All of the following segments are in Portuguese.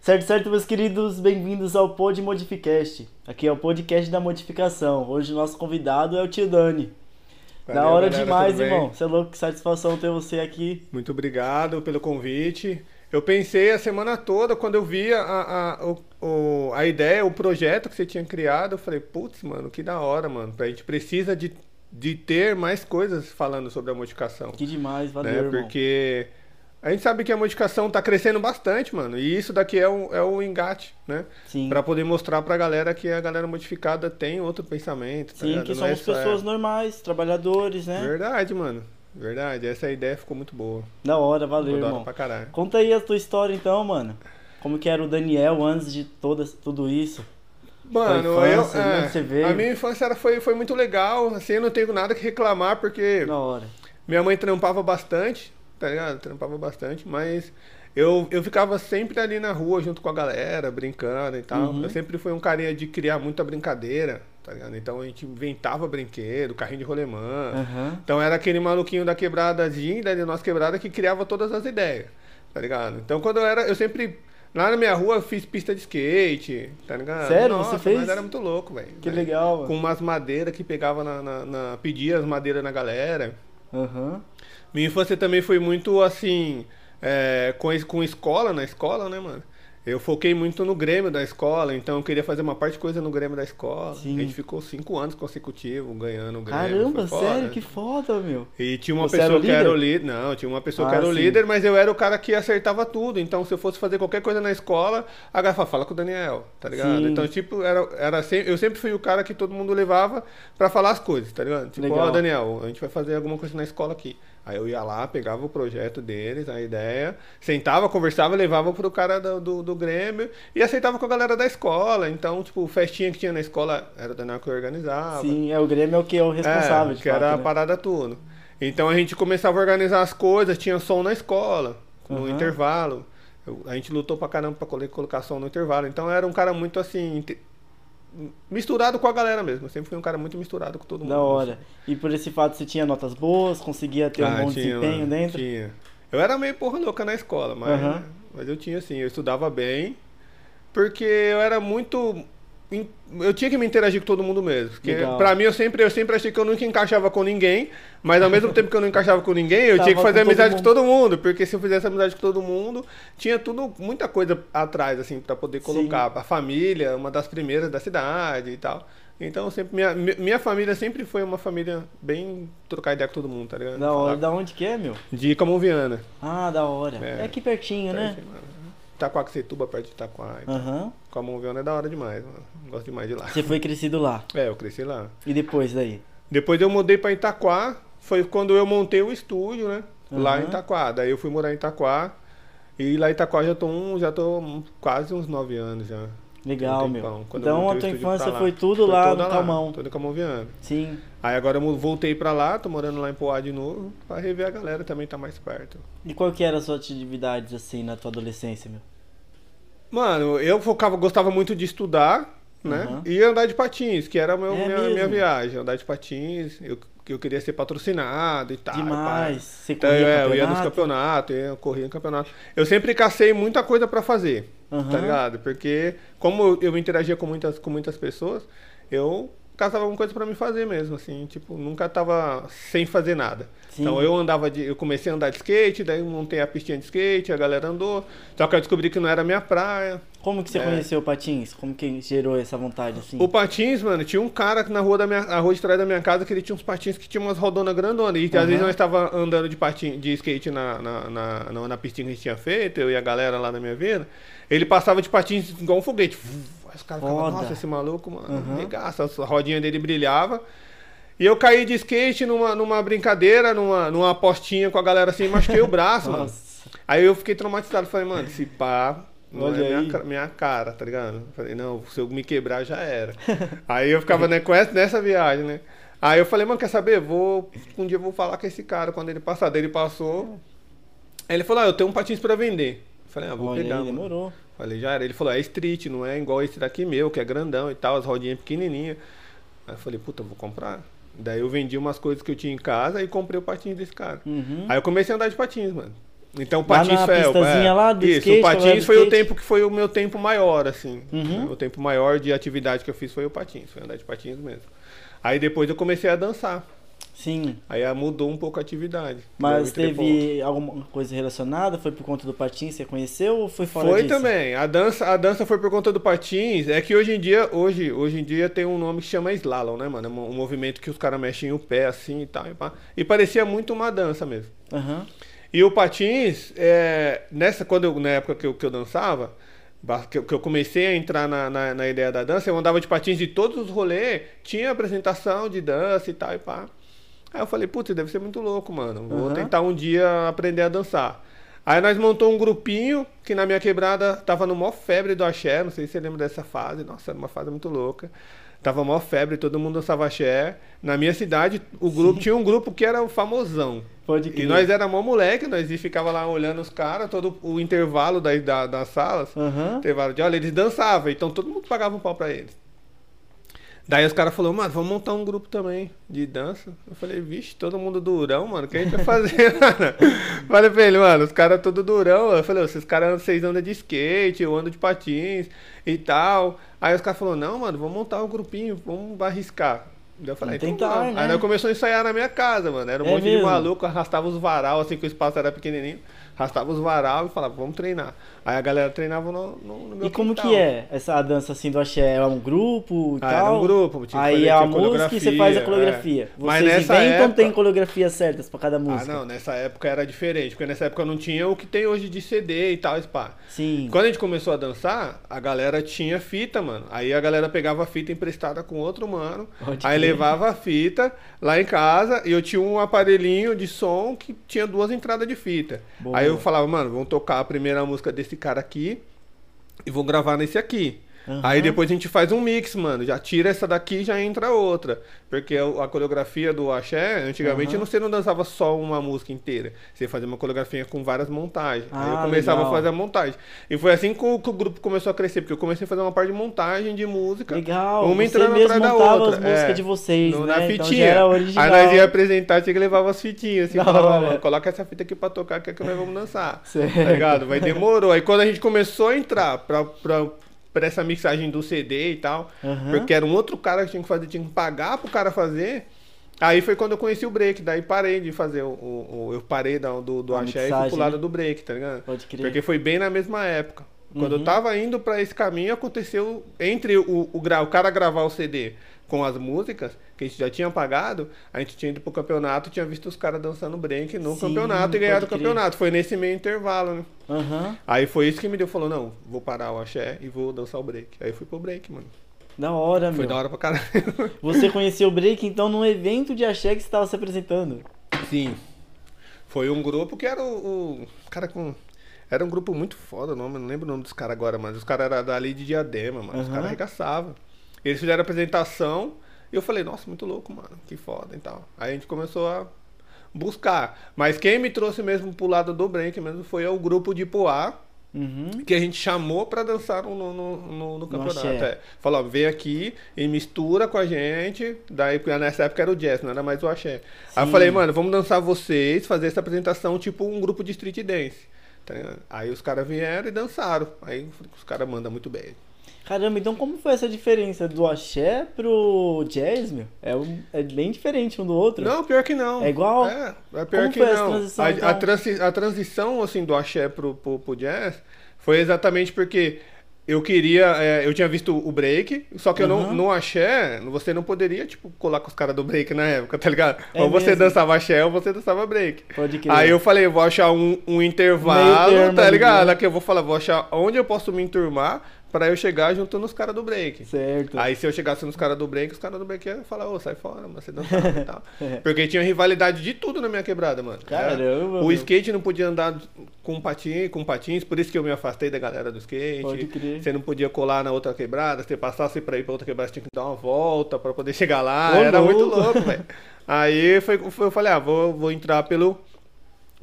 Certo, certo, meus queridos, bem-vindos ao Pod Modificast. Aqui é o podcast da modificação. Hoje o nosso convidado é o tio Dani. Valeu, da hora galera, demais, irmão. Você é louco, que satisfação ter você aqui. Muito obrigado pelo convite. Eu pensei a semana toda, quando eu vi a, a, o- a ideia, o projeto que você tinha criado, eu falei, putz, mano, que da hora, mano. A gente precisa de, de ter mais coisas falando sobre a modificação. Que demais, valeu, né? irmão. A gente sabe que a modificação tá crescendo bastante, mano. E isso daqui é o, é o engate, né? Sim, Pra poder mostrar pra galera que a galera modificada tem outro pensamento. tá sim que é somos só- é- pessoas normais, trabalhadores, né? Verdade, mano. Verdade. Essa ideia ficou muito boa. Da hora, valeu, hora irmão. pra caralho. Conta aí a tua história então, mano. Como que era o Daniel antes de todas, tudo isso? Mano, Tua eu, infância, é, veio? a minha infância era, foi, foi muito legal, assim, eu não tenho nada que reclamar, porque minha mãe trampava bastante, tá ligado? Trampava bastante, mas eu, eu ficava sempre ali na rua junto com a galera, brincando e tal. Uhum. Eu sempre fui um carinha de criar muita brincadeira, tá ligado? Então a gente inventava brinquedo, carrinho de rolemã. Aham. Então era aquele maluquinho da quebradazinha, da nossa quebrada, que criava todas as ideias, tá ligado? Então quando eu era, eu sempre, lá na minha rua, eu fiz pista de skate, tá ligado? Sério? Nossa, Você fez? Mas era muito louco, velho. Que Né? legal, Com mano. umas madeiras que pegava na, na, na- pedia as madeiras na galera. Aham. Minha infância também foi muito assim, é, com, com escola, na escola, né, mano? Eu foquei muito no Grêmio da escola, então eu queria fazer uma parte de coisa no Grêmio da escola. Sim. A gente ficou cinco anos consecutivos ganhando o Grêmio. Caramba, foda. sério, que foda, meu. E tinha uma Você pessoa o que era o líder? Não, tinha uma pessoa Ah, que era o sim. líder, mas eu era o cara que acertava tudo. Então, se eu fosse fazer qualquer coisa na escola, a galera fala, com o Daniel, tá ligado? Sim. Então, tipo, era, era sempre, eu sempre fui o cara que todo mundo levava pra falar as coisas, tá ligado? Tipo, ó, Daniel, a gente vai fazer alguma coisa na escola aqui. Aí eu ia lá, pegava o projeto deles, a ideia, sentava, conversava, levava pro cara do, do, do Grêmio e aceitava com a galera da escola. Então, tipo, festinha que tinha na escola era o Daniel que organizava. Sim, é o Grêmio é o que é o responsável, É, que fato, era a né? parada tudo. Então a gente começava a organizar as coisas, tinha som na escola, no Aham. intervalo. Eu- a gente lutou pra caramba pra colocar som no intervalo. Então era um cara muito assim. Misturado com a galera mesmo. Eu sempre fui um cara muito misturado com todo mundo. Da hora. E por esse fato você tinha notas boas, conseguia ter um Ah, bom tinha, desempenho dentro? Tinha. Eu era meio porra louca na escola, mas, Aham. mas eu tinha assim, eu estudava bem, porque eu era muito. Eu tinha que me interagir com todo mundo mesmo. Porque Legal. pra mim eu sempre, eu sempre achei que eu nunca encaixava com ninguém, mas ao mesmo tempo que eu não encaixava com ninguém, eu tinha que Tava fazer com todo amizade com todo mundo. Porque se eu fizesse amizade com todo mundo, tinha tudo, muita coisa atrás, assim, pra poder Sim. colocar. A família, uma das primeiras da cidade e tal. Então, sempre, minha, mi- minha família sempre foi uma família bem trocar ideia com todo mundo, tá ligado? Da hora. Da onde que é, meu? de Camoviana. Ah, da hora. É, É. aqui pertinho, né? Itacoaxetuba, perto de Itaquá. Aham. Camoviana é da hora demais, mano. Gosto demais de lá. Você foi crescido lá. É, eu cresci lá. E depois daí? Depois eu mudei pra Itaquá. Foi quando eu montei o estúdio, né? Lá Aham. em Itaquá. Daí eu fui morar em Itaquá. E lá em Itaquá já tô, um, já tô quase uns nove anos já. Legal, um meu. Então a tua infância lá. foi tudo lá toda no Calmão. Toda Camoviana. Sim. Aí agora eu voltei pra lá, tô morando lá em Poá de novo. Pra rever a galera também tá mais perto. E qual que era as suas atividades assim na tua adolescência, meu? Mano, eu focava, gostava muito de estudar, né? Uhum. E andar de patins, que era a meu, É minha, minha viagem. Andar de patins, eu, eu queria ser patrocinado e tal. Demais. Você Então, corria é, eu ia nos campeonato? campeonatos, eu corria em campeonato. Eu sempre cacei muita coisa pra fazer, Aham. tá ligado? Porque como eu, eu interagia com muitas, com muitas pessoas, eu caçava alguma coisa pra me fazer mesmo, assim, tipo, nunca tava sem fazer nada. Sim. Então eu andava de. Eu comecei a andar de skate, daí eu montei a pistinha de skate, a galera andou. Só que eu descobri que não era minha praia. Como que você É. conheceu o Patins? Como que gerou essa vontade assim? O patins, mano, tinha um cara na rua da minha, a rua de trás da minha casa que ele tinha uns patins que tinha umas rodonas grandonas. E Aham. às vezes nós estava andando de patin, de skate na, na, na, na, na pistinha que a gente tinha feito, eu e a galera lá na minha vida. Ele passava de patins igual um foguete. Os caras falavam, Foda. nossa, esse maluco, mano, Aham. regaça. A rodinha dele brilhava. E eu caí de skate numa, numa brincadeira, numa, numa apostinha com a galera assim, machuquei o braço, mano. Aí eu fiquei traumatizado. Falei, mano, se pá, não Olha é minha, minha cara, tá ligado? Falei, não, se eu me quebrar já era. aí eu ficava né, com essa, nessa viagem, né? Aí eu falei, mano, quer saber? Vou, um dia eu vou falar com esse cara quando ele passar. Daí ele passou. Aí ele falou, ah, eu tenho um patins pra vender. Falei, ah, vou Olha pegar. aí, mano. demorou. Falei, já era. Ele falou, é street, não é igual esse daqui meu, que é grandão e tal, as rodinhas pequenininhas. Aí eu falei, puta, eu vou comprar. Daí eu vendi umas coisas que eu tinha em casa e comprei o patins desse cara. Uhum. Aí eu comecei a andar de patins, mano. Então o patins foi, é, lá do isso, skate, o patins foi o tempo que foi o meu tempo maior, assim. Uhum. O tempo maior de atividade que eu fiz foi o patins, foi andar de patins mesmo. Aí depois eu comecei a dançar. Sim. Aí ah, mudou um pouco a atividade. Mas teve alguma coisa relacionada? Foi por conta do patins você conheceu ou foi fora Foi disso? também. A dança, a dança foi por conta do patins. É que hoje em dia, hoje, hoje em dia tem um nome que chama slalom, né, mano? É um movimento que os caras mexem o pé assim e tal. E, pá. e parecia muito uma dança mesmo. Aham. E o patins, é, nessa, quando eu, na época que eu, que eu dançava, que eu, que eu comecei a entrar na, na, na ideia da dança, eu andava de patins de todos os rolês, tinha apresentação de dança e tal e pá. Aí eu falei, putz, deve ser muito louco, mano. Vou Aham. tentar um dia aprender a dançar. Aí nós montamos um grupinho que na minha quebrada tava no maior febre do axé, não sei se você lembra dessa fase. Nossa, era uma fase muito louca. Tava maior febre, todo mundo dançava axé. Na minha cidade, o grupo tinha um grupo que era o famosão. Pode E nós era mó moleque, nós ficava lá olhando os caras, todo o intervalo da, da- das salas, Aham. intervalo de olha, eles dançavam, então todo mundo pagava um pau pra eles. Daí os caras falaram, mano, vamos montar um grupo também de dança. Eu falei, vixe, todo mundo durão, mano, o que a gente vai fazer, mano? Falei pra ele, mano, os caras todos durão. Eu falei, esses caras, vocês andam de skate, eu ando de patins e tal. Aí os caras falaram, não, mano, vamos montar um grupinho, vamos arriscar. Daí eu falei, então tentar, vamos. né? Aí nós começamos a ensaiar na minha casa, mano. Era um É monte de mesmo? maluco, arrastava os varal, assim, que o espaço era pequenininho. Arrastava os varal e falava, vamos treinar. Aí a galera treinava no, no, no meu E como quintal. que é essa dança assim do axé? É um grupo e Ah, tal? era um grupo, tinha Aí fazer, é a música e você faz a coreografia, coreografia. é. Mas Vocês nessa inventam época- tem coreografias certas pra cada Ah, música? não, nessa época era diferente, porque nessa época não tinha o que tem hoje de CD e tal, spa. Sim. Quando a gente começou a dançar, a galera tinha fita, mano. Aí a galera pegava a fita emprestada com outro mano. Pode aí levava a fita lá em casa e eu tinha um aparelhinho de som que tinha duas entradas de fita. Boa. Aí eu falava, mano, vamos tocar a primeira música desse cara aqui e vou gravar nesse aqui. Aham. Aí depois a gente faz um mix, mano. Já tira essa daqui e já entra outra. Porque a, a coreografia do axé, antigamente Aham. você não dançava só uma música inteira. Você fazia uma coreografia com várias montagens. Aí eu Ah, começava legal. a fazer a montagem. E foi assim que o, que o grupo começou a crescer, porque eu comecei a fazer uma parte de montagem de música. Legal. Uma você entrando mesmo atrás da outra. as músicas É. de vocês, No- né? Na Então fitinha. era original. Aí nós ia apresentar, tinha que levar as fitinhas. Assim, falava. "Mano, coloca essa fita aqui pra tocar, que é que nós vamos dançar. Certo. Tá ligado? Mas demorou. Aí quando a gente começou a entrar pra, pra, pra essa mixagem do CD e tal, Aham. porque era um outro cara que tinha que fazer, tinha que pagar pro cara fazer. Aí foi quando eu conheci o break, daí parei de fazer o. o- o- eu parei da- do, do A axé e fui mixagem, pro lado né? do break, tá ligado? Pode crer. Porque foi bem na mesma época. Quando Uhum. eu tava indo pra esse caminho, aconteceu entre o, o, o cara gravar o CD com as músicas, que a gente já tinha pagado, a gente tinha ido pro campeonato, tinha visto os caras dançando break no Sim, campeonato e ganhado o campeonato. Foi nesse meio intervalo, né? Aham. Aí foi isso que me deu, falou, não, vou parar o axé e vou dançar o break. Aí fui pro break, mano. Da hora, Foi meu. da hora pra caralho. Você conheceu o break então num evento de axé que você estava se apresentando. Sim. Foi um grupo que era o, o cara com. Era um grupo muito foda o nome, não lembro o nome dos caras agora, mas os caras eram dali de diadema, mano. Os Aham. caras arregaçavam. Eles fizeram a apresentação e eu falei, nossa, muito louco, mano. Que foda e tal. Aí a gente começou a buscar. Mas quem me trouxe mesmo pro lado do break mesmo foi o grupo de Poá, Uhum. que a gente chamou pra dançar no, no, no, no campeonato. É. Falou, ó, vem aqui e mistura com a gente. Daí, porque nessa época era o jazz, não era mais o axé. Aí eu Sim. falei, mano, vamos dançar vocês, fazer essa apresentação tipo um grupo de street dance. Tá? Aí os caras vieram e dançaram. Aí os caras mandam muito bem. Caramba, então como foi essa diferença do axé pro jazz, meu? É, um- é bem diferente um do outro. Não, pior que não. É igual? É, é pior Como que foi essa não. transição, a, então? a, transi- a transição assim do axé pro, pro, pro jazz foi exatamente porque eu queria, é, eu tinha visto o break, só que eu não, no axé, você não poderia tipo colar com os caras do break na época, tá ligado? É ou você mesmo? dançava axé ou você dançava break. Pode crer. Aí eu falei, eu vou achar um, um intervalo, termo tá ligado? né? Aqui eu vou falar, vou achar onde eu posso me enturmar pra eu chegar junto nos caras do break. Certo. Aí se eu chegasse nos caras do break, os caras do break iam falar, ô, sai fora, mano, você dançava e tal. É. Porque tinha rivalidade de tudo na minha quebrada, mano. Caramba, Era- meu. O skate não podia andar com patins, com patins, por isso que eu me afastei da galera do skate. Pode crer. Você não podia colar na outra quebrada, você passasse pra ir pra outra quebrada, você tinha que dar uma volta pra poder chegar lá. Ô, Era muito louco. louco, velho. Aí foi, foi- eu falei, ah, vou, vou entrar pelo,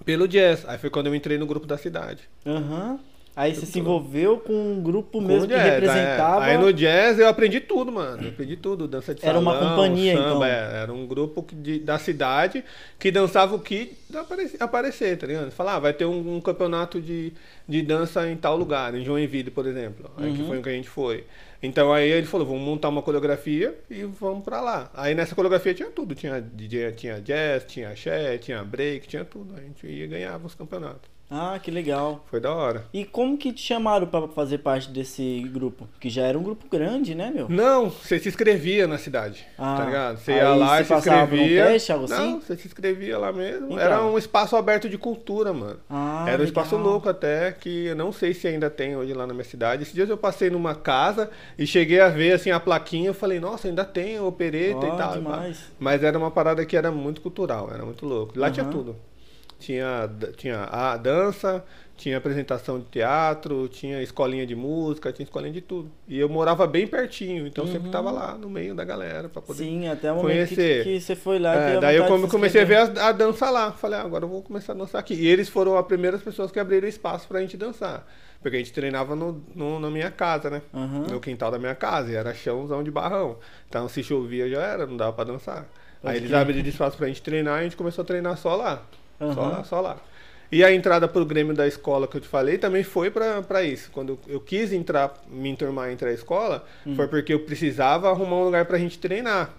pelo jazz. Aí foi quando eu entrei no grupo da cidade. Aham. Aí você se envolveu com um grupo Com mesmo que jazz, é. representava. Aí no jazz eu aprendi tudo, mano. Eu aprendi tudo. Dança de Era uma companhia, samba, então. é. Era um grupo que de- da cidade que dançava o que aparecer, aparecer tá ligado? Falar, ah, vai ter um, um campeonato de, de dança em tal lugar, em Joinville, por exemplo. Aí que Uhum. foi o que a gente foi. Então aí ele falou, vamos montar uma coreografia e vamos pra lá. Aí nessa coreografia tinha tudo. Tinha, DJ, tinha jazz, tinha axé, tinha break, tinha tudo. A gente ia ganhava os campeonatos. Ah, que legal. Foi da hora. E como que te chamaram pra fazer parte desse grupo? Que já era um grupo grande, né, meu? Não, você se inscrevia na cidade, Ah, tá ligado? Você ia lá e se por um inscrevia. teste, algo assim? Não, você se inscrevia lá mesmo. Então. Era um espaço aberto de cultura, mano. Ah, Era um espaço legal. louco até, que eu não sei se ainda tem hoje lá na minha cidade. Esses dias eu passei numa casa e cheguei a ver assim a plaquinha, eu falei, nossa, ainda tem opereta Ó, e tal. demais. Mas era uma parada que era muito cultural, era muito louco. Lá tinha Aham. tudo. Tinha, tinha a dança, tinha apresentação de teatro, tinha escolinha de música, tinha escolinha de tudo. E eu morava bem pertinho, então eu sempre tava lá no meio da galera pra poder. Uhum. Sim, até o momento que, conhecer. que você foi lá. É, daí eu come- comecei a ver a, a dança lá. Falei, ah, agora eu vou começar a dançar aqui. E eles foram as primeiras pessoas que abriram espaço pra gente dançar. Porque a gente treinava no, no- na minha casa, né? Aham. No quintal da minha casa. E era chãozão de barrão. Então se chovia já era, não dava pra dançar. Aí eles abriram espaço pra gente treinar e a gente começou a treinar só lá. Só Aham. lá, só lá. E a entrada pro Grêmio da escola que eu te falei também foi pra isso. Quando eu, quis entrar, me enturmar e entrar na escola, Hum. foi porque eu precisava arrumar um lugar pra gente treinar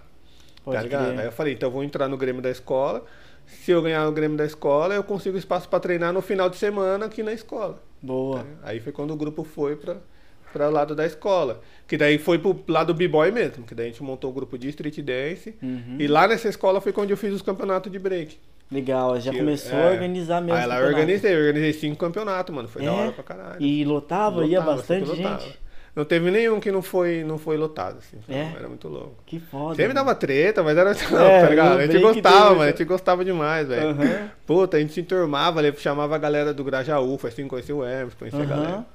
Pode tá ligado? crer. Aí eu falei, então eu vou entrar no Grêmio da escola. Se eu ganhar o Grêmio da escola, eu consigo espaço pra treinar no final de semana aqui na escola. Boa. Aí foi quando o grupo foi para o lado da escola. Que daí foi pro lado b-boy mesmo, que daí a gente montou o grupo de street dance. Uhum. E lá nessa escola foi quando eu fiz os campeonatos de break. Legal, já Que- começou é. a organizar mesmo. Aí lá eu organizei, eu organizei cinco campeonatos, mano. Foi da É? hora pra caralho. E lotava, ia Lotava, bastante sempre lotava. gente. Não teve nenhum que não foi, não foi lotado, assim. É? Era muito louco. Que foda. Sempre mano. dava treta, mas era. Não, É, tá ligado? A gente gostava, mano. A gente gostava demais, velho. Aham. Puta, a gente se enturmava chamava a galera do Grajaú, foi assim, conhecia o Hermes, conhecia a galera.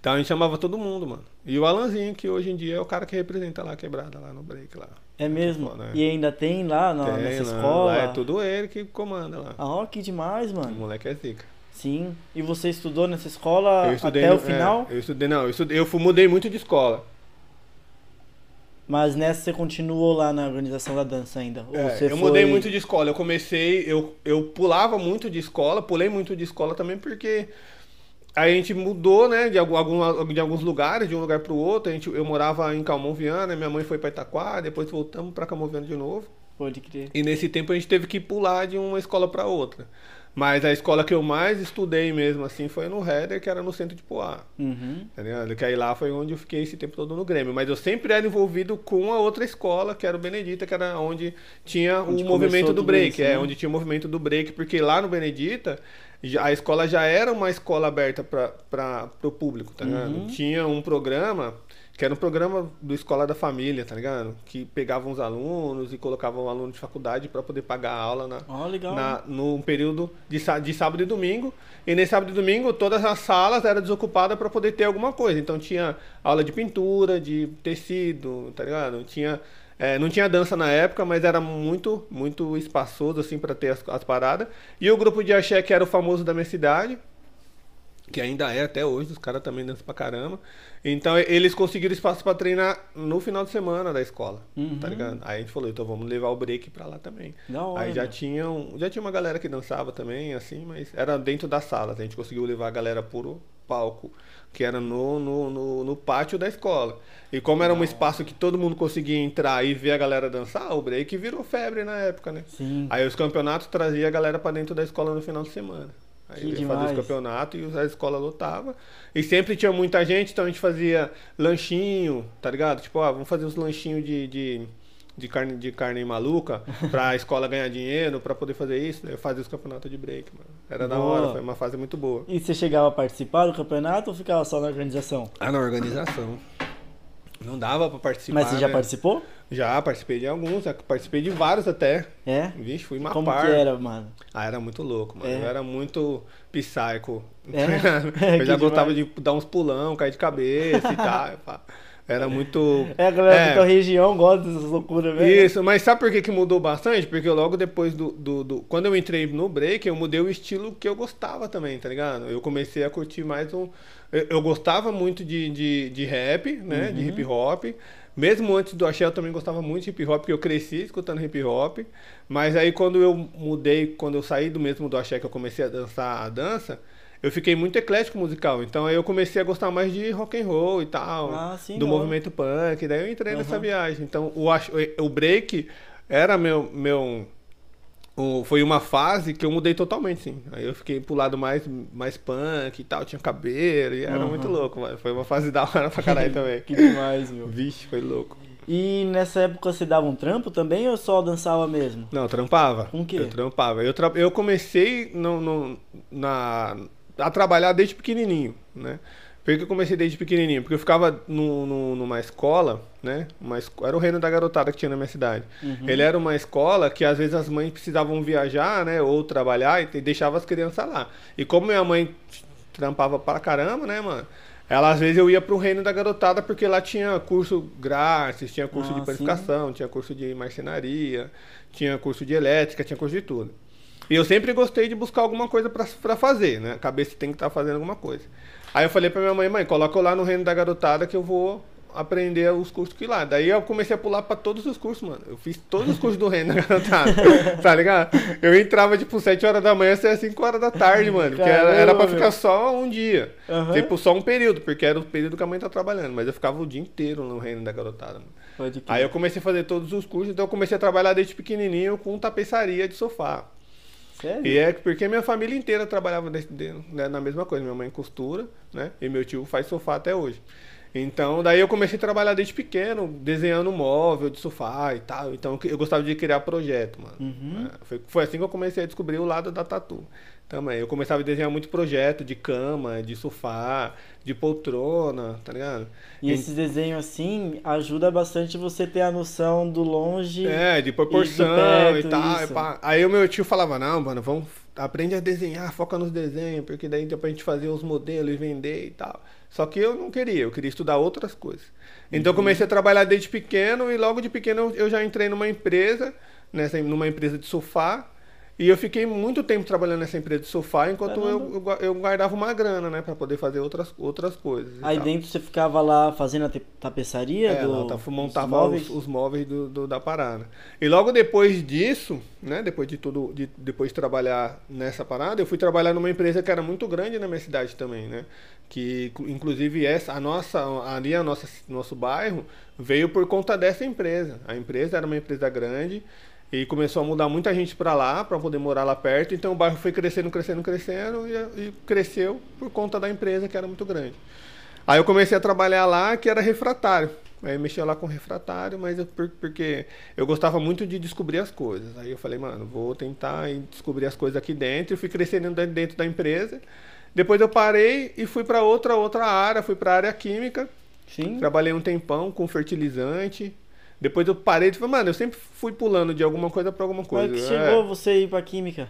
Então a gente chamava todo mundo, mano. E o Alanzinho, que hoje em dia é o cara que representa lá a quebrada, lá no break lá. É mesmo? foda, né? E ainda tem lá na, Tem, nessa lá, escola? Lá é tudo ele que comanda lá. Ah, ó, que demais, O mano. moleque é zica. Sim. E você estudou nessa escola estudei até o final? é, eu estudei, não, eu, estudei, eu mudei muito de escola. Mas nessa você continuou lá na organização da dança ainda? É, eu foi... mudei muito de escola. Eu comecei, eu, eu pulava muito de escola, pulei muito de escola também porque a gente mudou, né, de, algum, de alguns lugares, de um lugar para o outro. A gente, eu morava em Calmon Viana, minha mãe foi para Itaquá, depois voltamos para Calmon Viana de novo. Pode crer. E nesse tempo a gente teve que pular de uma escola para outra. Mas a escola que eu mais estudei mesmo assim foi no Header, que era no centro de Poá. Uhum. Tá? Que aí lá foi onde eu fiquei esse tempo todo no Grêmio. Mas eu sempre era envolvido com a outra escola, que era o Benedita, que era onde tinha Onde o movimento do break. isso, é, né? onde tinha o movimento do break, porque lá no Benedita a escola já era uma escola aberta para o público, tá ligado? Uhum. Tinha um programa, que era um programa do Escola da Família, tá ligado? Que pegavam os alunos e colocavam aluno de faculdade para poder pagar a aula na, Ó, legal. na, no período de, de sábado e domingo. E nesse sábado e domingo, todas as salas eram desocupadas para poder ter alguma coisa. Então tinha aula de pintura, de tecido, tá ligado? Tinha, é, não tinha dança na época, mas era muito, muito espaçoso assim para ter as, as paradas. E o grupo de axé, que era o famoso da minha cidade, que ainda é até hoje, os caras também dançam pra caramba. Então eles conseguiram espaço pra treinar no final de semana da escola, Uhum. tá ligado? Aí a gente falou, então vamos levar o break pra lá também. Hora, Aí já mano. tinha, um- já tinha uma galera que dançava também, assim, mas era dentro das salas. A gente conseguiu levar a galera pro palco, que era no, no, no, no pátio da escola. E como era um espaço que todo mundo conseguia entrar e ver a galera dançar, o break virou febre na época, né? Sim. Aí os campeonatos traziam a galera pra dentro da escola no final de semana. Aí Que ia fazer os campeonatos e a escola lotava. E sempre tinha muita gente, então a gente fazia lanchinho, tá ligado? Tipo, ah, vamos fazer uns lanchinhos de, de, de carne, de carne maluca pra escola ganhar dinheiro, pra poder fazer isso. Eu fazia os campeonatos de break, mano. Era da Boa. hora, foi uma fase muito boa. E você chegava a participar do campeonato ou ficava só na organização? Ah, na organização. Não dava pra participar. Mas você já né? participou? Já, participei de alguns, participei de vários até. É? Vixe, fui uma Como par. que era, mano? Ah, era muito louco, mano. É. Eu era muito psycho. É? eu Que já gostava demais. de dar uns pulão, cair de cabeça e tal. era muito. É, a galera É. da região gosta dessas loucuras, velho. Isso, mas sabe por que, que mudou bastante? Porque logo depois do, do, do- Quando eu entrei no break, eu mudei o estilo que eu gostava também, tá ligado? Eu comecei a curtir mais um. Eu, eu gostava muito de, de, de rap, né? De hip hop. Mesmo antes do axé, eu também gostava muito de hip hop, porque eu cresci escutando hip hop. Mas aí quando eu mudei, quando eu saí do mesmo do axé que eu comecei a dançar a dança, eu fiquei muito eclético musical. Então aí eu comecei a gostar mais de rock and roll e tal, Ah, sim, do hora. movimento punk. Daí eu entrei nessa Aham. viagem. Então o, o break era meu meu o- foi uma fase que eu mudei totalmente, sim. Aí eu fiquei pro lado mais, mais punk e tal, tinha cabelo, e era Aham. muito louco, mano. Foi uma fase da hora pra caralho também. Que demais, meu. Vixe, foi louco. E nessa época você dava um trampo também ou só dançava mesmo? Não, trampava. Com o quê? Eu trampava. Eu, tra... eu comecei no, no- na... a trabalhar desde pequenininho, né? Por que eu comecei desde pequenininho? Porque eu ficava no, no- numa escola, né? Uma Era o reino da garotada que tinha na minha cidade. Uhum. Ele era uma escola que às vezes as mães precisavam viajar, né? Ou trabalhar e deixava as crianças lá. E como minha mãe trampava pra caramba, né, mano? Ela às vezes eu ia pro reino da garotada porque lá tinha curso grátis, tinha curso Ah, de sim. panificação, tinha curso de marcenaria, tinha curso de elétrica, tinha curso de tudo. E eu sempre gostei de buscar alguma coisa pra pra fazer, né? A cabeça tem que estar fazendo alguma coisa. Aí eu falei pra minha mãe, mãe, coloca eu lá no reino da garotada que eu vou aprender os cursos que lá. Daí eu comecei a pular pra todos os cursos, mano. Eu fiz todos os cursos do reino da garotada, tá ligado? Eu entrava tipo 7 horas da manhã, saia 5 horas da tarde, mano. Porque era, era pra ficar só um dia. Aham. Tipo, só um período, porque era o período que a mãe tá trabalhando. Mas eu ficava o dia inteiro no reino da garotada, mano. Aí eu comecei a fazer todos os cursos, então eu comecei a trabalhar desde pequenininho com tapeçaria de sofá. Sério? E é porque minha família inteira trabalhava desse- de- né, na mesma coisa. Minha mãe costura, né? E meu tio faz sofá até hoje. Então, daí eu comecei a trabalhar desde pequeno, desenhando móvel de sofá e tal. Então, eu gostava de criar projeto, mano. Uhum. É, Foi, foi assim que eu comecei a descobrir o lado da tatu. Também. Eu começava a desenhar muito projeto de cama, de sofá, de poltrona, tá ligado? E esses desenhos assim ajuda bastante você ter a noção do longe. É, de proporção perto, e tal. e pá. Aí o meu tio falava, não, mano, vamos, aprende a desenhar, foca nos desenhos, porque daí dá pra gente fazer os modelos e vender e tal. Só que eu não queria, eu queria estudar outras coisas. Então eu Uhum. comecei a trabalhar desde pequeno e logo de pequeno eu- eu já entrei numa empresa, nessa, numa empresa de sofá. E eu fiquei muito tempo trabalhando nessa empresa de sofá enquanto eu, eu gua- eu guardava uma grana, né, pra poder fazer outras, outras coisas. Aí dentro você ficava lá fazendo a tapeçaria É, do, não, tá, montava móveis? os, os móveis do, do- da parada. E logo depois disso, né, depois de tudo, de, depois de trabalhar nessa parada, eu fui trabalhar numa empresa que era muito grande na minha cidade também, né? Que inclu- inclusive essa, a nossa, ali a nossa, nosso bairro veio por conta dessa empresa. A empresa era uma empresa grande e começou a mudar muita gente para lá para poder morar lá perto. Então o bairro foi crescendo, crescendo, crescendo e, e cresceu por conta da empresa que era muito grande. Aí eu comecei a trabalhar lá, que era refratário. Aí eu mexia lá com refratário, mas eu, por- porque eu gostava muito de descobrir as coisas. Aí eu falei, mano, vou tentar ir descobrir as coisas aqui dentro. E fui crescendo dentro- dentro da empresa. Depois eu parei e fui para outra outra área, fui para a área química. Sim. Trabalhei um tempão com fertilizante. Depois eu parei e falei, mano, eu sempre fui pulando de alguma coisa para alguma Como é coisa. que É. chegou você a ir pra química?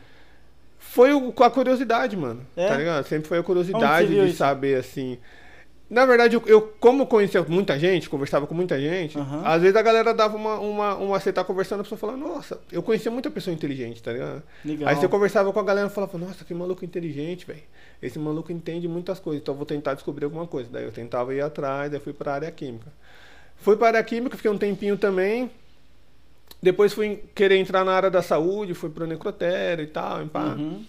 Foi o- com a curiosidade, mano. É? Tá ligado? Sempre foi a curiosidade você de isso? saber assim. Na verdade, eu, eu, como conhecia muita gente, conversava com muita gente, Aham. às vezes a galera dava uma, uma, uma você tá conversando, a pessoa falava, nossa, eu conhecia muita pessoa inteligente, tá ligado? Legal. Aí você conversava com a galera e falava, nossa, que maluco inteligente, velho. Esse maluco entende muitas coisas, então eu vou tentar descobrir alguma coisa. Daí eu tentava ir atrás, daí fui pra área química. Fui pra área química, fiquei um tempinho também. Depois fui querer entrar na área da saúde, fui pro necrotério e tal, e pá. Uhum.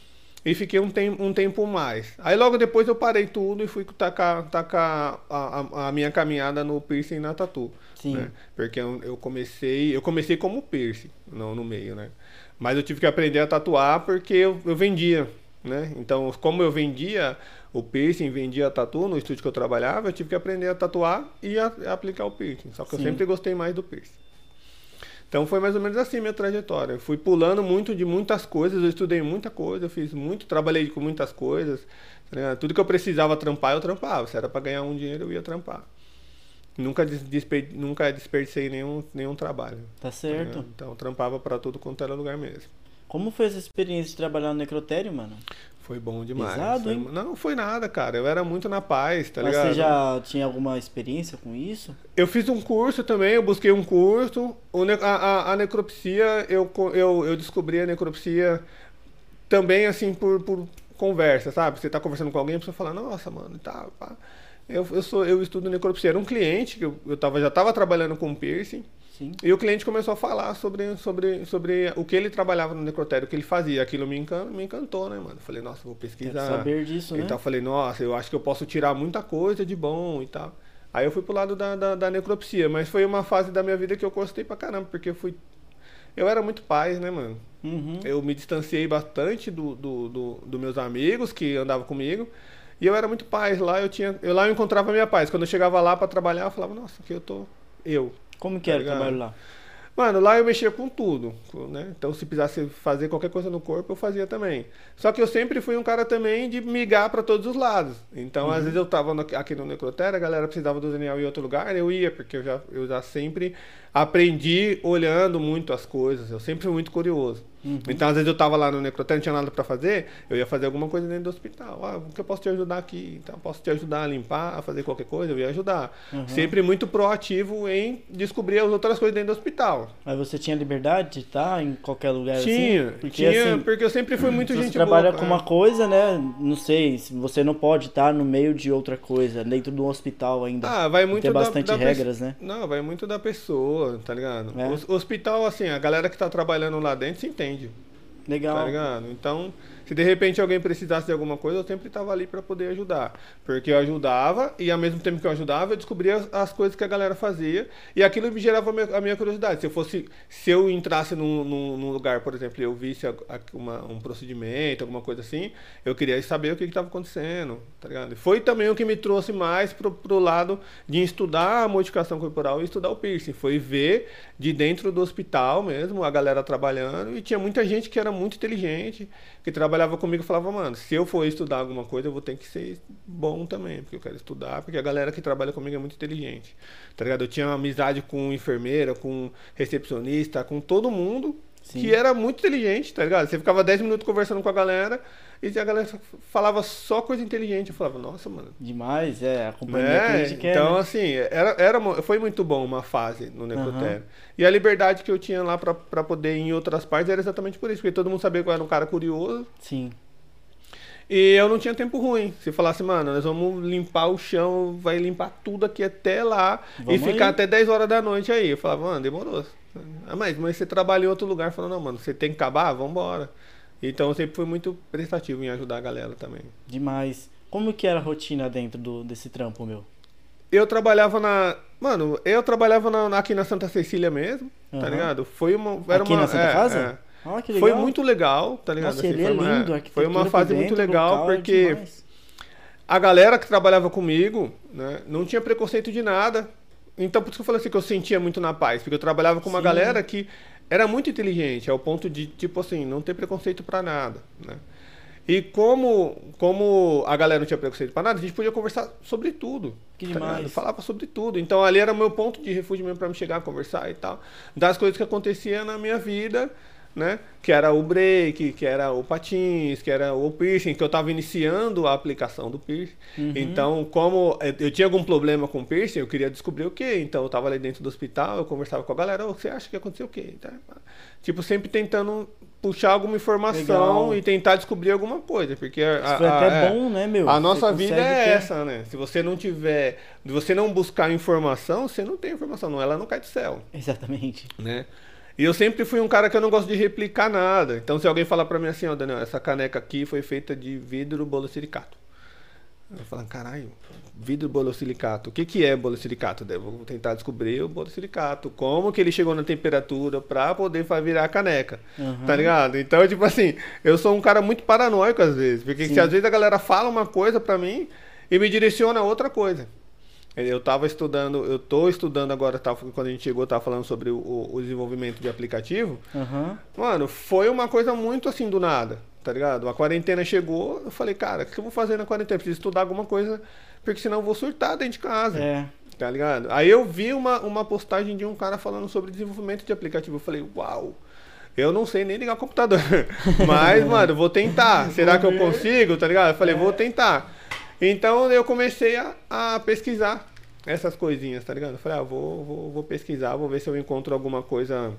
E fiquei um, tem, um tempo mais. Aí logo depois eu parei tudo e fui tacar, tacar a, a, a minha caminhada no piercing e na tatu. Sim. né? Porque eu, eu comecei. Eu comecei como piercing, não no meio, né? Mas eu tive que aprender a tatuar porque eu, eu vendia. Né? Então, como eu vendia o piercing, vendia tatu no estúdio que eu trabalhava, eu tive que aprender a tatuar e a, a aplicar o piercing. Só que eu Sim. sempre gostei mais do piercing. Então foi mais ou menos assim minha trajetória. Eu fui pulando muito de muitas coisas, eu estudei muita coisa, eu fiz muito, trabalhei com muitas coisas. ligado? Tudo que eu precisava trampar, eu trampava. Se era para ganhar um dinheiro, eu ia trampar. Nunca, des- desper, nunca desperdicei nenhum, nenhum trabalho. Tá certo. ligado? Então eu trampava para tudo quanto era lugar mesmo. Como foi essa experiência de trabalhar no necrotério, mano? Foi bom demais. Pesado, Foi- hein? Não, foi nada, cara. Eu era muito na paz, tá Mas ligado? você já tinha alguma experiência com isso? Eu fiz um curso também, eu busquei um curso. A, a- a necropsia, eu, eu, eu descobri a necropsia também, assim, por, por conversa, sabe? Você tá conversando com alguém, a pessoa fala, nossa, mano, tá, pá. Eu, eu, sou, eu estudo necropsia. Era um cliente que eu, eu tava, já estava trabalhando com piercing. Sim. E o cliente começou a falar sobre, sobre, sobre o que ele trabalhava no necrotério, o que ele fazia. Aquilo me, encan, me encantou, né, mano? Falei, nossa, vou Quero pesquisar. saber disso, né? Então eu falei, nossa, eu acho que eu posso tirar muita coisa de bom e tal. Aí eu fui pro lado da, da, da necropsia, mas foi uma fase da minha vida que eu gostei pra caramba, porque eu fui. Eu era muito paz, né, mano? Uhum. Eu me distanciei bastante do, do, do, do meus amigos que andavam comigo. E eu era muito paz. Lá eu tinha. Eu lá eu encontrava a minha paz. Quando eu chegava lá pra trabalhar, eu falava, nossa, aqui eu tô. Eu. Como que Tá era o ligado? trabalho lá? Mano, lá eu mexia com tudo, né? Então se precisasse fazer qualquer coisa no corpo, eu fazia também. Só que eu sempre fui um cara também de migar pra todos os lados. Então, às vezes eu tava no- aqui no Necrotério, a galera precisava do Daniel em outro lugar, eu ia, porque eu já, eu já sempre aprendi olhando muito as coisas. Eu sempre fui muito curioso. Então, às vezes eu tava lá no Necrotério, não tinha nada pra fazer, eu ia fazer alguma coisa dentro do hospital. Ah, o que eu posso te ajudar aqui? Então, posso te ajudar a limpar, a fazer qualquer coisa, eu ia ajudar. Sempre muito proativo em descobrir as outras coisas dentro do hospital. Mas você tinha liberdade de estar em qualquer lugar Tinha, assim? Porque tinha, assim, porque eu sempre fui muito gente você trabalha boa, com é. uma coisa, né? Não sei, se você não pode estar no meio de outra coisa, dentro de um hospital ainda. Ah, vai muito Tem da- bastante da regras, né? Não, vai muito da pessoa, tá ligado? É. O hospital, assim, a galera que tá trabalhando lá dentro se entende, Legal. tá ligado? Então, se de repente alguém precisasse de alguma coisa, eu sempre tava ali pra poder ajudar. Porque eu ajudava e ao mesmo tempo que eu ajudava, eu descobria as, as coisas que a galera fazia e aquilo me gerava a minha, a minha curiosidade. Se eu fosse, se eu entrasse num, num- num lugar, por exemplo, e eu visse a- a- uma- um procedimento, alguma coisa assim, eu queria saber o que estava acontecendo, tá ligado? Foi também o que me trouxe mais pro, pro lado de estudar a modificação corporal e estudar o piercing. Foi ver de dentro do hospital mesmo, a galera trabalhando, e tinha muita gente que era muito inteligente, que trabalhava comigo falava, mano, se eu for estudar alguma coisa, eu vou ter que ser bom também, porque eu quero estudar, porque a galera que trabalha comigo é muito inteligente. Tá ligado? Eu tinha amizade com enfermeira, com recepcionista, com todo mundo Sim. que era muito inteligente, tá ligado? Você ficava 10 minutos conversando com a galera e a galera falava só coisa inteligente. Eu falava, nossa, mano. Demais, é. A companhia que a Né? gente quer. Então, né? assim, era, era, foi muito bom uma fase no necrotério. E a liberdade que eu tinha lá pra, pra poder ir em outras partes era exatamente por isso, porque todo mundo sabia que eu era um cara curioso Sim. e eu não tinha tempo ruim. Se falasse, mano, nós vamos limpar o chão, vai limpar tudo aqui até lá Vamos e ficar aí. até 10 horas da noite aí. Eu falava, mano, demorou. Ah, mas, mas você trabalha em outro lugar, falando, não, mano, você tem que acabar? Vambora. Então eu sempre fui muito prestativo em ajudar a galera também. Demais. Como que era a rotina dentro do, desse trampo, meu? Eu trabalhava na. Mano, eu trabalhava na- aqui na Santa Cecília mesmo, tá Aham. ligado? Foi uma. Era Aqui uma, na Santa é, Casa? é. Ah, que legal. Foi muito legal, tá ligado? Nossa, Assim, ele foi é uma- lindo. a Foi uma fase muito dentro, o legal, é porque a galera que trabalhava comigo, né, não tinha preconceito de nada. Então, por isso que eu falei assim, que eu sentia muito na paz, porque eu trabalhava com uma Sim. galera que era muito inteligente, ao ponto de, tipo assim, não ter preconceito pra nada, né? E como, como a galera não tinha preconceito pra nada, a gente podia conversar sobre tudo. Que tá demais. ligado? Falava sobre tudo. Então ali era o meu ponto de refúgio mesmo pra me chegar a conversar e tal. Das coisas que aconteciam na minha vida, né? Que era o break, que era o patins, que era o piercing, que eu tava iniciando a aplicação do piercing. Uhum. Então, como eu- tinha algum problema com o piercing, eu queria descobrir o quê. Então eu tava ali dentro do hospital, eu conversava com a galera, "Ô, você acha que aconteceu o quê? Tá? Tipo, sempre tentando puxar alguma informação Legal. e tentar descobrir alguma coisa. Porque a, Isso foi a- até é, bom, né, meu? a nossa vida é ter- essa, né? Se você não tiver, se você não buscar informação, você não tem informação, não, ela não cai do céu, Exatamente. né? E eu sempre fui um cara que eu não gosto de replicar nada. Então se alguém falar pra mim assim, ó, Daniel, essa caneca aqui foi feita de vidro bolosilicato. Eu falo, caralho, vidro bolosilicato. O que que é bolosilicato? Eu vou tentar descobrir o bolosilicato, como que ele chegou na temperatura pra poder virar a caneca. Uhum. Tá ligado? Então, tipo assim, eu sou um cara muito paranoico às vezes. Porque se às vezes a galera fala uma coisa pra mim e me direciona a outra coisa. Eu tava estudando, eu tô estudando agora, tava, quando a gente chegou, eu tava falando sobre o, o- desenvolvimento de aplicativo. Aham. Mano, foi uma coisa muito assim do nada, tá ligado? A quarentena chegou, eu falei, cara, o que eu vou fazer na quarentena? Preciso estudar alguma coisa, porque senão eu vou surtar dentro de casa. É. Tá ligado? Aí eu vi uma, uma postagem de um cara falando sobre desenvolvimento de aplicativo. Eu falei, uau! Eu não sei nem ligar o computador. Mas, mano, vou tentar. Será que eu consigo? Tá ligado? Eu falei, vou tentar. Então eu comecei a, a pesquisar essas coisinhas, tá ligado? Eu falei, ah, vou, vou, vou pesquisar, vou ver se eu encontro alguma coisa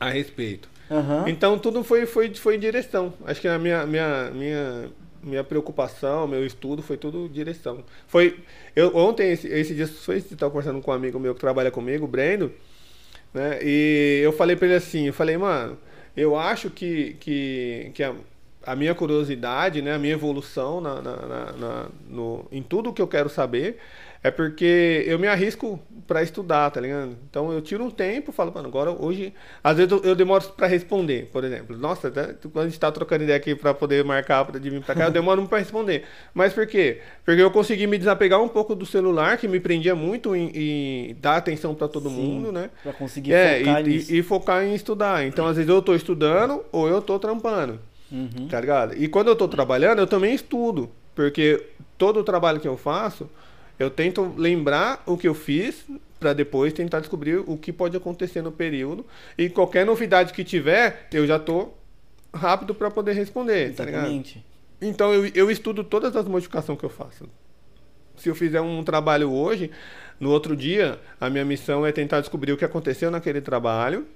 a respeito. Aham. Então tudo foi, foi, foi em direção. Acho que a minha, minha, minha, minha preocupação, meu estudo foi tudo direção. Foi. Eu, ontem, esse, esse dia, foi esse dia, eu tava conversando com um amigo meu que trabalha comigo, o Brendo, né? E eu falei pra ele assim, eu falei, mano, eu acho que, que, que a, a minha curiosidade, né, a minha evolução na, na, na- no, em tudo que eu quero saber é porque eu me arrisco pra estudar, tá ligado? Então eu tiro um tempo, falo, mano, agora hoje, às vezes eu, eu demoro pra responder, por exemplo. Nossa, até quando a gente tá trocando ideia aqui pra poder marcar pra de vir pra cá, eu demoro muito pra responder. Mas por quê? Porque eu consegui me desapegar um pouco do celular, que me prendia muito em, em dar atenção pra todo Sim, mundo, né? Pra conseguir É, focar e, e, e focar em estudar. Então, às vezes eu tô estudando ou eu tô trampando, Uhum. tá ligado? E quando eu tô trabalhando, eu também estudo, porque todo o trabalho que eu faço, eu tento lembrar o que eu fiz pra depois tentar descobrir o que pode acontecer no período e qualquer novidade que tiver, eu já tô rápido pra poder responder, tá ligado? Exatamente. Então eu, eu estudo todas as modificações que eu faço. Se eu fizer um trabalho hoje, no outro dia, a minha missão é tentar descobrir o que aconteceu naquele trabalho,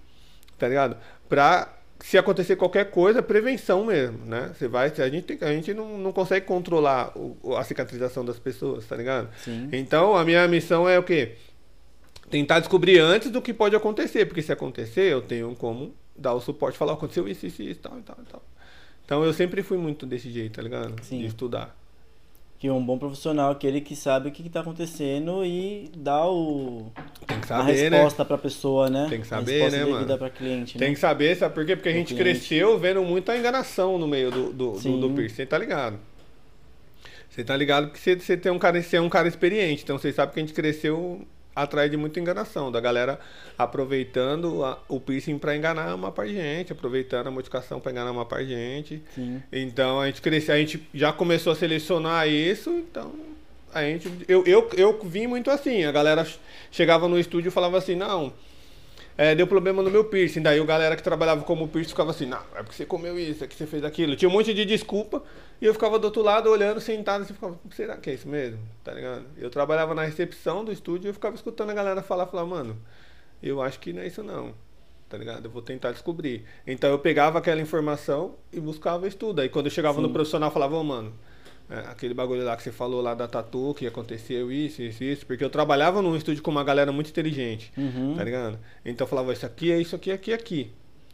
tá ligado? Pra se acontecer qualquer coisa, prevenção mesmo, né? Você vai, a gente, tem- a gente não, não consegue controlar o- a cicatrização das pessoas, tá ligado? Sim. Então a minha missão é o quê? Tentar descobrir antes do que pode acontecer, porque se acontecer, eu tenho como dar o suporte, falar, aconteceu isso, isso, isso, tal, e tal, tal. Então eu sempre fui muito desse jeito, tá ligado? Sim. De estudar. Que um bom profissional é aquele que sabe o que, que tá acontecendo e dá o, Tem que a saber, né? resposta pra pessoa, né? Tem que A saber, né, mano? pra cliente, né? Tem que saber, sabe por quê? Porque a gente cresceu vendo muita enganação no meio do, do, do, Sim. do piercing. Você tá ligado? Você tá ligado que você, você, tem um cara, você é um cara experiente. Então você sabe que a gente cresceu atrás de muita enganação. Da galera aproveitando a- o piercing pra enganar uma parte de gente. Aproveitando a modificação pra enganar uma parte de gente. Sim. Então a gente cresceu, a gente já começou a selecionar isso, então a gente. Eu, eu, eu vim muito assim, a galera chegava no estúdio e falava assim, não. É, deu problema no meu piercing. Daí o galera que trabalhava como piercing ficava assim, não, é porque você comeu isso, é que você fez aquilo. Tinha um monte de desculpa e eu ficava do outro lado olhando, sentado assim, ficava, será que é isso mesmo? Tá ligado? Eu trabalhava na recepção do estúdio e eu ficava escutando a galera falar, falar, mano, eu acho que não é isso não. Tá ligado? Eu vou tentar descobrir. Então eu pegava aquela informação e buscava estudo. Aí quando eu chegava no Sim. profissional, eu falava, ô mano, é, aquele bagulho lá que você falou lá da tatu, que aconteceu isso, isso, isso. Porque eu trabalhava num estúdio com uma galera muito inteligente. Uhum. Tá ligado? Então eu falava, isso aqui é isso aqui, aqui, aqui.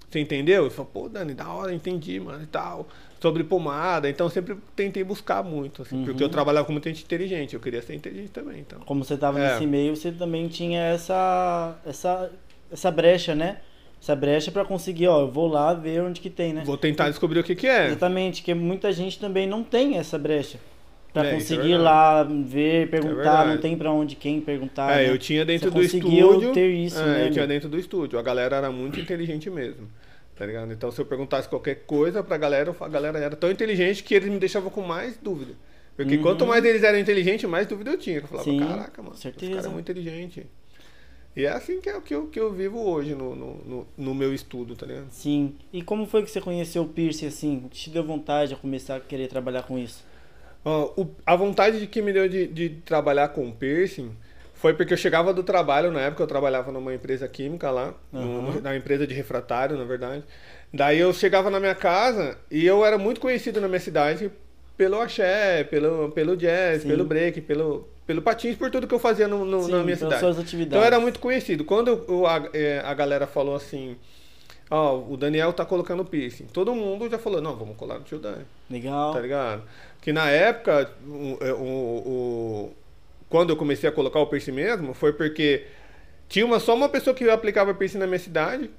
Você entendeu? Eu falei, pô, Dani, da hora, entendi, mano, e tal. Sobre pomada. Então eu sempre tentei buscar muito, assim, Uhum. porque eu trabalhava com muita gente inteligente. Eu queria ser inteligente também, então. Como você tava É. nesse meio, você também tinha essa, essa, essa brecha, né? Essa brecha pra conseguir, ó, eu vou lá ver onde que tem, né? Vou tentar descobrir o que que é. Exatamente, que muita gente também não tem essa brecha. Pra É, é conseguir verdade. lá ver, perguntar, verdade. não tem pra onde quem perguntar. É, né? eu tinha dentro Você do estúdio. ter isso, é, né, eu tinha dentro do estúdio. A galera era muito inteligente mesmo. Tá ligado? Então se eu perguntasse qualquer coisa pra galera, a galera era tão inteligente que eles me deixavam com mais dúvida. Porque Uhum. quanto mais eles eram inteligentes, mais dúvida eu tinha. Eu falava, Sim, caraca, mano, certeza. esse cara é muito inteligente. E é assim que, é, que, eu, que eu vivo hoje no, no, no, meu estudo, tá ligado? Sim. E como foi que você conheceu o piercing assim? Te deu vontade a começar a querer trabalhar com isso? Ó, o- a vontade de que me deu de, de trabalhar com piercing foi porque eu chegava do trabalho, na época eu trabalhava numa empresa química lá, Aham. no- na empresa de refratário, na verdade. Daí eu chegava na minha casa e eu era muito conhecido na minha cidade pelo axé, pelo, pelo jazz, Sim. pelo break, pelo, pelo patins, por tudo que eu fazia no, no- Sim, na minha cidade. suas atividades. Então era muito conhecido. Quando eu- a, é, a galera falou assim, ó, o Daniel tá colocando piercing, todo mundo já falou, não, vamos colar no tio Dani. Legal. Tá ligado? Que na época, o, é, o- o- quando eu comecei a colocar o piercing mesmo, foi porque tinha uma, só uma pessoa que aplicava piercing na minha cidade,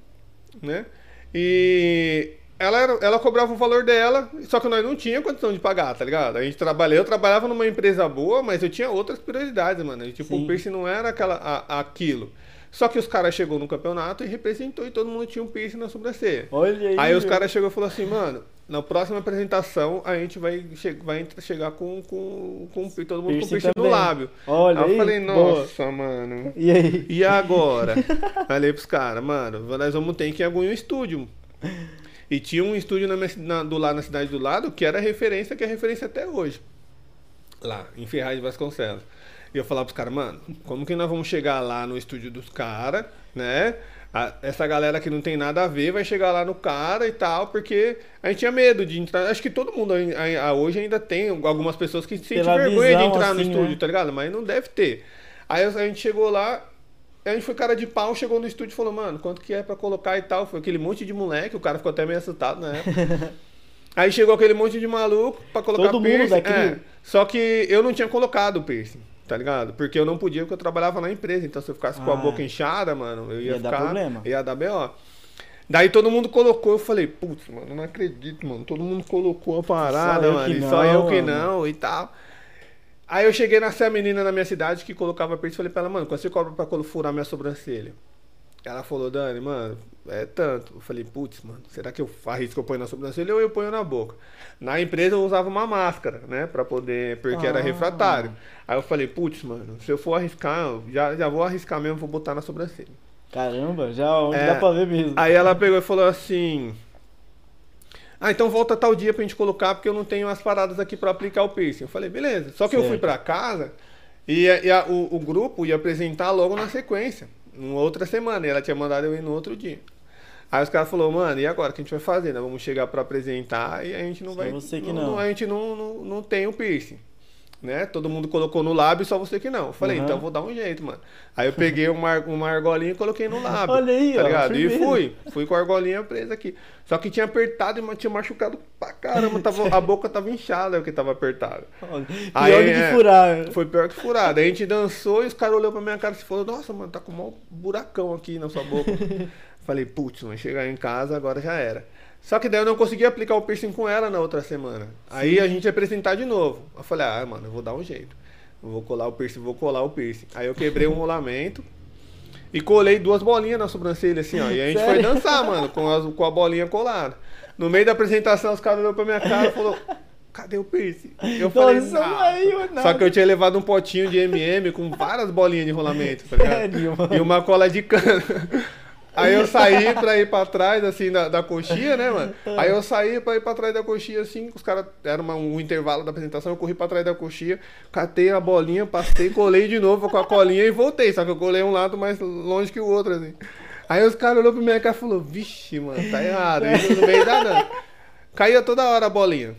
né? E ela, era- ela cobrava o valor dela, só que nós não tinha condição de pagar, tá ligado? A gente trabalhava, eu trabalhava numa empresa boa, mas eu tinha outras prioridades, mano. E, Tipo, Sim. o piercing não era aquela, a- aquilo. Só que os caras chegou no campeonato e representou e todo mundo tinha um piercing na sobrancelha. Olha aí. Aí os caras chegou e falou assim, mano, na próxima apresentação a gente vai, che vai chegar com, com, com todo mundo com Piercing piercing no também. lábio. Olha aí aí. eu falei, boa. nossa, mano. E aí? E agora? Falei pros caras, mano, nós vamos ter que ir em algum estúdio E tinha um estúdio na minha, na, do lado, na cidade do lado que era referência, que é referência até hoje. Lá, em Ferraz de Vasconcelos. E eu falava pros caras, mano, como que nós vamos chegar lá no estúdio dos caras, né? A, essa galera que não tem nada a ver vai chegar lá no cara e tal, porque a gente tinha medo de entrar. Acho que todo mundo a, a, hoje ainda tem algumas pessoas que sentem vergonha de entrar assim, no estúdio, né? tá ligado? Mas não deve ter. Aí a gente chegou lá, a gente foi cara de pau, chegou no estúdio e falou, mano, quanto que é pra colocar e tal? Foi aquele monte de moleque, o cara ficou até meio assustado, né? Aí chegou aquele monte de maluco pra colocar Todo piercing. Mundo daquele... é, só que eu não tinha colocado o piercing tá ligado? Porque eu não podia, porque eu trabalhava na empresa. Então, se eu ficasse ah, com a ah. boca inchada, mano, eu ia, ia ficar. Dar problema. Ia dar B.O. Daí todo mundo colocou, eu falei, putz, mano, não acredito, mano. Todo mundo colocou a parada, só mano. E só eu que não e tal. Aí eu cheguei nessa menina na minha cidade que colocava piercing e falei pra ela, mano, quando você cobra pra furar minha sobrancelha? Ela falou, Dani, mano, é tanto. Eu falei, putz, mano, será que eu arrisco eu ponho na sobrancelha ou eu ponho na boca? Na empresa eu usava uma máscara, né? Pra poder. Porque ah. era refratário. Aí eu falei, putz, mano, se eu for arriscar, já, já vou arriscar mesmo, vou botar na sobrancelha. Caramba, já é, dá pra ver mesmo. Aí ela pegou e falou assim. Ah, então volta tal dia pra gente colocar, porque eu não tenho as paradas aqui pra aplicar o piercing. Eu falei, beleza. Só que certo. eu fui pra casa e, e a, o, o grupo ia apresentar logo na sequência numa outra semana. E ela tinha mandado eu ir no outro dia. Aí os caras falaram, mano, e agora? O que a gente vai fazer? Nós vamos chegar para apresentar e a gente não só vai. Você que não, não. A gente não, não, não tem o piercing. Né? Todo mundo colocou no lábio, só você que não. Eu falei, uhum. então vou dar um jeito, mano. Aí eu peguei uma, uma argolinha e coloquei no lábio. Olha aí, tá ó, ligado? E fui. Fui com a argolinha presa aqui. Só que tinha apertado e tinha machucado pra caramba. Tava, a boca tava inchada, o que tava apertado. Pior Aí, que é, furar. Foi pior que furar. A gente dançou e os caras olharam pra minha cara e falou, nossa, mano, tá com um buracão aqui na sua boca. Falei, putz, mas chegar em casa agora já era. Só que daí eu não consegui aplicar o piercing com ela na outra semana. Sim. Aí a gente ia apresentar de novo. Eu falei, ah, mano, eu vou dar um jeito. Eu vou colar o piercing, vou colar o piercing. Aí eu quebrei um rolamento e colei duas bolinhas na sobrancelha, assim, ó. E a gente Sério? foi dançar, mano, com, as, com a bolinha colada. No meio da apresentação, os caras olharam pra minha cara e falaram, cadê o piercing? Eu falei, Nossa, não. não. Só que eu tinha levado um potinho de MM com várias bolinhas de rolamento, tá ligado? Sério, mano? E uma cola de cana. Aí eu saí pra ir pra trás, assim, da, da coxinha, né, mano? Aí eu saí pra ir pra trás da coxinha, assim, os caras. Era uma, um intervalo da apresentação, eu corri pra trás da coxinha, catei a bolinha, passei, colei de novo com a colinha e voltei. Só que eu colei um lado mais longe que o outro, assim. Aí os caras olhou pra minha cara e falou, vixe, mano, tá errado. Isso no meio da não. Caía toda hora a bolinha.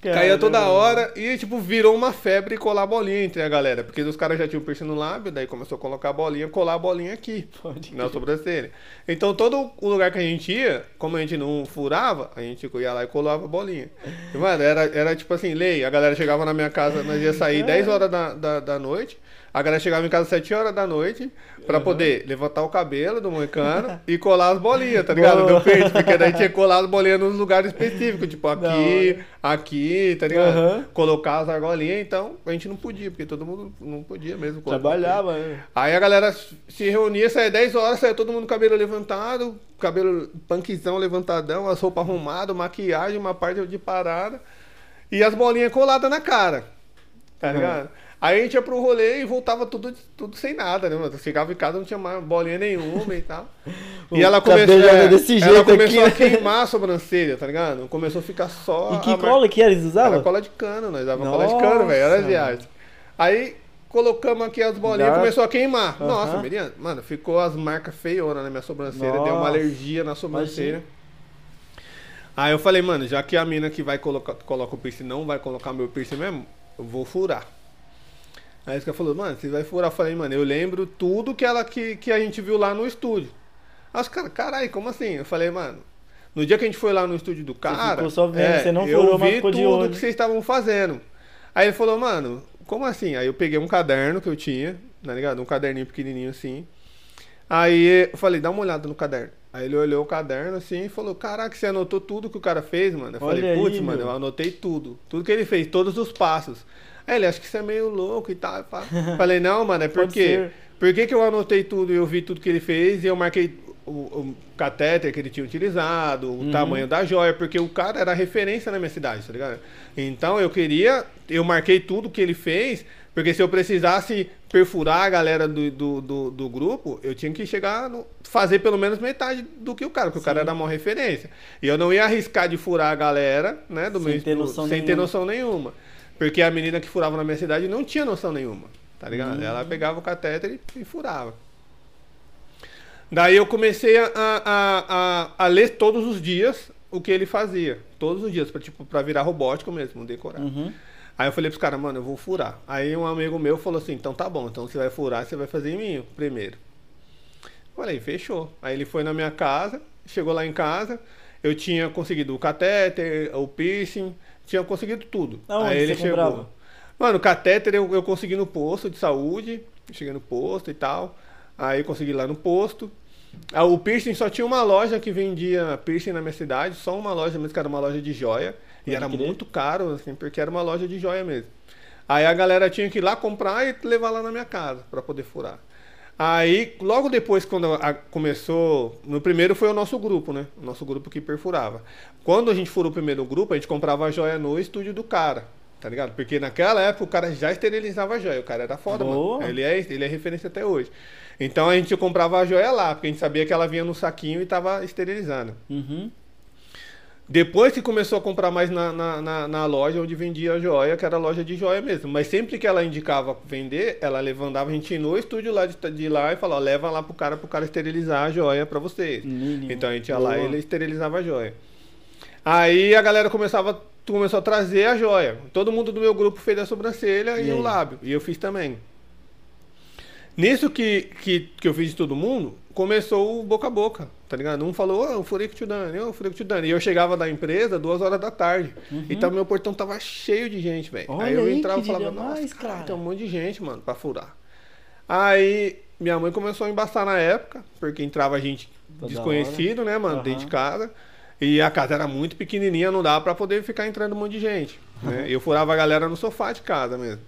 Caramba. Caía toda hora e, tipo, virou uma febre colar bolinha entre a galera. Porque os caras já tinham piercing no lábio, daí começou a colocar a bolinha, colar a bolinha aqui, Pode na sobrancelha. Então, todo o lugar que a gente ia, como a gente não furava, a gente ia lá e colava a bolinha. E, mano, era, era tipo assim, lei. A galera chegava na minha casa, nós ia sair 10 é. horas da, da, da noite. A galera chegava em casa às 7 horas da noite pra uhum. poder levantar o cabelo do moicano e colar as bolinhas, tá ligado? Do peito, porque daí tinha colado as bolinhas nos lugares específicos, tipo aqui, não. aqui, tá ligado? Uhum. Colocar as argolinhas, então a gente não podia, porque todo mundo não podia mesmo. Trabalhava, né? Aí a galera se reunia, saía 10 horas, saía todo mundo com o cabelo levantado, cabelo punkzão levantadão, as roupas arrumadas, maquiagem, uma parte de parada e as bolinhas coladas na cara, tá ligado? Uhum. Aí a gente ia pro rolê e voltava tudo, tudo sem nada, né, mano? Chegava em casa, não tinha mais bolinha nenhuma e tal. e ela começou, é, desse jeito ela começou aqui, a né? queimar a sobrancelha, tá ligado? Começou a ficar só. E que cola que eles usavam? Era cola de cano, nós usávamos cola de cano, velho. Era viagem. Aí colocamos aqui as bolinhas e começou a queimar. Uhum. Nossa, Miriam, mano, ficou as marcas feiona na minha sobrancelha, Nossa. deu uma alergia na sobrancelha. Imagina. Aí eu falei, mano, já que a mina que vai colocar coloca o piercing não vai colocar meu piercing mesmo, eu vou furar. Aí ela falou, mano, você vai furar. Eu falei, mano, eu lembro tudo que ela que, que a gente viu lá no estúdio. Aí os caras, caralho, como assim? Eu falei, mano, no dia que a gente foi lá no estúdio do cara. Você ficou só vendo, é, você não furou, eu vi tudo que vocês estavam fazendo. Aí ele falou, mano, como assim? Aí eu peguei um caderno que eu tinha, tá ligado? Um caderninho pequenininho assim. Aí eu falei, dá uma olhada no caderno. Aí ele olhou o caderno assim e falou: Caraca, você anotou tudo que o cara fez, mano? Eu Olha falei: Putz, mano, eu anotei tudo. Tudo que ele fez, todos os passos. Aí ele, acho que você é meio louco e tal. Falei: Não, mano, é porque. Por que, que eu anotei tudo e eu vi tudo que ele fez e eu marquei o, o catéter que ele tinha utilizado, o Uhum. tamanho da joia, porque o cara era referência na minha cidade, tá ligado? Então eu queria, eu marquei tudo que ele fez, porque se eu precisasse perfurar a galera do, do, do, do grupo, eu tinha que chegar, no, fazer pelo menos metade do que o cara, porque o cara era uma referência. E eu não ia arriscar de furar a galera, né, do Sem meu ter noção sem ter nenhuma. noção nenhuma. Porque a menina que furava na minha cidade não tinha noção nenhuma, tá ligado? Uhum. Ela pegava o catéter e, e furava. Daí eu comecei a, a, a, a ler todos os dias o que ele fazia. Todos os dias, pra, tipo, pra virar robótico mesmo, decorar. Uhum. Aí eu falei pros caras, mano, eu vou furar. Aí um amigo meu falou assim, então tá bom, então você vai furar, você vai fazer em mim primeiro. Falei, fechou. Aí ele foi na minha casa, chegou lá em casa, eu tinha conseguido o catéter, o piercing, tinha conseguido tudo. Aonde Aí ele chegou. comprava? Mano, o catéter eu, eu consegui no posto de saúde, cheguei no posto e tal. Aí consegui lá no posto. Ah, O piercing só tinha uma loja que vendia piercing na minha cidade, só uma loja mesmo, que era uma loja de joia. E Pode era crer. muito caro, assim, porque era uma loja de joia mesmo. Aí a galera tinha que ir lá comprar e levar lá na minha casa pra poder furar. Aí, logo depois, quando a- começou. No primeiro foi o nosso grupo, né? O nosso grupo que perfurava. Quando a gente furou o primeiro grupo, a gente comprava a joia no estúdio do cara. Tá ligado? Porque naquela época o cara já esterilizava a joia. O cara era foda, Boa. mano. Ele é, ele é referência até hoje. Então a gente comprava a joia lá, porque a gente sabia que ela vinha no saquinho e tava esterilizada. Uhum. Depois que começou a comprar mais na, na, na- na loja onde vendia a joia, que era a loja de joia mesmo. Mas sempre que ela indicava vender, ela levantava a gente no estúdio lá de, de lá e falava, leva lá pro cara pro cara esterilizar a joia pra vocês. Mínimo. Então a gente ia lá e Boa. ele esterilizava a joia. Aí a galera começava, começou a trazer a joia. Todo mundo do meu grupo fez a sobrancelha E e, o lábio. E eu fiz também. Nisso que, que, que eu fiz de todo mundo, começou o boca a boca, tá ligado? Um falou, ô, eu furei com o tio Dani, ô, eu furei com o tio Dani. E eu chegava da empresa duas horas da tarde. Então meu portão tava cheio de gente, velho. Uhum. Aí eu entrava e falava, nossa, mais, cara, cara." tem um monte de gente, mano, pra furar. Aí minha mãe começou a embaçar na época, porque entrava gente Toda desconhecido, né, mano, Aham. dentro de casa. E a casa era muito pequenininha, não dava pra poder ficar entrando um monte de gente. Né? Eu furava a galera no sofá de casa mesmo.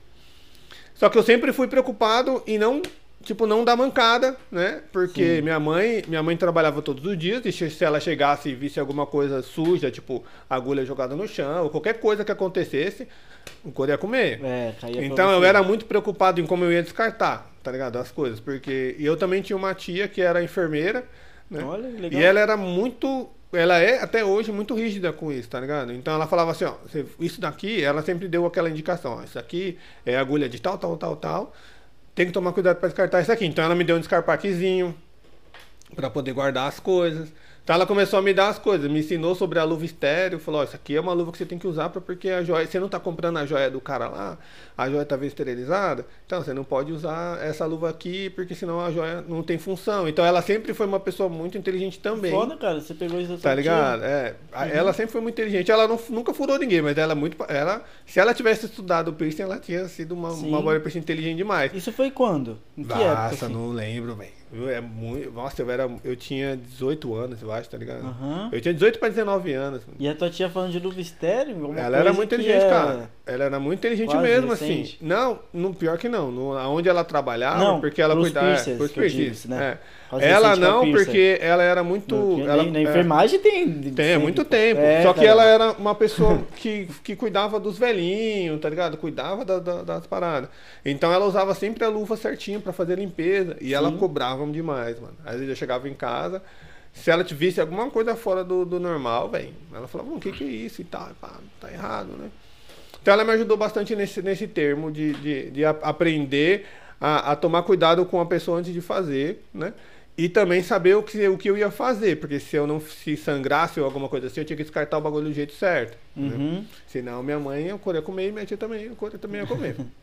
Só que eu sempre fui preocupado em não, tipo, não dar mancada, né? Porque minha mãe, minha mãe trabalhava todos os dias, e se ela chegasse e visse alguma coisa suja, tipo agulha jogada no chão, ou qualquer coisa que acontecesse, o couro ia comer. É, Então eu era muito preocupado em como eu ia descartar, tá ligado? As coisas. Porque eu também tinha uma tia que era enfermeira, né? Olha, legal. E ela era muito. Ela é até hoje muito rígida com isso, tá ligado? Então ela falava assim, ó, isso daqui, ela sempre deu aquela indicação, ó, isso aqui é agulha de tal, tal, tal, tal. Tem que tomar cuidado para descartar isso aqui. Então ela me deu um descarpaquezinho para poder guardar as coisas. Então ela começou a me dar as coisas, me ensinou sobre a luva estéreo, falou, ó, isso aqui é uma luva que você tem que usar pra, porque a joia, você não tá comprando a joia do cara lá, a joia tá esterilizada, então você não pode usar essa luva aqui, porque senão a joia não tem função. Então ela sempre foi uma pessoa muito inteligente também. Foda, cara, você pegou isso Tá ligado? É. Uhum. Ela sempre foi muito inteligente. Ela não- nunca furou ninguém, mas ela é muito. Ela, se ela tivesse estudado o piercing, ela tinha sido uma, Sim. uma boa piercing inteligente demais. Isso foi quando? Em que época? Nossa, assim? não lembro, velho. É muito. Nossa, eu era. Eu tinha 18 anos, eu acho, tá ligado? Aham. Eu tinha 18 para 19 anos. E a tua tia falando de luva estéreo? Ela era muito inteligente, é- cara. Ela era muito inteligente quase mesmo, recente. assim. Não, no pior que não. No, onde ela trabalhava, Não, porque ela cuidava. piercers pros disse, né? é. Ela pra não, porque ela era muito. Ela, na, é. enfermagem tem. Tem, há sempre, muito tempo. É, Só que tá ela era uma pessoa que, que cuidava dos velhinhos, tá ligado? Cuidava da- da- das paradas. Então ela usava sempre a luva certinho pra fazer limpeza. E ela Sim. cobrava demais, mano. Às vezes eu chegava em casa, se ela te visse alguma coisa fora do, do normal, velho, ela falava, "Hum, o que que é isso e tal? Pá, tá errado, né? Então ela me ajudou bastante nesse, nesse termo de, de, de aprender a, a tomar cuidado com a pessoa antes de fazer, né? E também saber o que, o que eu ia fazer, porque se eu não se sangrasse ou alguma coisa assim, eu tinha que descartar o bagulho do jeito certo. né? Uhum. Senão minha mãe eu ia comer e minha tia também, eu também ia comer.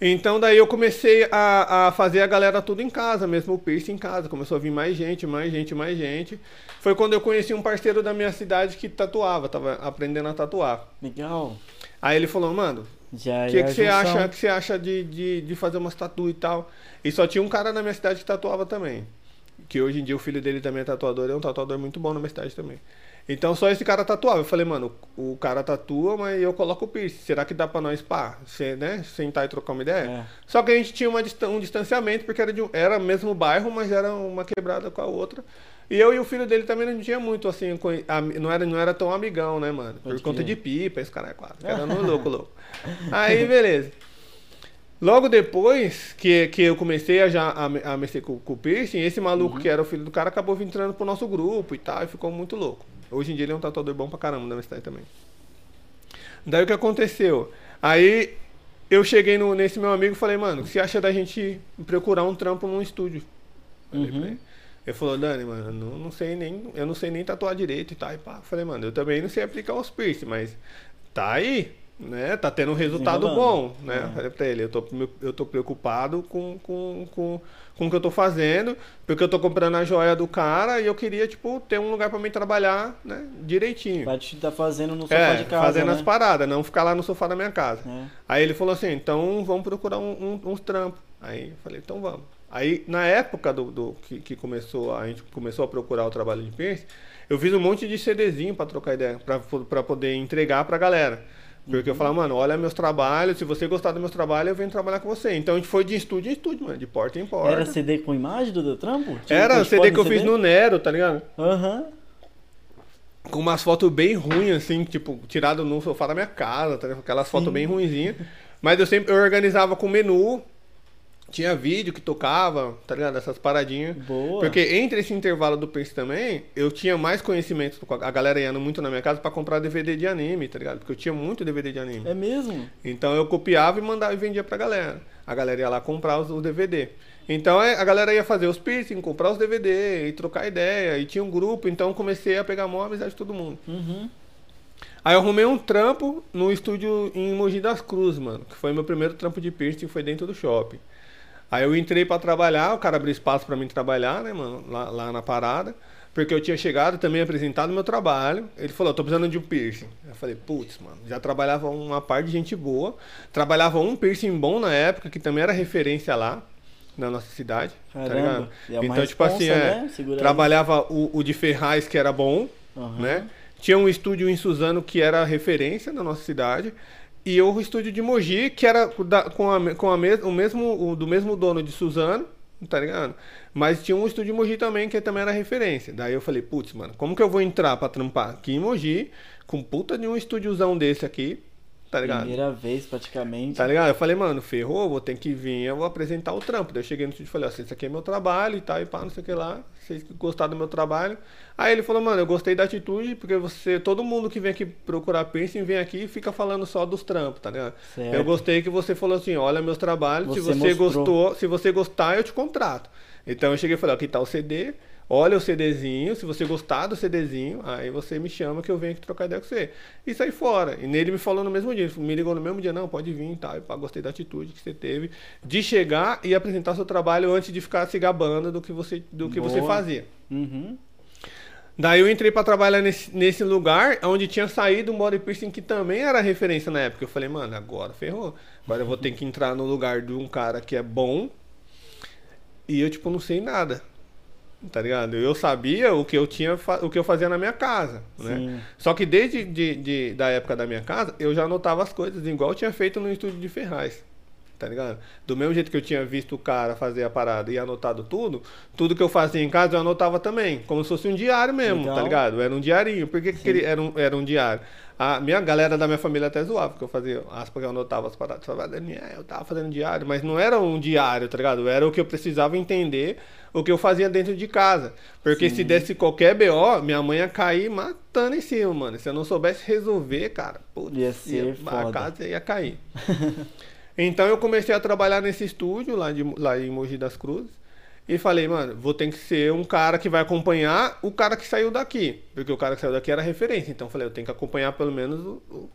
Então daí eu comecei a, a fazer a galera tudo em casa, mesmo o piercing em casa. Começou a vir mais gente, mais gente, mais gente. Foi quando eu conheci um parceiro da minha cidade que tatuava, tava aprendendo a tatuar. Legal. Aí ele falou, mano, Já o que, é que você acha, que você acha de, de, de fazer umas tatu e tal? E só tinha um cara na minha cidade que tatuava também. Que hoje em dia o filho dele também é tatuador, é um tatuador muito bom na minha cidade também. Então só esse cara tatuava. Eu falei, mano, o cara tatua, mas eu coloco o piercing. Será que dá pra nós, pá, né, sentar e trocar uma ideia? É. Só que a gente tinha uma, um distanciamento, porque era, de, era mesmo bairro, mas era uma quebrada com a outra. E eu e o filho dele também não tinha muito, assim, não era, não era tão amigão, né, mano? Por Pode conta de pipa, esse cara é quase. Era no louco, louco. Aí, beleza. Logo depois que, que eu comecei a, já, a, a mexer com, com o piercing, esse maluco que era o filho do cara acabou entrando pro nosso grupo e tal, e ficou muito louco. Hoje em dia ele é um tatuador bom pra caramba na minha cidade também. Daí o que aconteceu? Aí eu cheguei no- nesse meu amigo e falei, mano, o que você acha da gente procurar um trampo num estúdio? Falei pra Uhum. ele. Ele falou, Dani, mano, eu não, não sei nem, eu não sei nem tatuar direito e tal. E pá. Falei, mano, eu também não sei aplicar os piercing, mas tá aí, né? Tá tendo um resultado bom, né? É. Falei pra ele, eu tô, eu tô preocupado com, com, com, com o que eu tô fazendo, porque eu tô comprando a joia do cara e eu queria, tipo, ter um lugar pra mim trabalhar, né? Direitinho. Vai te tá fazendo no sofá É, de casa, fazendo né? as paradas, não ficar lá no sofá da minha casa. É. Aí ele falou assim, então vamos procurar um- um- uns trampos. Aí eu falei, então vamos. Aí na época do, do- que, que começou, a gente começou a procurar o trabalho de piercing, eu fiz um monte de CDzinho pra trocar ideia, pra, pra poder entregar pra galera. Porque eu falava, mano, olha meus trabalhos, se você gostar dos meus trabalhos, eu venho trabalhar com você. Então a gente foi de estúdio em estúdio, mano, de porta em porta. Era CD com imagem do teu trampo? Tipo, Era com CD que eu spot fiz no Nero, tá ligado? Aham. Com umas fotos bem ruins, assim, tipo, tirado no sofá da minha casa, tá ligado? Aquelas fotos bem ruinzinhas. Mas eu sempre eu organizava com menu, tinha vídeo que tocava, tá ligado? Essas paradinhas. Boa. Porque entre esse intervalo do Prince também, eu tinha mais conhecimento. A galera ia muito na minha casa pra comprar DVD de anime, tá ligado? Porque eu tinha muito DVD de anime. É mesmo? Então eu copiava e mandava e vendia pra galera. A galera ia lá comprar os, os DVD. Então é, a galera ia fazer os piercing, comprar os DVD e trocar ideia. E tinha um grupo, então eu comecei a pegar mó amizade de todo mundo. Uhum. Aí eu arrumei um trampo no estúdio em Mogi das Cruzes, mano. Que foi meu primeiro trampo de piercing, foi dentro do shopping. Aí eu entrei pra trabalhar, o cara abriu espaço pra mim trabalhar, né, mano, lá, lá na parada. Porque eu tinha chegado também apresentado meu trabalho. Ele falou, eu tô precisando de um piercing. Eu falei, putz, mano, já trabalhava uma parte de gente boa. Trabalhava um piercing bom na época, que também era referência lá, na nossa cidade. tá Caramba. ligado? E é então, tipo assim, é, né? Trabalhava o, o de Ferraz, que era bom, Aham. né? Tinha um estúdio em Suzano que era referência na nossa cidade. E o estúdio de Mogi, que era da- com, a, com a mes, o mesmo, o, do mesmo dono de Suzano, tá ligado? Mas tinha um estúdio em Mogi também, que também era referência. Daí eu falei, putz, mano, como que eu vou entrar pra trampar aqui em Mogi, com puta de um estúdiozão desse aqui, tá ligado? Primeira vez, praticamente. Tá ligado? Eu falei, mano, ferrou, vou ter que vir, eu vou apresentar o trampo. Daí eu cheguei no estúdio e falei, ó, esse aqui é meu trabalho e tal, e pá, não sei o que lá. Vocês gostaram do meu trabalho. Aí ele falou, mano, eu gostei da atitude, porque você, todo mundo que vem aqui procurar piercing, vem aqui e fica falando só dos trampos, tá ligado? Certo. Eu gostei que você falou assim, olha meus trabalhos, se Você você mostrou. gostou, se você gostar, eu te contrato. Então eu cheguei e falei, ó, aqui tá o CD, olha o CDzinho, se você gostar do CDzinho, aí você me chama que eu venho aqui trocar ideia com você. E saí fora. E nele me falou no mesmo dia, me ligou no mesmo dia, não, pode vir e tal. E pá, gostei da atitude que você teve de chegar e apresentar seu trabalho antes de ficar se gabando do que você, do que você fazia. Uhum. Daí eu entrei pra trabalhar nesse, nesse lugar onde tinha saído um body piercing que também era referência na época. Eu falei, mano, agora ferrou. Agora eu vou ter que entrar no lugar de um cara que é bom e eu, tipo, não sei nada. Tá ligado? Eu sabia o que eu tinha, o que eu fazia na minha casa, né? Sim. Só que desde de, de- da época da minha casa, eu já anotava as coisas, igual eu tinha feito no estúdio de Ferraz. Tá ligado? Do mesmo jeito que eu tinha visto o cara fazer a parada e anotado tudo, tudo que eu fazia em casa eu anotava também, como se fosse um diário mesmo, Legal. tá ligado? Era um diarinho. Por que, que ele era um, era um diário? A minha galera da minha família até zoava, porque eu fazia aspas que eu anotava as paradas. Eu tava fazendo diário, mas não era um diário, tá ligado? Era o que eu precisava entender, o que eu fazia dentro de casa. Porque se desse qualquer BO, minha mãe ia cair matando em cima, mano. Se eu não soubesse resolver, cara, putz, Ia ser a foda. casa ia cair. Então eu comecei a trabalhar nesse estúdio lá, de, lá em Mogi das Cruzes. E falei, mano, vou ter que ser um cara que vai acompanhar o cara que saiu daqui. Porque o cara que saiu daqui era referência. Então eu falei, eu tenho que acompanhar pelo menos o- o-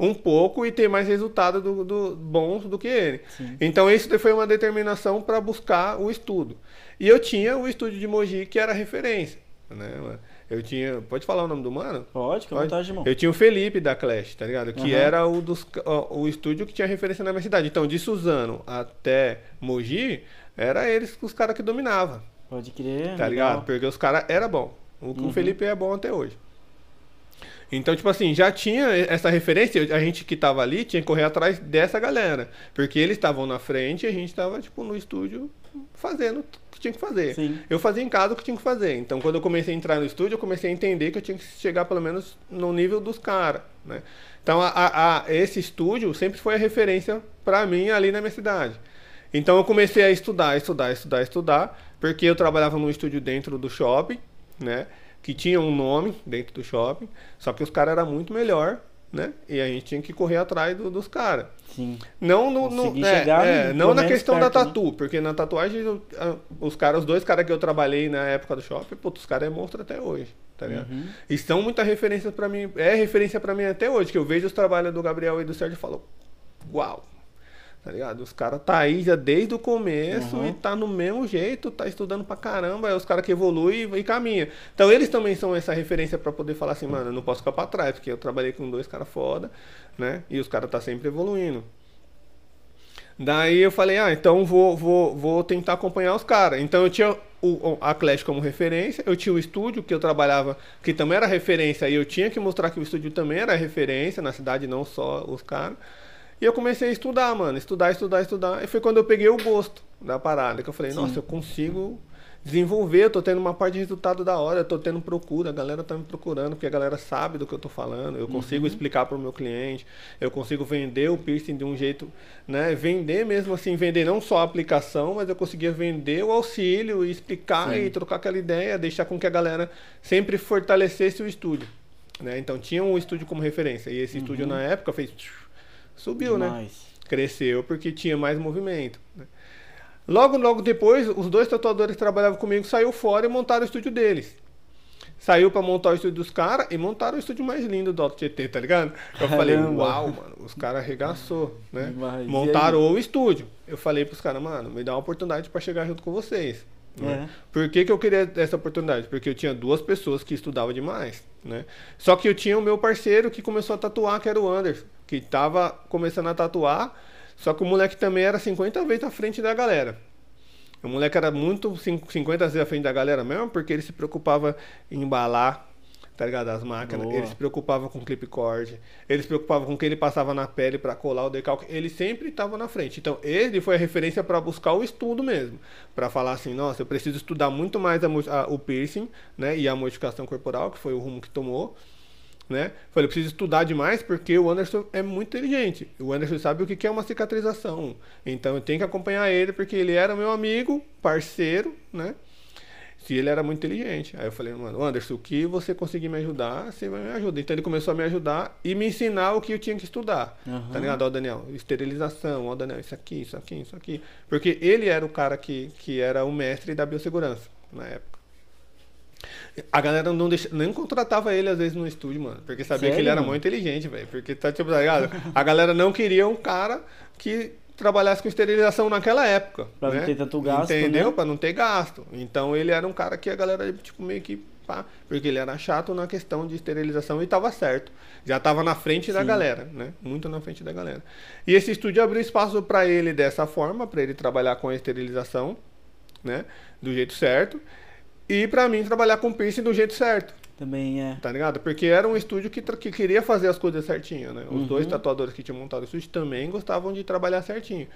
um pouco e ter mais resultado do, do- bons do que ele. Sim. Então isso foi uma determinação para buscar o estudo. E eu tinha o estúdio de Mogi que era referência. Né, mano? Eu tinha. Pode falar o nome do mano? Pode, com Pode. vontade, irmão. Eu tinha o Felipe da Clash, tá ligado? Que Aham. era o, dos, ó, o estúdio que tinha referência na minha cidade. Então, de Suzano até Mogi, era eles os caras que dominavam, Pode crer. tá legal. ligado? Porque os caras eram bom. O, o Uhum. Felipe é bom até hoje. Então, tipo assim, já tinha essa referência, a gente que tava ali tinha que correr atrás dessa galera. Porque eles estavam na frente e a gente tava, tipo, no estúdio fazendo o que tinha que fazer. Sim. Eu fazia em casa o que tinha que fazer. Então, quando eu comecei a entrar no estúdio, eu comecei a entender que eu tinha que chegar pelo menos no nível dos caras, né? Então, a, a- a- esse estúdio sempre foi a referência pra mim ali na minha cidade. Então, eu comecei a estudar, estudar, estudar, estudar, porque eu trabalhava num estúdio dentro do shopping, né? Que tinha um nome dentro do shopping, só que os caras eram muito melhor, né? E a gente tinha que correr atrás do- dos caras. Sim. Não, no, no- é, é, não na questão perto, da né? tatu, porque na tatuagem os caras, os dois caras que eu trabalhei na época do shopping, putz, os caras é monstro até hoje, tá ligado? Uhum. E são muita referência pra mim, é referência pra mim até hoje, que eu vejo os trabalhos do Gabriel e do Sérgio e falo, uau, tá ligado? Os caras tá aí já desde o começo Uhum. e tá no mesmo jeito, tá estudando pra caramba, é os caras que evoluem e, e caminham. Então eles também são essa referência pra poder falar assim, mano, eu não posso ficar pra trás, porque eu trabalhei com dois caras foda, né? E os caras tá sempre evoluindo. Daí eu falei, ah, então vou, vou, vou tentar acompanhar os caras. Então eu tinha o- a Clash como referência, eu tinha o estúdio que eu trabalhava, que também era referência, e eu tinha que mostrar que o estúdio também era referência na cidade, não só os caras. E eu comecei a estudar, mano, estudar, estudar, estudar. E foi quando eu peguei o gosto da parada, que eu falei, Sim. nossa, eu consigo desenvolver, eu tô tendo uma parte de resultado da hora, eu tô tendo procura, a galera tá me procurando, porque a galera sabe do que eu tô falando, eu consigo explicar pro meu cliente, eu consigo vender o piercing de um jeito, né, vender mesmo assim, vender não só a aplicação, mas eu conseguia vender o auxílio e explicar Sim. e trocar aquela ideia, deixar com que a galera sempre fortalecesse o estúdio, né? Então tinha um estúdio como referência, e esse estúdio na época fez subiu, né? Demais. cresceu porque tinha mais movimento. né? Logo, logo depois, os dois tatuadores que trabalhavam comigo saiu fora e montaram o estúdio deles. Saiu pra montar o estúdio dos caras e montaram o estúdio mais lindo do Alto Tietê, tá ligado? Eu falei, Caramba. uau, mano, os caras arregaçou, né? Demais. Montaram o estúdio. Eu falei pros caras, mano, me dá uma oportunidade pra chegar junto com vocês. Né? É. Por que, que eu queria essa oportunidade? Porque eu tinha duas pessoas que estudavam demais, né? Só que eu tinha o meu parceiro que começou a tatuar, que era o Anderson, que tava começando a tatuar, só que o moleque também era 50 vezes à frente da galera. O moleque era muito cin- 50 vezes à frente da galera mesmo, porque ele se preocupava em embalar, tá ligado? As máquinas. Boa. Ele se preocupava com clip cord. Ele se preocupava com o que ele passava na pele para colar o decalque. Ele sempre estava na frente. Então, ele foi a referência para buscar o estudo mesmo. Para falar assim, nossa, eu preciso estudar muito mais a a- o piercing, né? E a modificação corporal, que foi o rumo que tomou. Né? Falei, eu preciso estudar demais porque o Anderson é muito inteligente. O Anderson sabe o que é uma cicatrização. Então eu tenho que acompanhar ele porque ele era meu amigo, parceiro, né? Se ele era muito inteligente. Aí eu falei, mano, Anderson, o que você conseguir me ajudar, você vai me ajudar. Então ele começou a me ajudar e me ensinar o que eu tinha que estudar. Aham. Tá ligado? Ó, Daniel, esterilização, ó, Daniel, isso aqui, isso aqui, isso aqui. Porque ele era o cara que, que era o mestre da biossegurança na época. A galera não deixa, nem contratava ele às vezes no estúdio, mano. Porque sabia que ele Sério, era muito inteligente, velho. Porque tá tipo, tá ligado? A galera não queria um cara que trabalhasse com esterilização naquela época. Pra não né? ter tanto gasto, Entendeu? né? Pra não ter gasto. Então ele era um cara que a galera, tipo, meio que. Pá, porque ele era chato na questão de esterilização e tava certo. Já tava na frente da Sim. galera, né? Muito na frente da galera. E esse estúdio abriu espaço pra ele dessa forma, pra ele trabalhar com a esterilização, né? Do jeito certo. E pra mim trabalhar com piercing do jeito certo. Também é. Tá ligado? Porque era um estúdio que, que queria fazer as coisas certinho, né? Os Uhum. dois tatuadores que tinham montado o estúdio também gostavam de trabalhar certinho.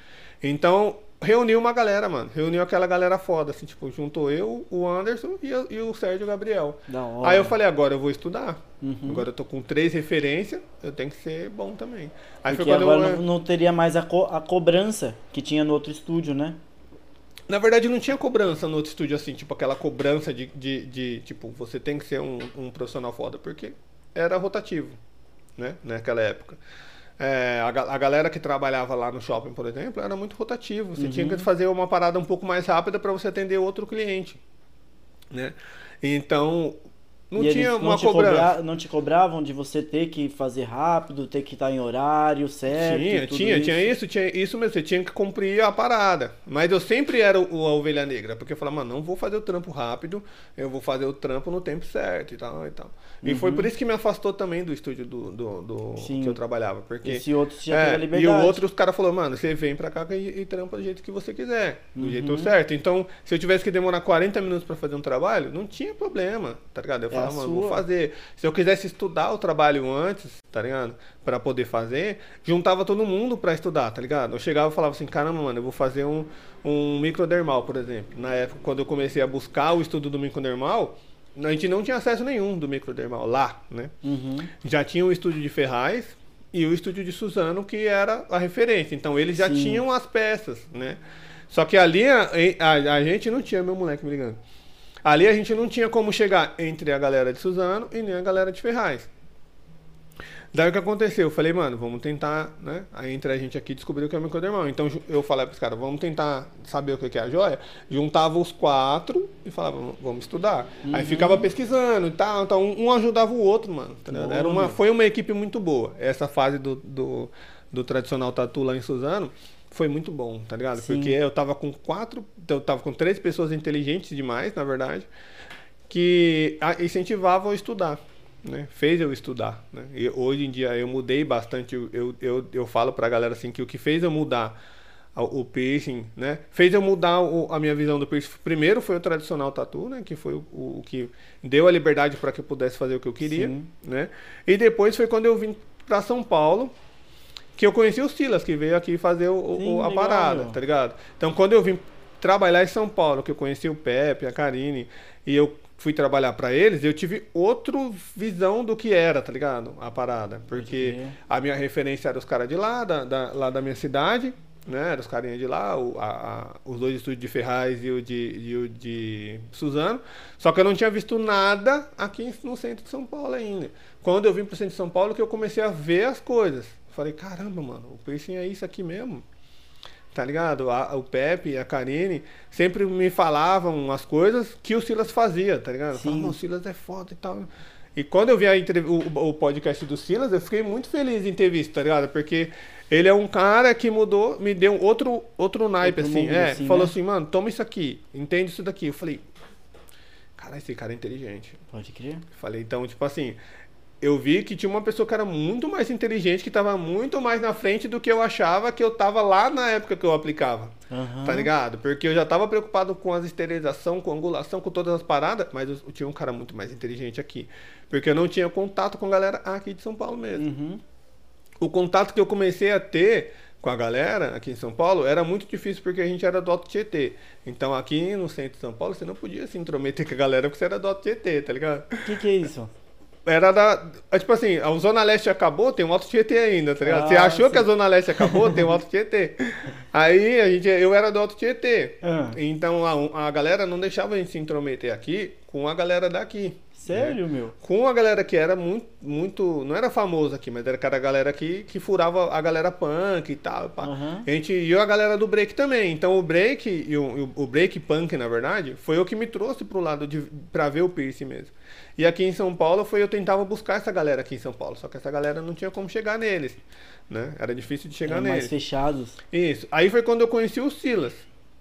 Então, reuniu uma galera, mano. Reuniu aquela galera foda, assim, tipo, juntou eu, o Anderson e, eu- e o Sérgio Gabriel. Da hora. Aí eu falei, agora eu vou estudar. Uhum. Agora eu tô com três referências, eu tenho que ser bom também. Aí Porque agora eu. não, não teria mais a, co- a cobrança que tinha no outro estúdio, né? Na verdade, não tinha cobrança no outro estúdio assim, tipo aquela cobrança de, de, de, tipo, você tem que ser um, um profissional foda, porque era rotativo, né? Naquela época. É, a, a galera que trabalhava lá no shopping, por exemplo, era muito rotativo. Você tinha que fazer uma parada um pouco mais rápida para você atender outro cliente, né? Então, não E tinha uma não cobrança. cobra- não te cobravam de você ter que fazer rápido, ter que estar em horário certo. Tinha, e tudo tinha, tinha isso, tinha isso mesmo, você tinha que cumprir a parada. Mas eu sempre era o, a ovelha negra, porque eu falava, mano, não vou fazer o trampo rápido, eu vou fazer o trampo no tempo certo e tal e tal. E foi por isso que me afastou também do estúdio do, do, do- Uhum. Que eu trabalhava. Porque, Esse outro já é, a e liberdade. o outro, os caras falaram, mano, você vem pra cá e, e trampa do jeito que você quiser, do Uhum. jeito certo. Então, se eu tivesse que demorar 40 minutos pra fazer um trabalho, não tinha problema, tá ligado? Eu É falava, a mano, vou fazer. Se eu quisesse estudar o trabalho antes, tá ligado? Pra poder fazer, juntava todo mundo pra estudar, tá ligado? Eu chegava e falava assim, caramba, mano, eu vou fazer um, um microdermal, por exemplo. Na época, quando eu comecei a buscar o estudo do microdermal, a gente não tinha acesso nenhum do microdermal lá, né? Uhum. já tinha o estúdio de Ferraz e o estúdio de Suzano, que era a referência. Então eles já Sim. tinham as peças, né? Só que ali a, a, a gente não tinha, meu moleque me ligando. Ali a gente não tinha como chegar entre a galera de Suzano e nem a galera de Ferraz. Daí o que aconteceu? Eu falei, mano, vamos tentar, né? Aí entre a gente aqui descobrir o que é o microdermal. Então eu falei pros caras, vamos tentar saber o que é a joia. Juntava os quatro e falava, vamos estudar. Aí ficava pesquisando e tal. Então um ajudava o outro, mano. ligado? Era uma, foi uma equipe muito boa. Essa fase do, do, do tradicional tatu lá em Suzano foi muito bom, tá ligado? Sim. Porque eu tava com quatro, eu tava com três pessoas inteligentes demais, na verdade, que incentivavam a estudar. Né? Fez eu estudar. Né? E hoje em dia eu mudei bastante. Eu, eu, eu, falo pra galera assim que o que fez eu mudar o piercing, né? Fez eu mudar o- a minha visão do piercing. Primeiro foi o tradicional tatu, né? Que foi o, o que deu a liberdade para que eu pudesse fazer o que eu queria, Sim. né? E depois foi quando eu vim para São Paulo que eu conheci o Silas, que veio aqui fazer o, o- Sim, a legal, parada, meu. tá ligado? Então quando eu vim trabalhar em São Paulo, que eu conheci o Pepe, a Karine, e eu fui trabalhar para eles, eu tive outra visão do que era, tá ligado? A parada. Porque a minha referência era os caras de lá, da, da- lá da minha cidade, né? Eram os carinhas de lá, o- a- a- os dois estúdios de Ferraz e o de, e o de Suzano. Só que eu não tinha visto nada aqui no centro de São Paulo ainda. Quando eu vim pro centro de São Paulo, que eu comecei a ver as coisas. Falei, caramba, mano, o piercing é isso aqui mesmo. Tá ligado? A- o Pepe e a Karine sempre me falavam as coisas que o Silas fazia, tá ligado? Falavam, o Silas é foda e tal. E quando eu vi a o, o podcast do Silas, eu fiquei muito feliz em ter visto, tá ligado? Porque ele é um cara que mudou, me deu outro, outro naipe, Outro assim. mundo, é, assim, falou né? assim, mano, toma isso aqui, entende isso daqui. Eu falei, cara, esse cara é inteligente. Pode crer. Falei, então, tipo assim, eu vi que tinha uma pessoa que era muito mais inteligente, que tava muito mais na frente do que eu achava que eu tava lá na época que eu aplicava. Aham. Tá ligado? Porque eu já tava preocupado com as esterilização, com angulação, com todas as paradas, mas eu, eu tinha um cara muito mais inteligente aqui. Porque eu não tinha contato com a galera aqui de São Paulo mesmo. Uhum. O contato que eu comecei a ter com a galera aqui em São Paulo era muito difícil porque a gente era do Alto Tietê. Então aqui no centro de São Paulo você não podia se intrometer com a galera porque você era do Alto Tietê, tá ligado? O que, que é isso? Era da. Tipo assim, a Zona Leste acabou, tem o Alto Tietê ainda, tá ligado? Você Ah, achou sim. que a Zona Leste acabou, tem o Alto Tietê. Aí a gente, eu era do Alto Tietê. Ah. Então a, a galera não deixava a gente se intrometer aqui com a galera daqui. Sério, meu? Com a galera que era muito, muito. Não era famosa aqui, mas era a galera que, que furava a galera punk e tal. Aham. A gente, e a galera do break também. Então o break, o, e o- o break punk, na verdade, foi o que me trouxe pro lado de pra ver o piercing mesmo. E aqui em São Paulo foi eu tentava buscar essa galera aqui em São Paulo. Só que essa galera não tinha como chegar neles. Né? Era difícil de chegar Eram neles. mais fechados. Isso. Aí foi quando eu conheci o Silas.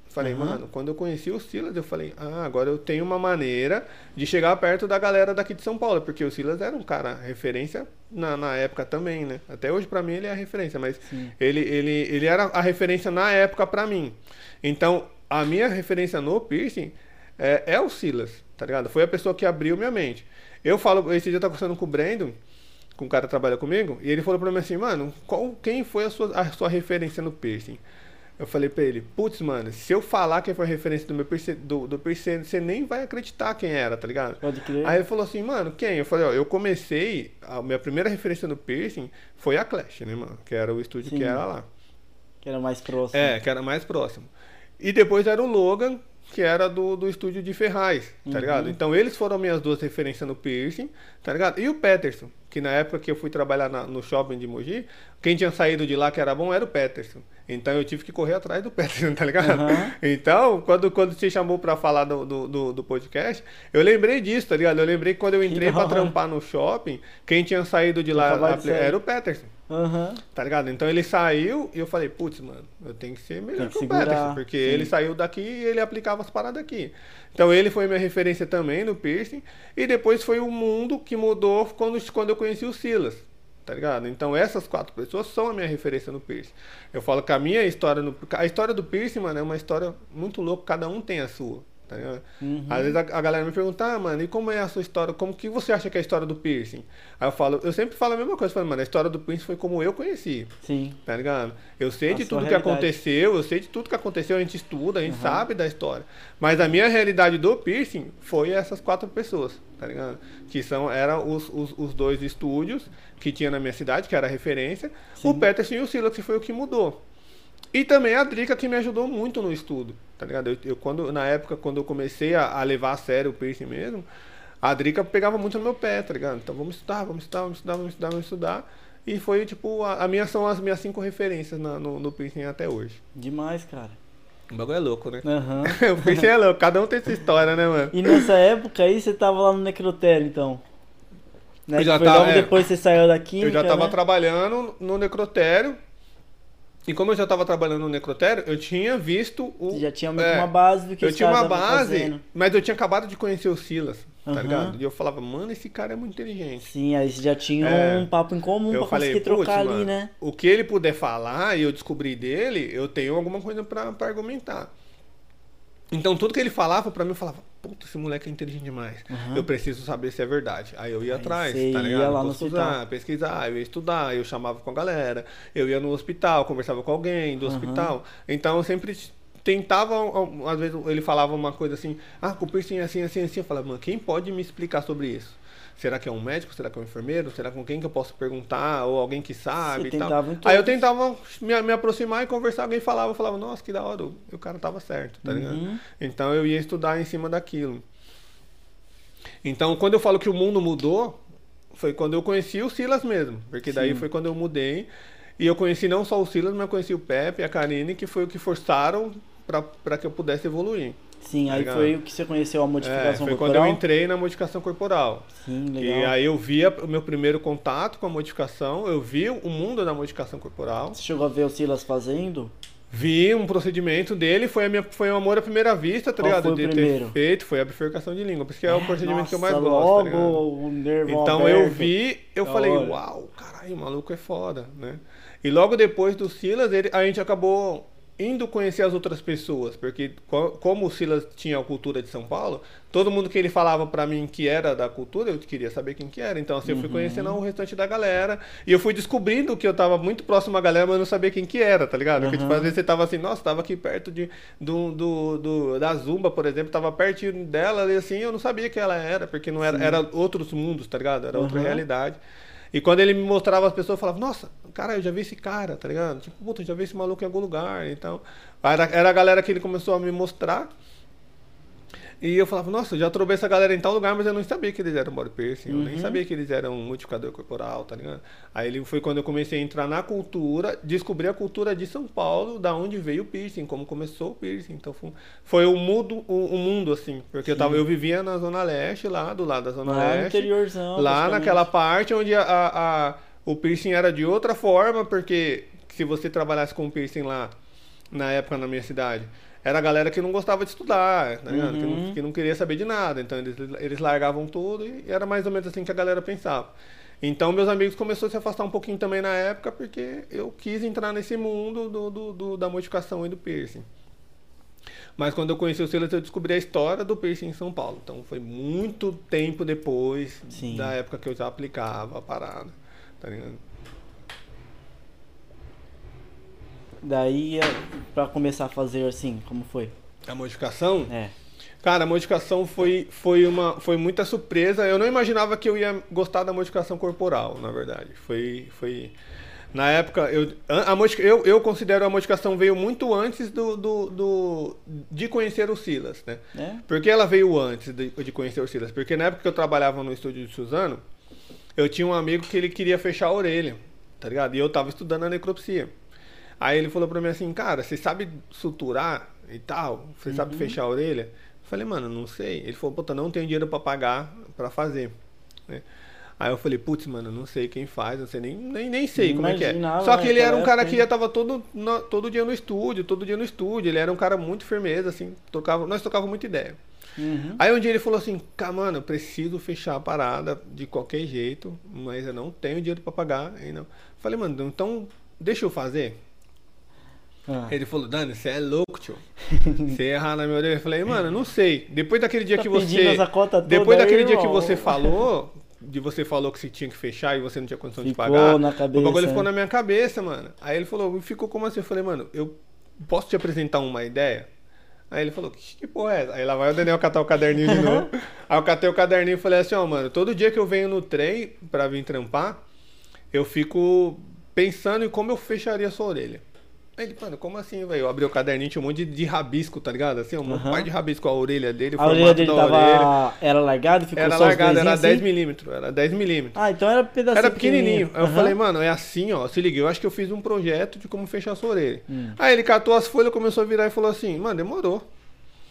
Falei, Aham. mano, quando eu conheci o Silas, eu falei, ah, agora eu tenho uma maneira de chegar perto da galera daqui de São Paulo. Porque o Silas era um cara referência na, na época também, né? Até hoje pra mim ele é a referência, mas Sim. ele, ele, ele era a referência na época pra mim. Então, a minha referência no piercing é, é o Silas, tá ligado? Foi a pessoa que abriu minha mente. Eu falo, esse dia eu tava conversando com o Brandon, com um cara que trabalha comigo, e ele falou pra mim assim, mano, qual, quem foi a sua, a sua referência no piercing? Eu falei pra ele, putz, mano, se eu falar quem foi a referência do meu piercing, do, do piercing, você nem vai acreditar quem era, tá ligado? Pode crer. Aí ele falou assim, mano, quem? Eu falei, ó, eu comecei, a minha primeira referência no piercing foi a Clash, né, mano? Que era o estúdio Sim. que era lá. Que era mais próximo. É, que era mais próximo. E depois era o Logan, que era do, do estúdio de Ferraz, tá Uhum. ligado? Então eles foram minhas duas referências no piercing, tá ligado? E o Peterson, que na época que eu fui trabalhar na- no shopping de Mogi, quem tinha saído de lá que era bom era o Peterson. Então eu tive que correr atrás do Peterson, tá ligado? Aham. Então, quando, quando você chamou pra falar do, do, do, podcast, eu lembrei disso, tá ligado? Eu lembrei que quando eu entrei hora. trampar no shopping, quem tinha saído de lá de era o Peterson. Aham. Tá ligado? Então ele saiu e eu falei, putz, mano, eu tenho que ser melhor Tem que, que o Peterson, porque sim. ele saiu daqui e ele aplicava as paradas aqui. Então ele foi minha referência também no piercing. E depois foi o mundo que mudou quando, quando eu conheci o Silas. Tá ligado? Então essas quatro pessoas são a minha referência no piercing. Eu falo que a minha história no. A história do piercing, mano, é uma história muito louca, cada um tem a sua. Tá? Uhum. Às vezes a, a galera me pergunta, ah, mano, e como é a sua história? Como que você acha que é a história do piercing? Aí eu falo, eu sempre falo a mesma coisa, falo, mano, a história do piercing foi como eu conheci. Sim. Tá ligado? Eu sei A de tudo que realidade. aconteceu, eu sei de tudo que aconteceu, a gente estuda, a gente Uhum. sabe da história. Mas a minha realidade do piercing foi essas quatro pessoas, tá ligado? Que são, eram os, os, os dois estúdios que tinha na minha cidade, que era a referência. Sim. O Peterson e o Silas, que foi o que mudou. E também a Drica, que me ajudou muito no estudo, tá ligado? Eu, eu quando, na época, quando eu comecei a, a levar a sério o piercing mesmo, a Drica pegava muito no meu pé, tá ligado? Então vamos estudar, vamos estudar, vamos estudar, vamos estudar, vamos estudar. E foi, tipo, a, a minha são as minhas cinco referências na- no, no piercing até hoje. Demais, cara. O bagulho é louco, né? Aham. o piercing é louco, cada um tem sua história, né, mano? E nessa época aí você tava lá no necrotério, então? Né? Eu já tava- logo é. depois que você saiu da química, Eu já tava né? trabalhando no necrotério. E como eu já tava trabalhando no necrotério, eu tinha visto o. Você já tinha é, uma base do que eu tinha uma base, fazendo. mas eu tinha acabado de conhecer o Silas, tá Aham. ligado? E eu falava, mano, esse cara é muito inteligente. Sim, aí você já tinha É. um papo em comum eu pra falei, conseguir trocar ali, mano, né? o que ele puder falar e eu descobrir dele, eu tenho alguma coisa pra argumentar. Então tudo que ele falava pra mim, eu falava, puta, esse moleque é inteligente demais. Aham. Eu preciso saber se é verdade. Aí eu ia Aí atrás, tá ia ligado? lá no Pesquisar, hospital. pesquisar, eu ia estudar, eu chamava com a galera, eu ia no hospital, conversava com alguém do Aham. hospital. Então eu sempre tentava, às vezes ele falava uma coisa assim, ah, com o piercing assim, assim, assim. Eu falava, mano, quem pode me explicar sobre isso? Será que é um médico? Será que é um enfermeiro? Será com quem que eu posso perguntar? Ou alguém que sabe Você e tal. Aí eu tentava me, me aproximar e conversar, alguém falava, eu falava, nossa, que da hora, o, cara tava certo, tá ligado? Uhum. Então eu ia estudar em cima daquilo. Então quando eu falo que o mundo mudou, foi quando eu conheci o Silas mesmo. Porque daí Sim. foi quando eu mudei. E eu conheci não só o Silas, mas eu conheci o Pepe a Karine, que foi o que forçaram para que eu pudesse evoluir. Sim, aí Legal. foi o que você conheceu a É, modificação foi quando corporal. eu entrei na modificação corporal. Sim, E legal. aí eu via o meu primeiro contato com a modificação, eu vi o mundo da modificação corporal. Você chegou a ver o Silas fazendo? Vi um procedimento dele, foi, a minha, foi um amor à primeira vista, tá Qual ligado? foi o de primeiro? ter feito, foi a bifurcação de língua, porque é, o procedimento que eu mais Nossa, gosto. tá Logo ligado? o nervão Então aberto. eu vi, eu Da falei, hora. uau, caralho, o maluco é foda, né? E logo depois do Silas, ele, a gente acabou indo conhecer as outras pessoas, porque co- como o Silas tinha a cultura de São Paulo, todo mundo que ele falava pra mim que era da cultura, eu queria saber quem que era. Então assim, eu fui Uhum. conhecendo o restante da galera, e eu fui descobrindo que eu tava muito próximo à galera, mas eu não sabia quem que era, tá ligado? Porque tipo, Uhum. às vezes você tava assim, nossa, tava aqui perto de, do, do, do- da Zumba, por exemplo, tava pertinho dela, e assim, eu não sabia quem ela era, porque não era, era outros mundos, tá ligado? Era outra Uhum. realidade. E quando ele me mostrava as pessoas, eu falava, nossa, cara, eu já vi esse cara, tá ligado? Tipo, puta, eu já vi esse maluco em algum lugar. Então, era, era a galera que ele começou a me mostrar. E eu falava, nossa, já trovei essa galera em tal lugar, mas eu não sabia que eles eram body piercing, eu nem Uhum. sabia que eles eram um modificador corporal, tá ligado? Aí ele foi quando eu comecei a entrar na cultura, descobri a cultura de São Paulo, da onde veio o piercing, como começou o piercing. Então foi, foi o mundo, o, o mundo, assim, porque eu, tava, eu vivia na Zona Leste, lá do lado da Zona Lá Leste. interiorzão. Lá naquela parte onde a, a- a- o piercing era de outra forma, porque se você trabalhasse com piercing lá, na época na minha cidade, era a galera que não gostava de estudar, tá ligado? Que, não, Uhum. que não queria saber de nada. Então eles, eles largavam tudo e era mais ou menos assim que a galera pensava. Então meus amigos começaram a se afastar um pouquinho também na época, porque eu quis entrar nesse mundo do, do- do- da modificação e do piercing. Mas quando eu conheci o Silas, eu descobri a história do piercing em São Paulo. Então foi muito tempo depois Sim. da época que eu já aplicava a parada. Tá ligado? Daí, é, pra começar a fazer assim, como foi? A modificação? É. Cara, a modificação foi, foi, uma, foi muita surpresa. Eu não imaginava que eu ia gostar da modificação corporal, na verdade. Foi. foi... Na época, eu, a, a eu, eu considero a modificação veio muito antes do, do, do- de conhecer o Silas, né? É? Por que ela veio antes de, de conhecer o Silas? Porque na época que eu trabalhava no estúdio de Suzano, eu tinha um amigo que ele queria fechar a orelha, tá ligado? E eu tava estudando a necropsia. Aí ele falou pra mim assim, cara, você sabe suturar e tal? Você sabe fechar a orelha? Eu falei, mano, não sei. Ele falou, puta, não tenho dinheiro pra pagar pra fazer. né? Aí eu falei, putz, mano, não sei quem faz, não sei nem, nem, nem sei como é que é. Só que né, ele era um cara época, que ia tava todo, no- todo dia no estúdio, todo dia no estúdio. Ele era um cara muito firmeza, assim, tocava, nós tocávamos muita ideia. Uhum. Aí um dia ele falou assim, cara, mano, eu preciso fechar a parada de qualquer jeito, mas eu não tenho dinheiro pra pagar. Aí não. Falei, mano, então deixa eu fazer. Ah. Ele falou, Dani, você é louco, tio. Você errar na minha orelha. Eu falei, mano, não sei. Depois daquele dia Tá que você. Depois aí, daquele dia que irmão. você falou, de você falou que você tinha que fechar e você não tinha condição Ficou de pagar. na O cabeça, bagulho ficou né? na minha cabeça, mano. Aí ele falou, ficou como assim? Eu falei, mano, eu posso te apresentar uma ideia? Aí ele falou, que porra é essa? Aí lá vai o Daniel catar o caderninho de novo. Aí eu catei o caderninho e falei assim, ó, mano, todo dia que eu venho no trem pra vir trampar, eu fico pensando em como eu fecharia a sua orelha. Ele, mano, como assim, velho? Eu abri o caderninho, tinha um monte de, de rabisco, tá ligado? Assim, um Aham. par de rabisco, a orelha dele, o A orelha dele da tava. orelha. Era largada, ficou Era largado, era doisinhos 10 assim? milímetros, era 10 milímetros. Ah, então era pedacinho. Era pequenininho. Aí eu Aham. falei, mano, é assim, ó. Se liga, eu acho que eu fiz um projeto de como fechar a sua orelha. Hum. Aí ele catou as folhas, começou a virar e falou assim, mano, demorou.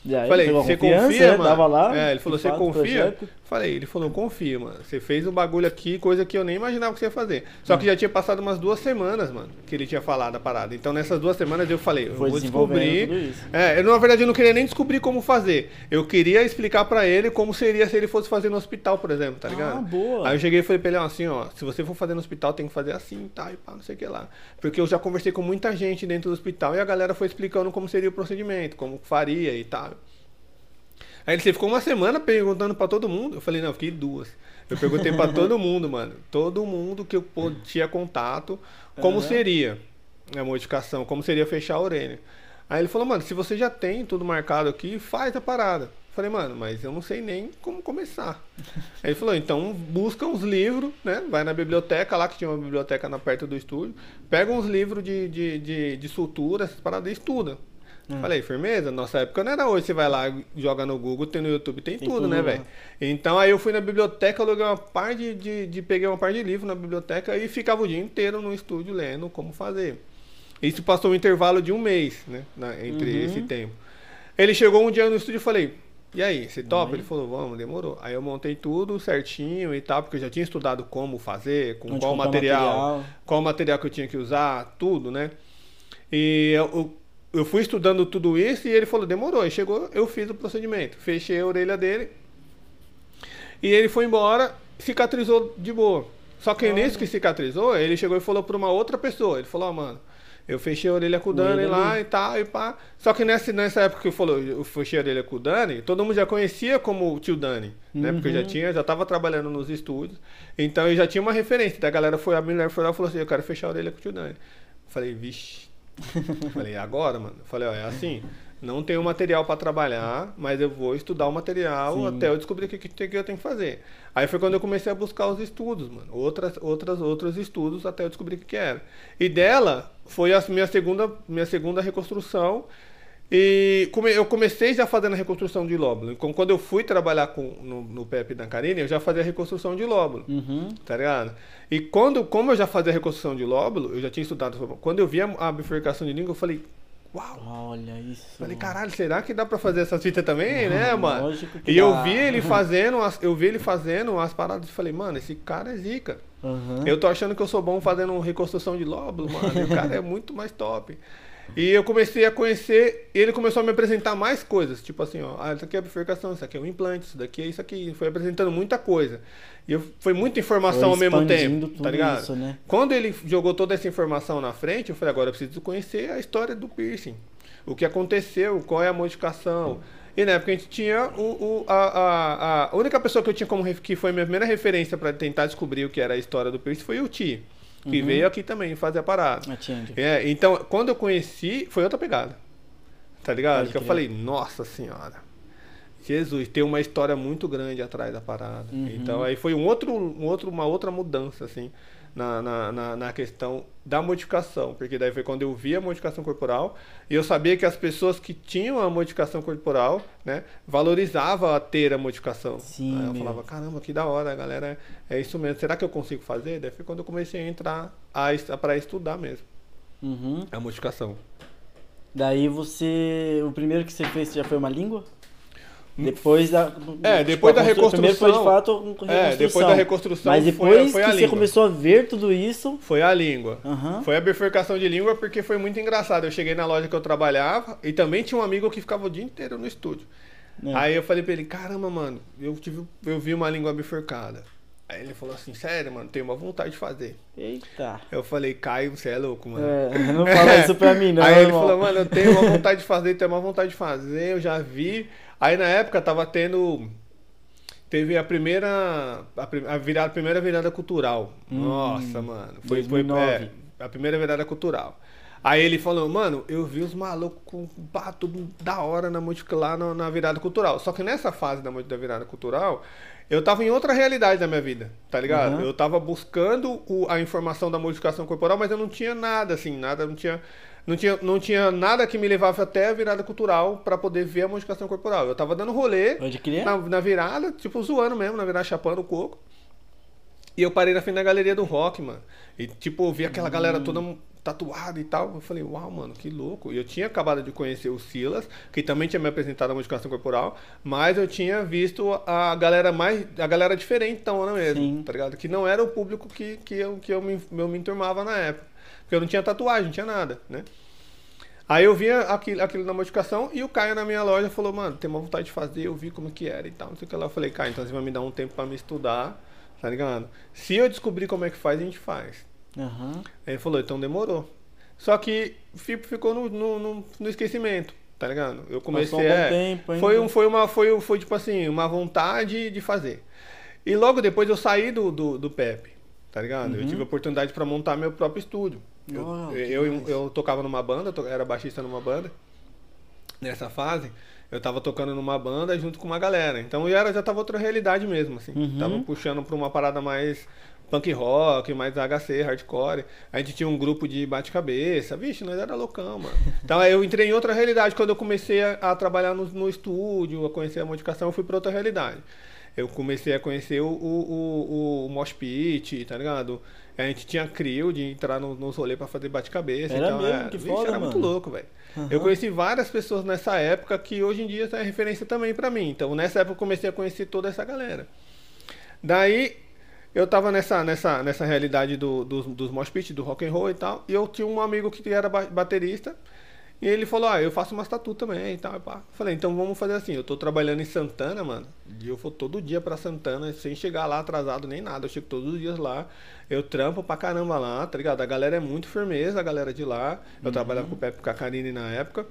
E aí, falei, você confia, né? mano? Lá. É, ele falou, você confia? projeto. Falei, ele falou, confia, mano. Você fez um bagulho aqui, coisa que eu nem imaginava que você ia fazer. Só que Hum. já tinha passado umas duas semanas, mano, que ele tinha falado a parada. Então nessas duas semanas eu falei, eu Foi vou descobrir. É, eu, na verdade eu não queria nem descobrir como fazer. Eu queria explicar pra ele como seria se ele fosse fazer no hospital, por exemplo, tá ligado? Ah, boa. Aí eu cheguei e falei pra ele, ó, assim, ó, se você for fazer no hospital, tem que fazer assim, tá, e pá, não sei o que lá. Porque eu já conversei com muita gente dentro do hospital e a galera foi explicando como seria o procedimento, como faria e tal. Aí ele ficou uma semana perguntando pra todo mundo. Eu falei, não, eu fiquei duas. Eu perguntei pra todo mundo, mano. Todo mundo que eu tinha contato, como Aham. seria a modificação, como seria fechar a orelha. Aí ele falou, mano, se você já tem tudo marcado aqui, faz a parada. Eu falei, mano, mas eu não sei nem como começar. Aí ele falou, então busca uns livros, né? Vai na biblioteca lá, que tinha uma biblioteca na perto do estúdio, pega uns livros de, de, de, de sutura, essas paradas e estuda. Hum. Falei, firmeza? Nossa época não era hoje, você vai lá, joga no Google, tem no YouTube, tem, Tem tudo, tudo né, velho? Então aí eu fui na biblioteca, aluguei uma par de, de, de- Peguei uma par de livros na biblioteca e ficava o dia inteiro no estúdio lendo como fazer. Isso passou um intervalo de um mês, né? na- entre Uhum. esse tempo. Ele chegou um dia no estúdio e falei, e aí, você topa? Ele falou, vamos, demorou. Aí eu montei tudo certinho e tal, porque eu já tinha estudado como fazer, com Onde qual material, material. qual material que eu tinha que usar, tudo, né? E eu, eu- eu fui estudando tudo isso e ele falou, demorou. Aí chegou, eu fiz o procedimento. Fechei a orelha dele. E ele foi embora, cicatrizou de boa. Só que Olha. nesse que cicatrizou, ele chegou e falou pra uma outra pessoa. Ele falou, ó, mano, eu fechei a orelha com o Dani ele lá ali. e tal, e pá. Só que nessa, nessa época que eu falou, eu fechei a orelha com o Dani, todo mundo já conhecia como o tio Dani, né? Porque eu já Uhum. tinha, já tava trabalhando nos estúdios. Então eu já tinha uma referência. Da galera foi, a mulher foi lá e falou assim, eu quero fechar a orelha com o tio Dani. Eu falei, vixe. falei, agora, mano? Falei, ó, é assim. Não tenho material pra trabalhar, mas eu vou estudar o material Sim. até eu descobrir o que, que, que eu tenho que fazer. Aí foi quando eu comecei a buscar os estudos, mano. Outras, outras, outros estudos até eu descobrir o que, que era. E dela foi a minha segunda, minha segunda reconstrução. E come- eu comecei já fazendo a reconstrução de lóbulo. Então, quando eu fui trabalhar com, no, no PEP da Karine, eu já fazia a reconstrução de lóbulo. Uhum. Tá ligado? E quando, como eu já fazia a reconstrução de lóbulo, eu já tinha estudado. Quando eu vi a, a bifurcação de língua, eu falei, uau! Olha isso. Falei, caralho, será que dá pra fazer essas fitas também, né, mano? Lógico que E eu dá. vi ele fazendo, as, eu vi ele fazendo as paradas e falei, mano, esse cara é zica. Aham. Eu tô achando que eu sou bom fazendo reconstrução de lóbulo, mano. e o cara é muito mais top. E eu comecei a conhecer, ele começou a me apresentar mais coisas. Tipo assim, ó, ah, isso aqui é a bifurcação, isso aqui é o implante, isso daqui é isso aqui. Foi apresentando muita coisa. E eu, foi muita informação ao mesmo tempo, tá ligado? isso, né? Quando ele jogou toda essa informação na frente, eu falei, agora eu preciso conhecer a história do piercing. O que aconteceu, qual é a modificação. E na época a gente tinha o, o- a, a, a única pessoa que eu tinha como que foi minha primeira referência para tentar descobrir o que era a história do piercing foi o Ti, que Uhum. veio aqui também fazer a parada. A. É, então, quando eu conheci, foi outra pegada. Tá ligado? Pode Que eu falei, nossa senhora. Jesus, tem uma história muito grande atrás da parada. Uhum. Então aí foi um outro, um outro, uma outra mudança, assim, na, na, na, na questão da modificação. Porque daí foi quando eu vi a modificação corporal e eu sabia que as pessoas que tinham a modificação corporal, né, valorizavam a ter a modificação. Sim, aí eu falava, caramba, que da hora, galera. É isso mesmo. Será que eu consigo fazer? Daí foi quando eu comecei a entrar a, est- para estudar mesmo Uhum. a modificação. Daí você. O primeiro que você fez já foi uma língua? Depois da. É, tipo, depois a da constru- Primeiro foi de reconstrução- fato a É, depois da reconstrução Mas foi- depois foi a que você língua. começou a ver tudo isso. Foi a língua. Aham. Foi a bifurcação de língua porque foi muito engraçado. Eu cheguei na loja que eu trabalhava e também tinha um amigo que ficava o dia inteiro no estúdio. É. Aí eu falei pra ele, caramba, mano, eu, tive, eu vi uma língua bifurcada. Aí ele falou assim, sério, mano, tenho uma vontade de fazer. Eita. Eu falei, Caio, você é louco, mano. É, não fala isso pra mim, não. Aí ele irmão. falou, mano, eu tenho uma vontade de fazer, tenho uma vontade de fazer, eu já vi. Aí na época tava tendo. Teve a primeira. A, a virada, a primeira virada cultural. Hum, Nossa, mano. Foi, foi 2009. é, a primeira virada cultural. Aí ele falou, mano, eu vi os malucos com pá, tudo da hora na música lá na, na virada cultural. Só que nessa fase da, da virada cultural, eu tava em outra realidade da minha vida, tá ligado? Uhum. Eu tava buscando o- a informação da modificação corporal, mas eu não tinha nada, assim, nada, não tinha. Não tinha, não tinha nada que me levava até a virada cultural pra poder ver a modificação corporal. Eu tava dando rolê Pode crer? na, na virada, tipo, zoando mesmo, na virada chapando o coco. E eu parei na frente da galeria do rock, mano. E, tipo, eu vi aquela galera toda tatuada e tal. Eu falei, uau, mano, que louco. E eu tinha acabado de conhecer o Silas, que também tinha me apresentado a modificação corporal, mas eu tinha visto a galera mais. a galera diferente, então, mesmo, Sim. tá ligado? Que não era o público que, que, eu, que eu, me, eu me enturmava na época. Porque eu não tinha tatuagem, não tinha nada, né? Aí eu via aquilo, aquilo na modificação e o Caio na minha loja falou, mano, tem uma vontade de fazer, eu vi como que era e tal, não sei o que lá. Eu falei, Caio, então você vai me dar um tempo pra me estudar, tá ligado? Se eu descobrir como é que faz, a gente faz. Aham. Aí ele falou, então demorou. Só que fi- ficou no, no, no- no esquecimento, tá ligado? Eu comecei um é, tempo foi um, foi uma foi, foi tipo assim, uma vontade de fazer. E logo depois eu saí do, do, do Pepe, tá ligado? Eu Uhum. tive a oportunidade pra montar meu próprio estúdio. Eu, que eu, eu, tocava numa banda, era baixista numa banda. Nessa fase, eu tava tocando numa banda junto com uma galera. Então já, era, já tava outra realidade mesmo, assim. Uhum. Tava puxando pra uma parada mais punk rock, mais HC, hardcore. A gente tinha um grupo de bate-cabeça. Vixe, nós era loucão, mano. Então aí eu entrei em outra realidade. Quando eu comecei a, a trabalhar no, no estúdio, a conhecer a modificação, eu fui pra outra realidade. Eu comecei a conhecer o, o, o, o Mosh Pit, tá ligado? A gente tinha crio de entrar no- nos rolês pra fazer bate-cabeça. Era então, mesmo? é, Que foda, era muito mano. louco, velho. Aham. Eu conheci várias pessoas nessa época que hoje em dia é referência também pra mim. Então, nessa época eu comecei a conhecer toda essa galera. Daí, eu tava nessa, nessa, nessa realidade do, dos, dos mosh pit, do rock and roll e tal, e eu tinha um amigo que era ba- baterista, e ele falou, ah, eu faço umas tatu também e tal, pá. Falei, então vamos fazer assim, eu tô trabalhando em Santana, mano, e eu vou todo dia pra Santana, sem chegar lá atrasado nem nada, eu chego todos os dias lá, eu trampo pra caramba lá, tá ligado? A galera é muito firmeza, a galera de lá, eu trabalhava com o Pepe Cacarini na época,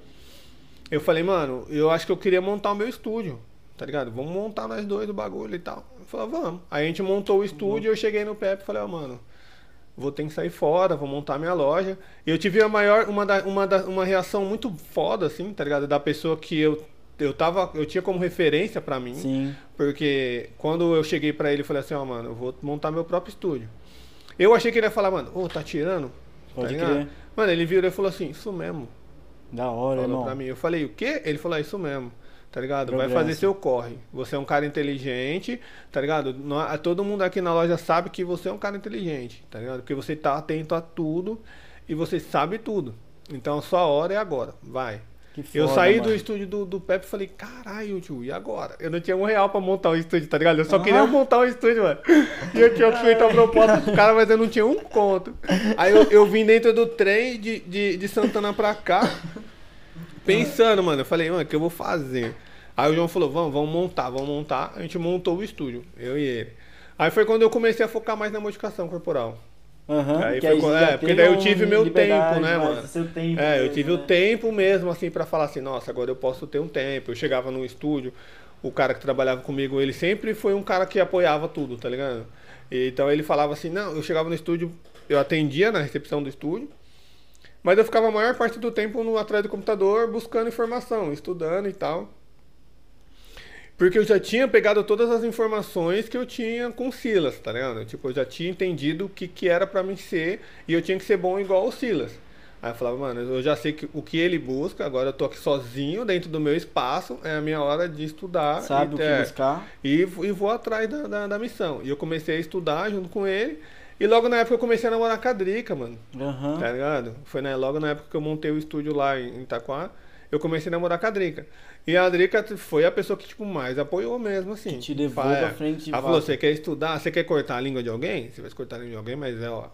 eu falei, mano, eu acho que eu queria montar o meu estúdio, tá ligado? Vamos montar nós dois o bagulho e tal. Eu falei, vamos. Aí a gente montou o estúdio, eu cheguei no Pepe e falei, ó, mano, vou ter que sair fora, vou montar minha loja. E eu tive a maior, uma, da, uma, da, uma reação muito foda, assim, tá ligado? Da pessoa que eu, eu tava, eu tinha como referência pra mim. Sim. Porque quando eu cheguei pra ele, eu falei assim, ó, mano, eu vou montar meu próprio estúdio. Eu achei que ele ia falar, mano, ô, tá tirando? Pode tá ligado? crer. Mano, ele virou e falou assim, isso mesmo. Da hora, Falou irmão. pra mim. Eu falei, o quê? Ele falou, é isso mesmo. Tá ligado? Vai Progresso. fazer seu corre. Você é um cara inteligente, tá ligado? Nó- todo mundo aqui na loja sabe que você é um cara inteligente, tá ligado? Porque você tá atento a tudo e você sabe tudo. Então a sua hora é agora. Vai. Que eu foda, saí do mano. estúdio do, do Pepe e falei, caralho, tio, e agora? Eu não tinha um real pra montar o estúdio, tá ligado? Eu só Ah. queria montar o estúdio, mano. E eu tinha feito a proposta pro cara, mas eu não tinha um conto. Aí eu, eu vim dentro do trem de, de, de Santana pra cá, pensando, mano. Eu falei, mano, o que eu vou fazer? Aí o João falou, vamos, vamos montar, vamos montar. A gente montou o estúdio, eu e ele. Aí foi quando eu comecei a focar mais na modificação corporal. Aham, Aí foi quando- já é, porque daí eu tive meu tempo, né, mano? tempo É, eu tive o né? tempo mesmo, assim, pra falar assim, nossa, agora eu posso ter um tempo. Eu chegava no estúdio, o cara que trabalhava comigo, ele sempre foi um cara que apoiava tudo, tá ligado? E, então ele falava assim, não, eu chegava no estúdio, eu atendia na recepção do estúdio, mas eu ficava a maior parte do tempo no atrás do computador buscando informação, estudando e tal. Porque eu já tinha pegado todas as informações que eu tinha com o Silas, tá ligado? Tipo, eu já tinha entendido o que, que era pra mim ser e eu tinha que ser bom igual o Silas. Aí eu falava, mano, eu já sei que, o que ele busca, agora eu tô aqui sozinho dentro do meu espaço, é a minha hora de estudar. Sabe e, o que é, buscar? e, e vou atrás da, da, da missão. E eu comecei a estudar junto com ele. E logo na época eu comecei a namorar com a Drica, mano. Aham. Tá ligado? Foi né, logo na época que eu montei o estúdio lá em Itaquá, eu comecei a namorar com a Drica. E a Drica foi a pessoa que, tipo, mais apoiou mesmo, assim. Que te levou pra é. frente Ela falou, você quer estudar, você quer cortar a língua de alguém? Você vai cortar a língua de alguém, mas é, ó,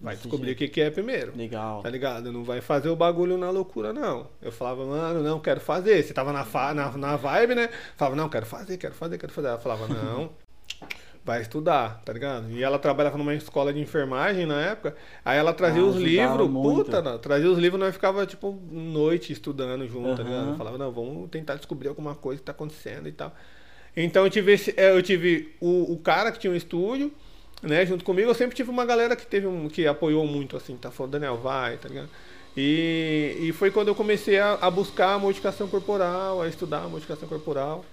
vai descobrir o que, que é primeiro. Legal. Tá ligado? Não vai fazer o bagulho na loucura, não. Eu falava, mano, não, quero fazer. Você tava na, na, na vibe, né? Falava, não, quero fazer, quero fazer, quero fazer. Ela falava, não, vai estudar, tá ligado? E ela trabalhava numa escola de enfermagem na época, aí ela trazia Ah, os livros, muito. puta, não, trazia os livros, nós ficava, tipo, noite estudando junto, tá Aham. ligado? Falava, não, vamos tentar descobrir alguma coisa que tá acontecendo e tal. Então eu tive, eh, eu tive o, o cara que tinha um estúdio, né, junto comigo, eu sempre tive uma galera que teve um, que apoiou muito, assim, tá falando, Daniel, vai, tá ligado? E, e foi quando eu comecei a, a buscar a modificação corporal, a estudar a modificação corporal.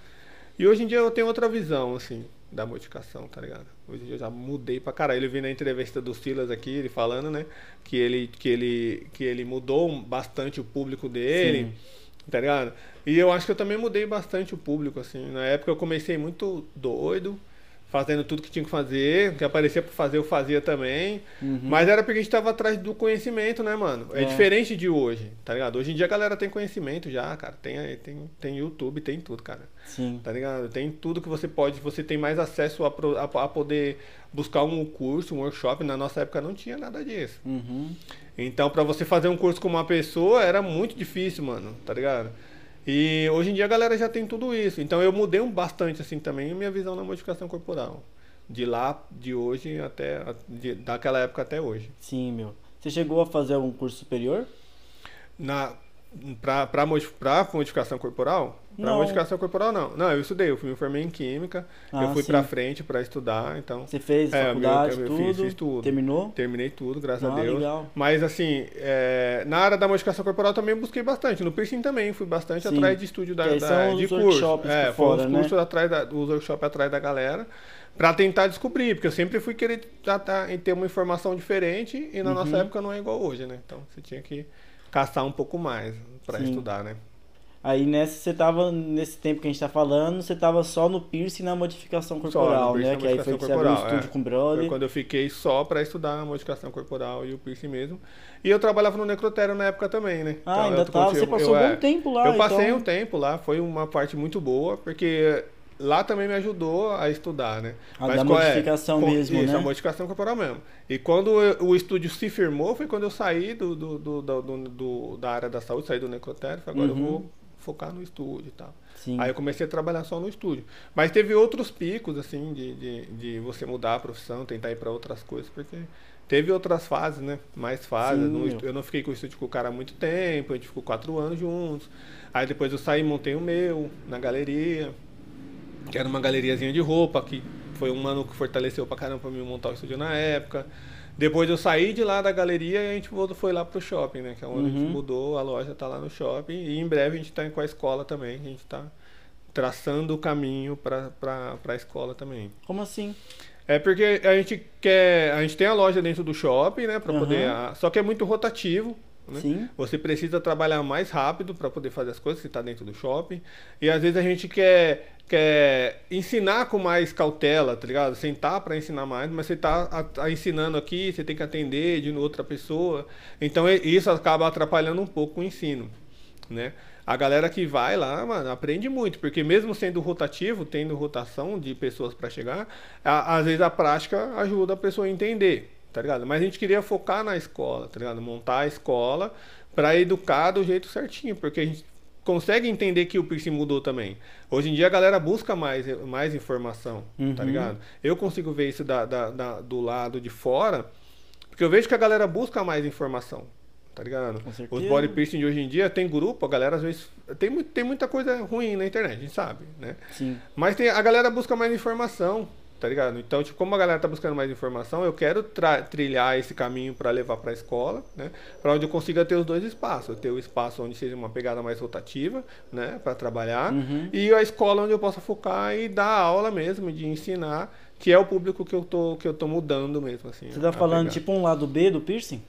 E hoje em dia eu tenho outra visão, assim, da modificação, tá ligado? Hoje em dia eu já mudei pra caralho. Ele vi na entrevista do Silas aqui, ele falando, né, que ele, que ele, que ele mudou bastante o público dele, Sim. tá ligado? E eu acho que eu também mudei bastante o público, assim. Na época eu comecei muito doido, fazendo tudo que tinha que fazer, o que aparecia pra fazer eu fazia também. Mas era porque a gente tava atrás do conhecimento, né, mano? É, É. diferente de hoje, tá ligado? Hoje em dia a galera tem conhecimento já, cara. Tem, tem, tem YouTube, tem tudo, cara. Sim. Tá ligado? Tem tudo que você pode, você tem mais acesso a, a, a poder buscar um curso, um workshop. Na nossa época não tinha nada disso. Uhum. Então, pra você fazer um curso com uma pessoa era muito difícil, mano, tá ligado? E hoje em dia a galera já tem tudo isso. Então eu mudei um bastante assim também a minha visão na modificação corporal. De lá, de hoje até de- daquela época até hoje. Sim, meu. Você chegou a fazer algum curso superior? Na pra modificação corporal? Não. modificação corporal não. Não, eu estudei, eu fui- me formei em química, Ah, eu fui pra frente pra estudar, então Você fez É, faculdade, meu- eu fiz- tudo? fiz tudo. Terminou? Terminei tudo, graças Ah, a Deus. legal. Mas assim, é, na área da modificação corporal também busquei bastante. No piercing também, fui bastante Sim. atrás de estúdio da, da- são de os curso. workshops É, fora, os né? cursos atrás da, os workshops atrás da galera. Pra tentar descobrir, porque eu sempre fui querer tratar em ter uma informação diferente e na Uhum. nossa época não é igual hoje, né? Então você tinha que caçar um pouco mais pra Sim. estudar, né? Aí nessa você tava, nesse tempo que a gente tá falando, você tava só no piercing e na modificação corporal, piercing né? Que aí foi que você abriu estúdio é. com o brother. Foi quando eu fiquei só pra estudar a modificação corporal e o piercing mesmo. E eu trabalhava no necrotério na época também, né? Ah, Então, ainda eu- tava. Você passou eu, um é, bom tempo lá, Eu passei então. um tempo lá, foi uma parte muito boa, porque lá também me ajudou a estudar, né? A da qual é? modificação Com- mesmo, isso, né? a modificação corporal mesmo. E quando eu- o estúdio se firmou, foi quando eu saí do, do, do- do- da área da saúde, saí do necrotério, falei, agora Uhum. eu vou focar no estúdio e tal. Sim. Aí eu comecei a trabalhar só no estúdio. Mas teve outros picos, assim, de, de, de você mudar a profissão, tentar ir para outras coisas, porque teve outras fases, né? Mais fases. Eu não fiquei com o estúdio com o cara há muito tempo, a gente ficou quatro anos juntos. Aí depois eu saí e montei o meu, na galeria, que era uma galeriazinha de roupa, que foi um mano que fortaleceu pra caramba pra mim montar o estúdio na época. Depois eu saí de lá da galeria e a gente foi lá pro shopping, né? Que é onde a Uhum. gente mudou, a loja tá lá no shopping. E em breve a gente tá com a escola também. A gente tá traçando o caminho pra, pra, pra escola também. Como assim? É porque a gente quer. A gente tem a loja dentro do shopping, né? Pra Aham. poder. a- só que é muito rotativo. Né? Sim. Você precisa trabalhar mais rápido para poder fazer as coisas que está dentro do shopping. E às vezes a gente quer, quer ensinar com mais cautela, tá ligado? Sentar para ensinar mais, mas você está ensinando aqui, você tem que atender de outra pessoa. Então isso acaba atrapalhando um pouco o ensino, né? A galera que vai lá, mano, aprende muito, porque mesmo sendo rotativo, tendo rotação de pessoas para chegar, a- às vezes a prática ajuda a pessoa a entender, tá ligado? Mas a gente queria focar na escola, tá ligado? Montar a escola para educar do jeito certinho, porque a gente consegue entender que o piercing mudou também. Hoje em dia a galera busca mais, mais informação, tá Uhum. ligado? Eu consigo ver isso da, da- da- do lado de fora, porque eu vejo que a galera busca mais informação. Tá ligado? Os body piercing de hoje em dia tem grupo, a galera às vezes. Tem, tem muita coisa ruim na internet, a gente sabe, né? Sim. Mas tem, a galera busca mais informação, tá ligado? Então, tipo, como a galera tá buscando mais informação, eu quero trilhar esse caminho para levar para a escola, né? Para onde eu consiga ter os dois espaços, eu ter o espaço onde seja uma pegada mais rotativa, né, para trabalhar, Uhum. e a escola onde eu possa focar e dar aula mesmo, de ensinar, que é o público que eu tô que eu tô mudando mesmo assim. Você tá falando pegada. tipo um lado B do piercing?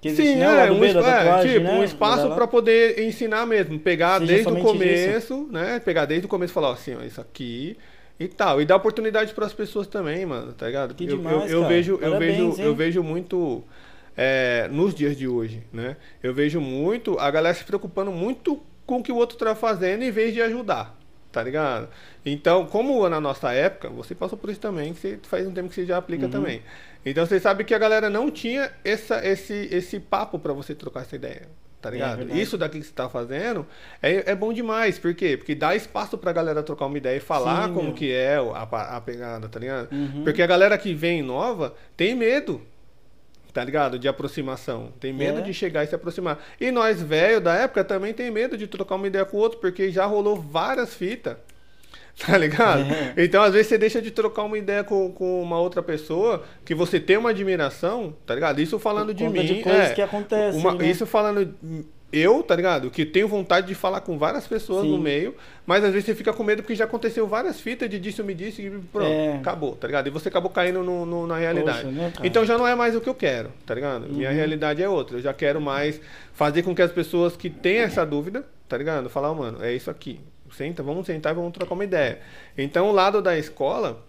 Que existe, Sim, né? É, um, é, tatuagem, tipo, né? um espaço para poder ensinar mesmo, pegar Seja desde o começo, né? Pegar desde o começo e falar assim, ó, isso aqui e tal, e dar oportunidade para as pessoas também, mano, tá ligado? Que eu, eu- demais, eu cara. vejo, eu Parabéns, vejo, hein? eu vejo muito é, nos dias de hoje, né? Eu vejo muito a galera se preocupando muito com o que o outro tá fazendo em vez de ajudar. Tá ligado? Então, como na nossa época, você passou por isso também, que você faz um tempo que você já aplica Uhum. também. Então você sabe que a galera não tinha essa, esse, esse papo para você trocar essa ideia. Tá É ligado? verdade. Isso daqui que você tá fazendo é, é bom demais. Por quê? Porque dá espaço pra galera trocar uma ideia e falar Sim, como meu. que é a, a pegada, tá ligado? Uhum. Porque a galera que vem nova tem medo. Tá ligado? De aproximação. Tem medo É. de chegar e se aproximar. E nós, velho da época, também tem medo de trocar uma ideia com o outro, porque já rolou várias fitas. Tá ligado? É. Então, às vezes, você deixa de trocar uma ideia com, com uma outra pessoa que você tem uma admiração, tá ligado? Isso falando Por de mim. de coisas é, que acontecem, uma- né? Isso falando. Eu, tá ligado? Que tenho vontade de falar com várias pessoas Sim. no meio, mas às vezes você fica com medo porque já aconteceu várias fitas de disse, eu me disse, e pronto, É. acabou, tá ligado? E você acabou caindo no- no- na realidade. Poxa, né, então já não é mais o que eu quero, tá ligado? Minha Uhum. realidade é outra. Eu já quero mais fazer com que as pessoas que têm essa dúvida, tá ligado? Falar, "Ó, mano, é isso aqui. Senta, vamos sentar e vamos trocar uma ideia. Então o lado da escola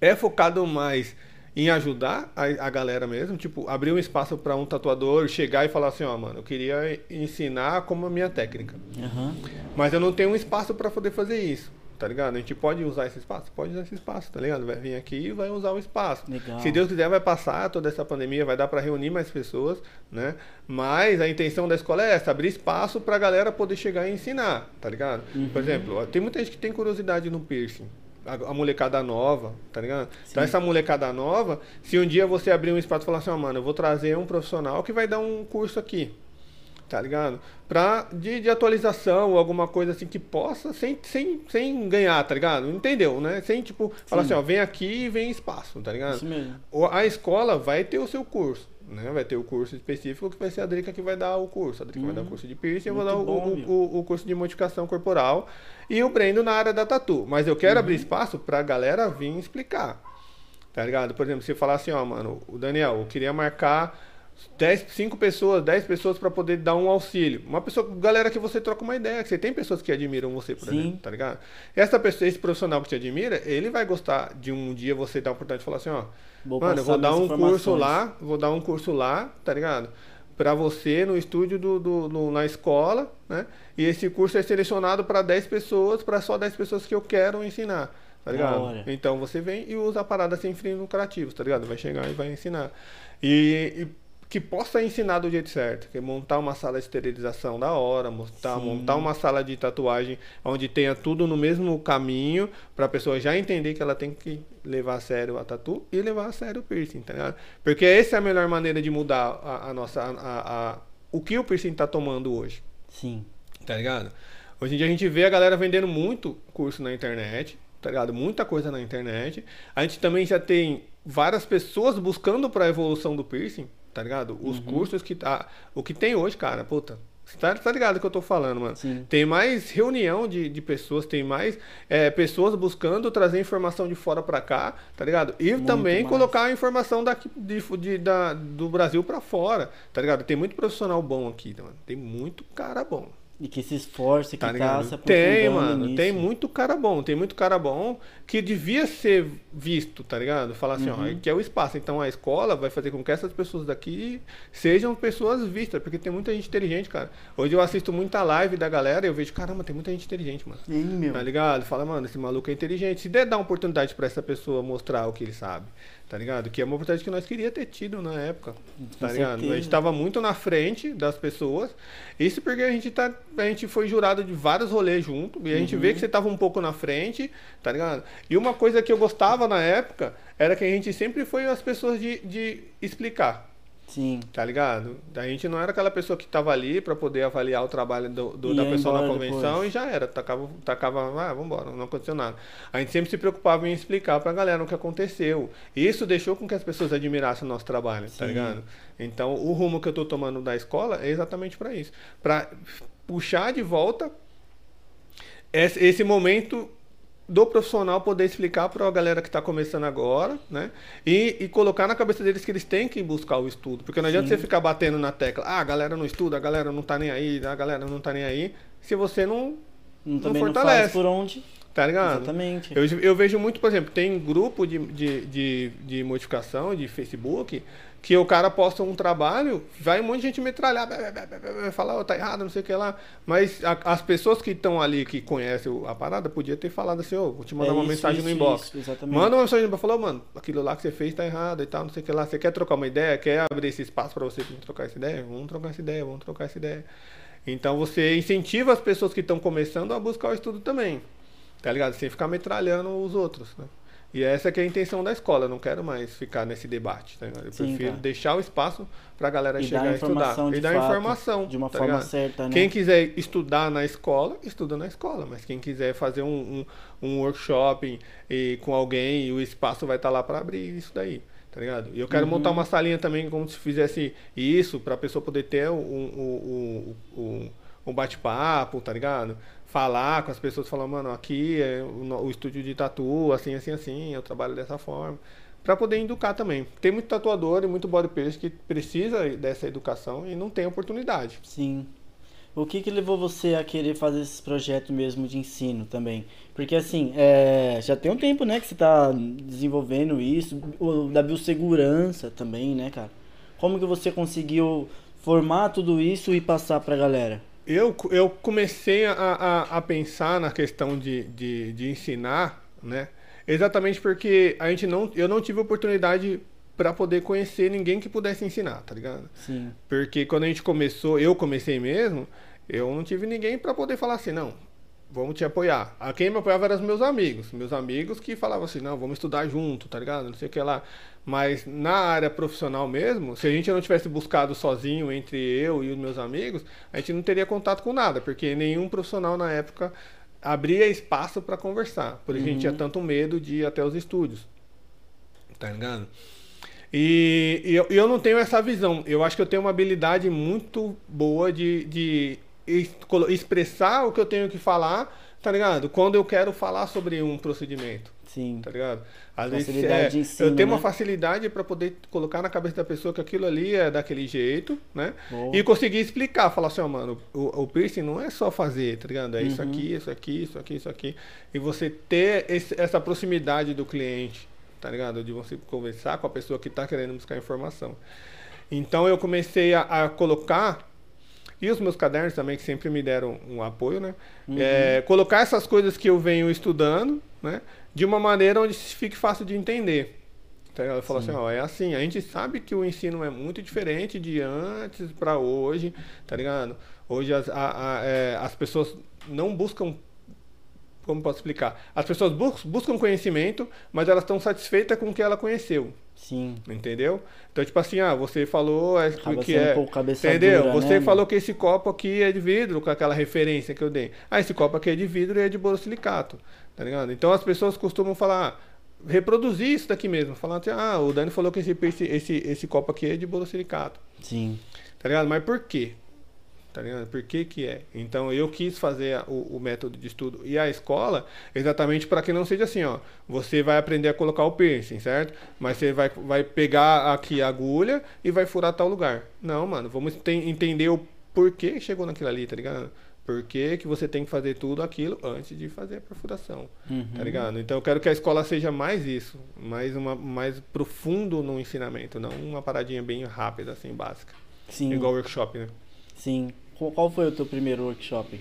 é focado mais em ajudar a, a galera mesmo, tipo, abrir um espaço para um tatuador chegar e falar assim, ó, mano, eu queria ensinar como a minha técnica. Aham. Mas eu não tenho um espaço para poder fazer isso, tá ligado? A gente pode usar esse espaço? Pode usar esse espaço, tá ligado? Vai vir aqui e vai usar o espaço. Legal. Se Deus quiser, vai passar toda essa pandemia, vai dar para reunir mais pessoas, né? Mas a intenção da escola é essa, abrir espaço pra galera poder chegar e ensinar, tá ligado? Uhum. Por exemplo, tem muita gente que tem curiosidade no piercing. A, a molecada nova, tá ligado? Então Sim. essa molecada nova, se um dia você abrir um espaço e falar assim, ó, mano, eu vou trazer um profissional que vai dar um curso aqui tá ligado? Pra, de, de atualização ou alguma coisa assim que possa, sem, sem, sem ganhar, tá ligado? Entendeu, né? Sem, tipo, falar Sim. assim, ó, vem aqui e vem espaço, tá ligado? Isso mesmo. A escola vai ter o seu curso, né? Vai ter o curso específico que vai ser a Drica que vai dar o curso. A Drica vai dar o curso de piercing, eu vou dar Uhum. O, bom, o- o, o curso de modificação corporal e o Brendo na área da tatu. Mas eu quero Uhum. abrir espaço pra galera vir explicar. Tá ligado? Por exemplo, se falar assim, ó, mano, o Daniel, eu queria marcar 10, 5 pessoas, 10 pessoas pra poder dar um auxílio. Uma pessoa, galera que você troca uma ideia, que você tem pessoas que admiram você, por Sim. exemplo, tá ligado? Essa pessoa, esse profissional que te admira, ele vai gostar de um dia você dar a oportunidade de falar assim, ó, Vou mano, eu vou dar um curso lá, vou dar um curso lá, tá ligado? Pra você no estúdio do, do- no- na escola, né? E esse curso é selecionado pra 10 pessoas, pra só 10 pessoas que eu quero ensinar, tá ligado? Então você vem e usa a parada sem fins lucrativos, tá ligado? Vai chegar e vai ensinar. E, e que possa ensinar do jeito certo, que é montar uma sala de esterilização da hora, montar, Sim. montar uma sala de tatuagem onde tenha tudo no mesmo caminho, pra pessoa já entender que ela tem que levar a sério a tatu e levar a sério o piercing, tá ligado? Porque essa é a melhor maneira de mudar a, a nossa. A, a- a- o que o piercing tá tomando hoje. Sim. Tá ligado? Hoje em dia a gente vê a galera vendendo muito curso na internet, tá ligado? Muita coisa na internet. A gente também já tem várias pessoas buscando pra evolução do piercing, tá ligado? Os cursos que tá. O que tem hoje, cara, puta. Você tá, tá ligado o que eu tô falando, mano? Sim. Tem mais reunião de, de pessoas, tem mais é, pessoas buscando trazer informação de fora pra cá, tá ligado? E Muito também mais. colocar a informação daqui de, de- da, do Brasil pra fora, tá ligado? Tem muito profissional bom aqui, mano. Tem muito cara bom. E que se esforça, que Tá tá, ligado? se tem, aprofundando mano. nisso. Tem muito cara bom. Tem muito cara bom que devia ser visto, tá ligado? Falar assim, Uhum. ó, que é o espaço. Então a escola vai fazer com que essas pessoas daqui sejam pessoas vistas, porque tem muita gente inteligente, cara. Hoje eu assisto muita live da galera e eu vejo, caramba, tem muita gente inteligente, mano. Sim, meu. Tá ligado? Fala, mano, esse maluco é inteligente. Se der dar uma oportunidade pra essa pessoa mostrar o que ele sabe, tá ligado? Que é uma oportunidade que nós queria ter tido na época, tá ligado? certeza. A gente tava muito na frente das pessoas. Isso porque a gente tá, a gente foi jurado de vários rolês junto e a gente Uhum. vê que você tava um pouco na frente, tá ligado? E uma coisa que eu gostava na época era que a gente sempre foi as pessoas de, de explicar. Sim. Tá ligado? A gente não era aquela pessoa que tava ali pra poder avaliar o trabalho do, do- da pessoa na convenção depois. e já era. Tacava, tacava, ah, vambora, não aconteceu nada. A gente sempre se preocupava em explicar pra galera o que aconteceu. E isso deixou com que as pessoas admirassem o nosso trabalho, tá Sim. ligado? Então, o rumo que eu tô tomando da escola é exatamente pra isso. Pra puxar de volta esse, momento do profissional poder explicar para a galera que está começando agora, né? E, e colocar na cabeça deles que eles têm que buscar o estudo. Porque não adianta Sim. você ficar batendo na tecla, ah, a galera não estuda, a galera não tá nem aí, a galera não tá nem aí, se você não. Não, não fortalece. faz por onde. Tá ligado? Exatamente. Eu, eu vejo muito, por exemplo, tem grupo de, de, de, de modificação de Facebook que o cara posta um trabalho, vai um monte de gente metralhar, blá, falar, oh, tá errado, não sei o que lá. Mas a- as pessoas que estão ali, que conhecem a parada, podia ter falado assim, ô, vou te mandar É uma isso, mensagem isso, no inbox. isso, exatamente. Manda uma mensagem no inbox, falou, mano, aquilo lá que você fez tá errado e tal, não sei o que lá. Você quer trocar uma ideia? Quer abrir esse espaço pra você trocar essa ideia? Vamos trocar essa ideia, vamos trocar essa ideia. Então você incentiva as pessoas que estão começando a buscar o estudo também. Tá ligado? Sem ficar metralhando os outros, né? E essa que é a intenção da escola, eu não quero mais ficar nesse debate, tá? Eu Sim, prefiro cara. deixar o espaço pra galera E chegar a estudar. e dar fato, informação. de uma tá forma ligado? certa, né? Quem quiser estudar na escola, estuda na escola. Mas quem quiser fazer um, um, um workshop e, com alguém, o espaço vai estar lá para abrir isso daí. Tá ligado? E eu quero Uhum. montar uma salinha também, como se fizesse isso, pra pessoa poder ter um, um, um, um, um bate-papo, tá ligado? Falar com as pessoas, falar, mano, aqui é o, o estúdio de tatu, assim, assim, assim, eu trabalho dessa forma. Pra poder educar também. Tem muito tatuador e muito bodypainter que precisa dessa educação e não tem oportunidade. Sim. O que que levou você a querer fazer esses projetos mesmo de ensino também? Porque assim, é, já tem um tempo, né, que você tá desenvolvendo isso, o da biossegurança também, né, cara? Como que você conseguiu formar tudo isso e passar pra galera? Eu, eu comecei a, a, a pensar na questão de, de, de ensinar, né? Exatamente porque a gente não, eu não tive oportunidade para poder conhecer ninguém que pudesse ensinar, tá ligado? Sim. Porque quando a gente começou, eu comecei mesmo, eu não tive ninguém para poder falar assim, não, vamos te apoiar. A quem me apoiava eram os meus amigos, meus amigos que falavam assim, não, vamos estudar junto, tá ligado? Não sei o que lá. Mas na área profissional mesmo, se a gente não tivesse buscado sozinho entre eu e os meus amigos, a gente não teria contato com nada, porque nenhum profissional na época abria espaço para conversar. Por isso a gente tinha tanto medo de ir até os estúdios. Tá ligado? E, e eu, eu não tenho essa visão. Eu acho que eu tenho uma habilidade muito boa de, de expressar o que eu tenho que falar, tá ligado? Quando eu quero falar sobre um procedimento, Sim. tá ligado? Às vezes, Facilidade é, de ensino, eu tenho né? uma facilidade para poder colocar na cabeça da pessoa que aquilo ali é daquele jeito, né? Boa. E conseguir explicar, falar assim, ó, mano, o, o piercing não é só fazer, tá ligado? É isso Uhum. aqui, isso aqui, isso aqui, isso aqui. E você ter esse- essa proximidade do cliente, tá ligado? De você conversar com a pessoa que tá querendo buscar informação. Então eu comecei a, a colocar, e os meus cadernos também, que sempre me deram um apoio, né? Uhum. É, colocar essas coisas que eu venho estudando, né? De uma maneira onde fique fácil de entender. Tá ligado? Eu falo Sim. assim, ó, é assim, a gente sabe que o ensino é muito diferente de antes para hoje, tá ligado? Hoje as, a- a- é, as pessoas não buscam como posso explicar? As pessoas bus- buscam conhecimento, mas elas estão satisfeitas com o que ela conheceu, Sim. entendeu? Então, tipo assim, ah, você falou é, Acaba que é, um cabeça entendeu? você né, falou que esse copo aqui é de vidro, com aquela referência que eu dei. Ah, esse copo aqui é de vidro e é de borosilicato, tá ligado? Então, as pessoas costumam falar, ah, reproduzir isso daqui mesmo, falar assim, ah, o Dani falou que esse, esse, esse, esse copo aqui é de borosilicato. Sim. Tá ligado? Mas por quê? Tá ligado? Por que que é? Então eu quis fazer o, o método de estudo e a escola exatamente para que não seja assim, ó. Você vai aprender a colocar o piercing, certo? Mas você vai, vai pegar aqui a agulha e vai furar tal lugar. Não, mano, vamos ten- entender o porquê chegou naquilo ali, tá ligado? Por que, que você tem que fazer tudo aquilo antes de fazer a perfuração, Uhum. tá ligado? Então eu quero que a escola seja mais isso, mais, uma, mais profundo no ensinamento, não uma paradinha bem rápida, assim, básica. Sim. Igual workshop, né? Sim. Qual foi o teu primeiro workshop?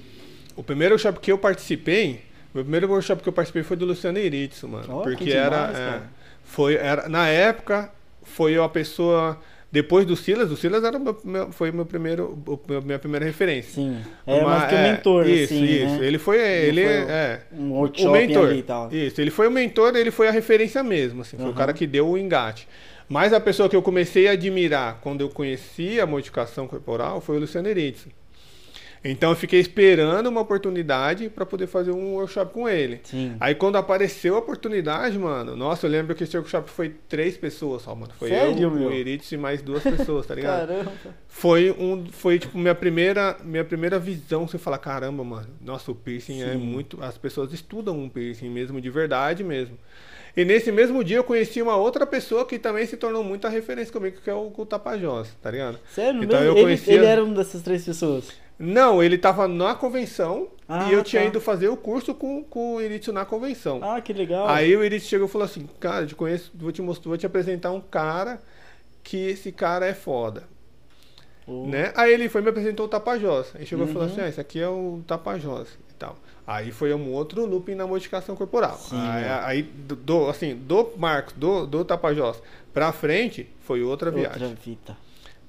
O primeiro workshop que eu participei, meu primeiro workshop que eu participei foi do Luciano Eiritsu, mano. Que porque demais, era, é, foi, era. Na época, foi a pessoa. Depois do Silas, o Silas era o meu, foi meu primeiro, o minha primeira referência. Sim. É Uma- mais que o é, mentor, Isso, assim, isso. né? Ele foi. Ele foi é. Um O workshop mentor. ali e tal. Isso, ele foi o mentor, ele foi a referência mesmo, assim, foi o cara que deu o engate. Mas a pessoa que eu comecei a admirar quando eu conheci a modificação corporal foi o Luciano Eritz. Então eu fiquei esperando uma oportunidade para poder fazer um workshop com ele. Sim. Aí quando apareceu a oportunidade, mano, nossa, eu lembro que esse workshop foi três pessoas só, mano. Foi Sério, eu, meu? o Eritz e mais duas pessoas, tá ligado? Caramba. Foi um, foi tipo minha primeira, minha primeira visão. Você fala, caramba, mano, nossa, o piercing é Sim. muito. As pessoas estudam um piercing mesmo, de verdade mesmo. E nesse mesmo dia eu conheci uma outra pessoa que também se tornou muita referência comigo, que é o, o Tapajós, tá ligado? Sério Então mesmo? eu ele, conhecia- ele era uma dessas três pessoas. Não, ele tava na convenção Ah, e eu tinha tá. ido fazer o curso com, com o Iritsu na convenção. Ah, que legal. Aí o Iritsu chegou e falou assim, cara, te conheço, vou te mostrar, vou te apresentar um cara que esse cara é foda. Oh. Né? Aí ele foi e me apresentou o Tapajós. Aí chegou e falou Uhum. assim: ah, esse aqui é o Tapajós e tal. Aí foi um outro looping na modificação corporal. Sim, aí, é. aí do, assim, do Marcos, do, do Tapajós pra frente, foi outra viagem Outra fita.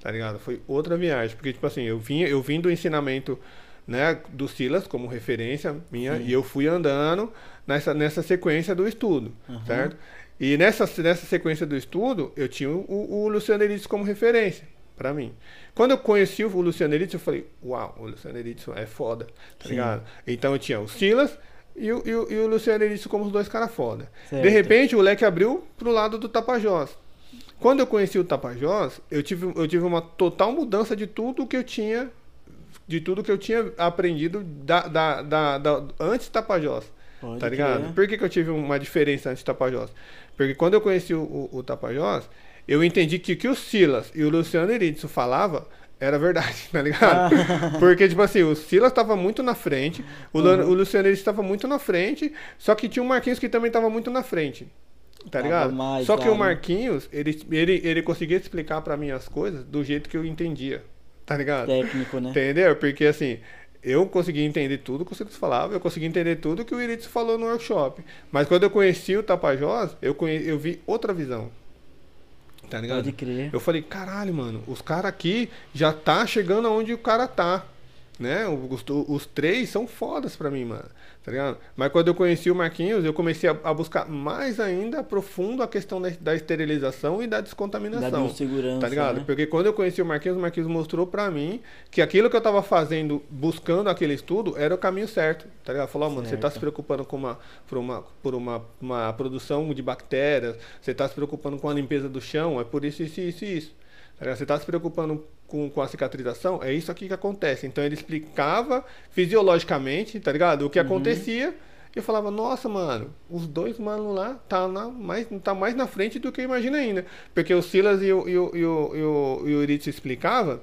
Tá ligado? Foi outra viagem, porque tipo assim, eu vim, eu vim do ensinamento, né, do Silas como referência minha Sim. e eu fui andando nessa, nessa sequência do estudo, Uhum. certo? E nessa, nessa sequência do estudo, eu tinha o, o Luciano Eritz como referência pra mim. Quando eu conheci o Luciano Eritz, eu falei, uau, o Luciano Eritz é foda, tá Sim. ligado? Então eu tinha o Silas e o, e o, e o Luciano Eritz como os dois caras foda. Certo. De repente, o leque abriu pro lado do Tapajós. Quando eu conheci o Tapajós, eu tive, eu tive uma total mudança de tudo que eu tinha, de tudo que eu tinha aprendido da, da, da, da- antes do Tapajós. Pode tá ligado? crer. Por que, que eu tive uma diferença antes do Tapajós? Porque quando eu conheci o, o, o Tapajós, eu entendi que o que o Silas e o Luciano Eritzo falava era verdade, tá ligado? Porque, tipo assim, o Silas estava muito na frente, o, Uhum. o Luciano estava muito na frente, só que tinha o Marquinhos que também estava muito na frente. Tá ligado? mais Só que lá, o? Marquinhos, ele, ele, ele conseguia explicar pra mim as coisas do jeito que eu entendia. Tá ligado? Técnico, né? Entendeu? Porque assim, eu consegui entender tudo que o Silas falava, eu consegui entender tudo que o Iritz falou no workshop. Mas quando eu conheci o Tapajós, eu, conhe... eu vi outra visão. Tá ligado? Pode crer. Eu falei, caralho, mano, os caras aqui já tá chegando aonde o cara tá. Né? Os, os três são fodas pra mim, mano. Tá ligado? Mas quando eu conheci o Marquinhos, eu comecei a, a buscar mais ainda profundo a questão da, da esterilização e da Da descontaminação. biossegurança, Tá ligado? né? Porque quando eu conheci o Marquinhos, o Marquinhos mostrou pra mim que aquilo que eu tava fazendo, buscando aquele estudo, era o caminho certo. Tá ligado? Falou, ó, mano, você tá Certo. se preocupando com uma, por, uma, por uma, uma produção de bactérias, você tá se preocupando com a limpeza do chão, é por isso, isso, isso isso. Tá ligado? Você tá se preocupando com, com a cicatrização, é isso aqui que acontece. Então ele explicava fisiologicamente, tá ligado? O que acontecia. E eu falava, nossa, mano, os dois manos lá tá, na, mais, tá mais na frente do que eu imagino ainda. Porque o Silas e o, e o, e o, e o, e Eurídice explicava,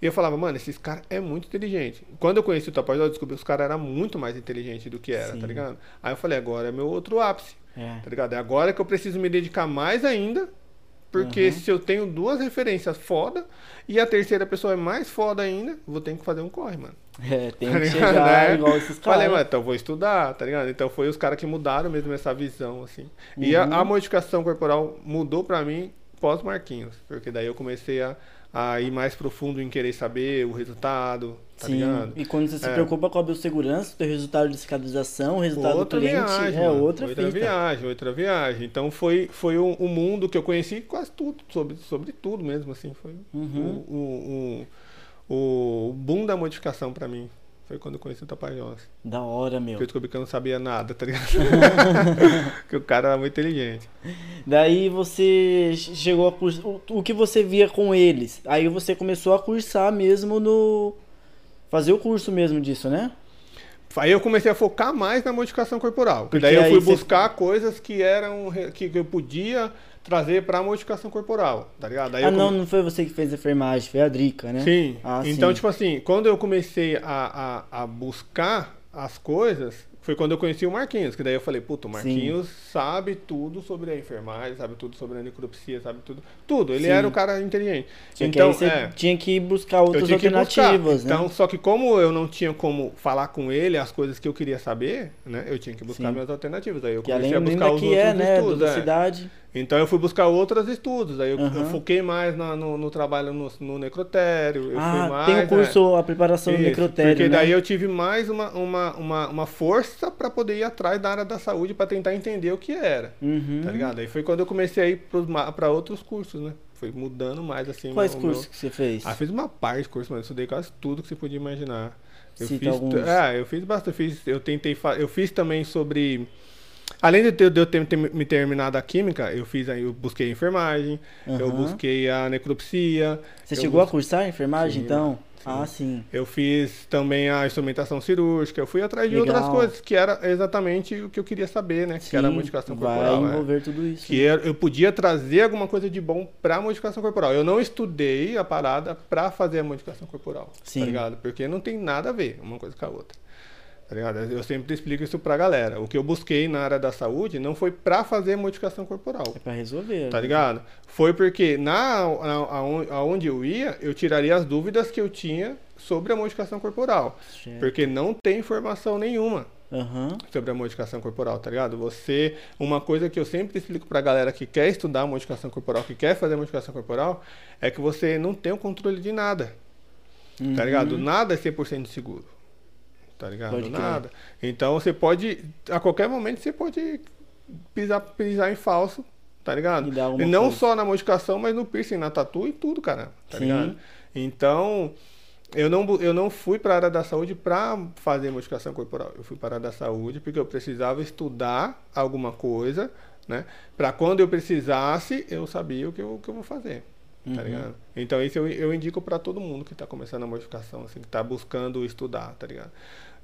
e eu falava, mano, esses caras é muito inteligente. Quando eu conheci o Tapajós, eu descobri que os caras eram muito mais inteligentes do que era, Sim. tá ligado? Aí eu falei, agora é meu outro ápice, É. tá ligado? É agora que eu preciso me dedicar mais ainda, porque Uhum. se eu tenho duas referências foda e a terceira pessoa é mais foda ainda, vou ter que fazer um corre, mano. É, tem Tá que ligado, chegar né? igual esses Falei, caras. mano, então vou estudar, tá ligado? Então foi os caras que mudaram mesmo essa visão, assim. E a, Uhum. a modificação corporal mudou pra mim pós-Marquinhos, porque daí eu comecei a, a ir mais profundo em querer saber o resultado, tá Sim, ligado? e quando você se É. preocupa com a biossegurança, o resultado de cicatrização, o resultado outra do cliente viagem, é outra outra fita. viagem, outra viagem. Então foi, foi um, um mundo que eu conheci quase tudo, sobre, sobre tudo mesmo, assim. Foi Uhum. o, o, boom da modificação pra mim. Foi quando eu conheci o Tapajós. Da hora, meu. Que eu descobri que eu não sabia nada, tá ligado? que o cara era muito inteligente. Daí você chegou a cursar. O, que você via com eles? Aí você começou a cursar mesmo no. Fazer o curso mesmo disso, né? Aí eu comecei a focar mais na modificação corporal. Porque daí eu fui você- buscar coisas que eram que eu podia trazer pra modificação corporal, tá ligado? Daí ah, não, não foi você que fez a enfermagem, foi a Drica, né? Sim. Ah, então, sim. tipo assim, quando eu comecei a, a, a buscar as coisas, foi quando eu conheci o Marquinhos, que daí eu falei, puta, o Marquinhos sabe tudo sobre a enfermagem, sabe tudo sobre a necropsia, sabe tudo. Tudo. Ele Sim. era um cara inteligente. Só que então, aí você é. tinha que buscar outras que buscar. alternativas, né? Então, só que como eu não tinha como falar com ele as coisas que eu queria saber, né? Eu tinha que buscar Sim. minhas alternativas. Aí eu Que comecei além a buscar os que outros é, né? estudos. Da é. cidade. Então eu fui buscar outros estudos. Aí eu, eu Aham. foquei mais na- no, no trabalho no, no necrotério. Eu fui Ah, mais, tem o é. curso, a preparação do Isso, necrotério, Porque né? daí eu tive mais uma, uma, uma, uma força para poder ir atrás da área da saúde para tentar entender o que era. Uhum. Tá ligado? Aí foi quando eu comecei a ir para outros cursos, né? Foi mudando mais assim. Quais o meu- cursos que você fez? ah, fiz uma parte de curso, mano. Eu estudei quase tudo que você podia imaginar. Eu Cita fiz, alguns. é, eu fiz bastante. Eu, fiz, eu tentei, eu fiz também sobre. Além de eu, de eu ter, ter me terminado a química, eu fiz, aí, eu busquei a enfermagem, eu Aham. busquei a necropsia. Você eu chegou a bus- cursar enfermagem, Sim, então? sim. Ah, sim. Eu fiz também a instrumentação cirúrgica. Eu fui atrás de Legal. outras coisas que era exatamente o que eu queria saber, né? que era a Sim, modificação vai corporal. é. envolver tudo isso. Que eu, eu podia trazer alguma coisa de bom pra modificação corporal. Eu não estudei a parada pra fazer a modificação corporal. Sim. Tá ligado? Porque não tem nada a ver uma coisa com a outra. Tá ligado? Eu sempre explico isso pra galera. O que eu busquei na área da saúde não foi pra fazer modificação corporal. É pra resolver. Tá né? ligado? Foi porque na, na- aon- aonde eu ia, eu tiraria as dúvidas que eu tinha sobre a modificação corporal. Certo. Porque não tem informação nenhuma Aham. sobre a modificação corporal, tá ligado? Você, uma coisa que eu sempre explico pra galera que quer estudar modificação corporal, que quer fazer modificação corporal, é que você não tem o controle de nada, tá Uhum. ligado? Nada é 100% seguro. Tá ligado? Pode crer. Nada. Então você pode, a qualquer momento você pode pisar, pisar em falso, tá ligado? E E não coisa. só na modificação, mas no piercing, na tatu e tudo, cara. Tá Sim. ligado? Então, eu não, eu não fui para a área da saúde para fazer modificação corporal. Eu fui para a área da saúde porque eu precisava estudar alguma coisa, né? Para quando eu precisasse, eu sabia o que eu, que eu vou fazer. Tá Uhum. ligado? Então isso eu, eu indico para todo mundo que está começando a modificação, assim, que está buscando estudar, tá ligado?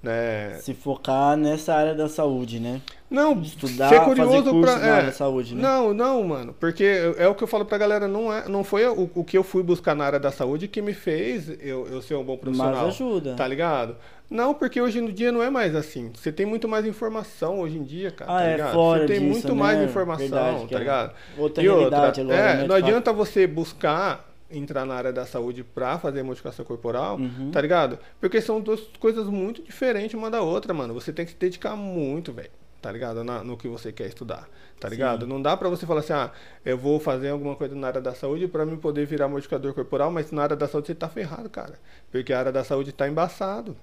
Né? Se focar nessa área da saúde, né? Não, Estudar, ser fazer curioso na é, área da saúde, né? Não, não, mano. Porque é o que eu falo pra galera, não, é, não foi o, o que eu fui buscar na área da saúde que me fez eu, eu ser um bom profissional. Mas ajuda. Tá ligado? Não, porque hoje no dia não é mais assim. Você tem muito mais informação hoje em dia, cara. Ah, tá é, ligado? fora Você tem disso, muito né? mais informação, Verdade, tá é ligado? outra e outra, realidade agora, é, né, de não fato. adianta você buscar entrar na área da saúde pra fazer modificação corporal, Uhum. tá ligado? Porque são duas coisas muito diferentes uma da outra, mano. Você tem que se dedicar muito, velho. Tá ligado? Na- no que você quer estudar. Tá ligado? Não dá pra você falar assim, ah, eu vou fazer alguma coisa na área da saúde pra mim poder virar modificador corporal, mas na área da saúde você tá ferrado, cara. Porque a área da saúde tá embaçado.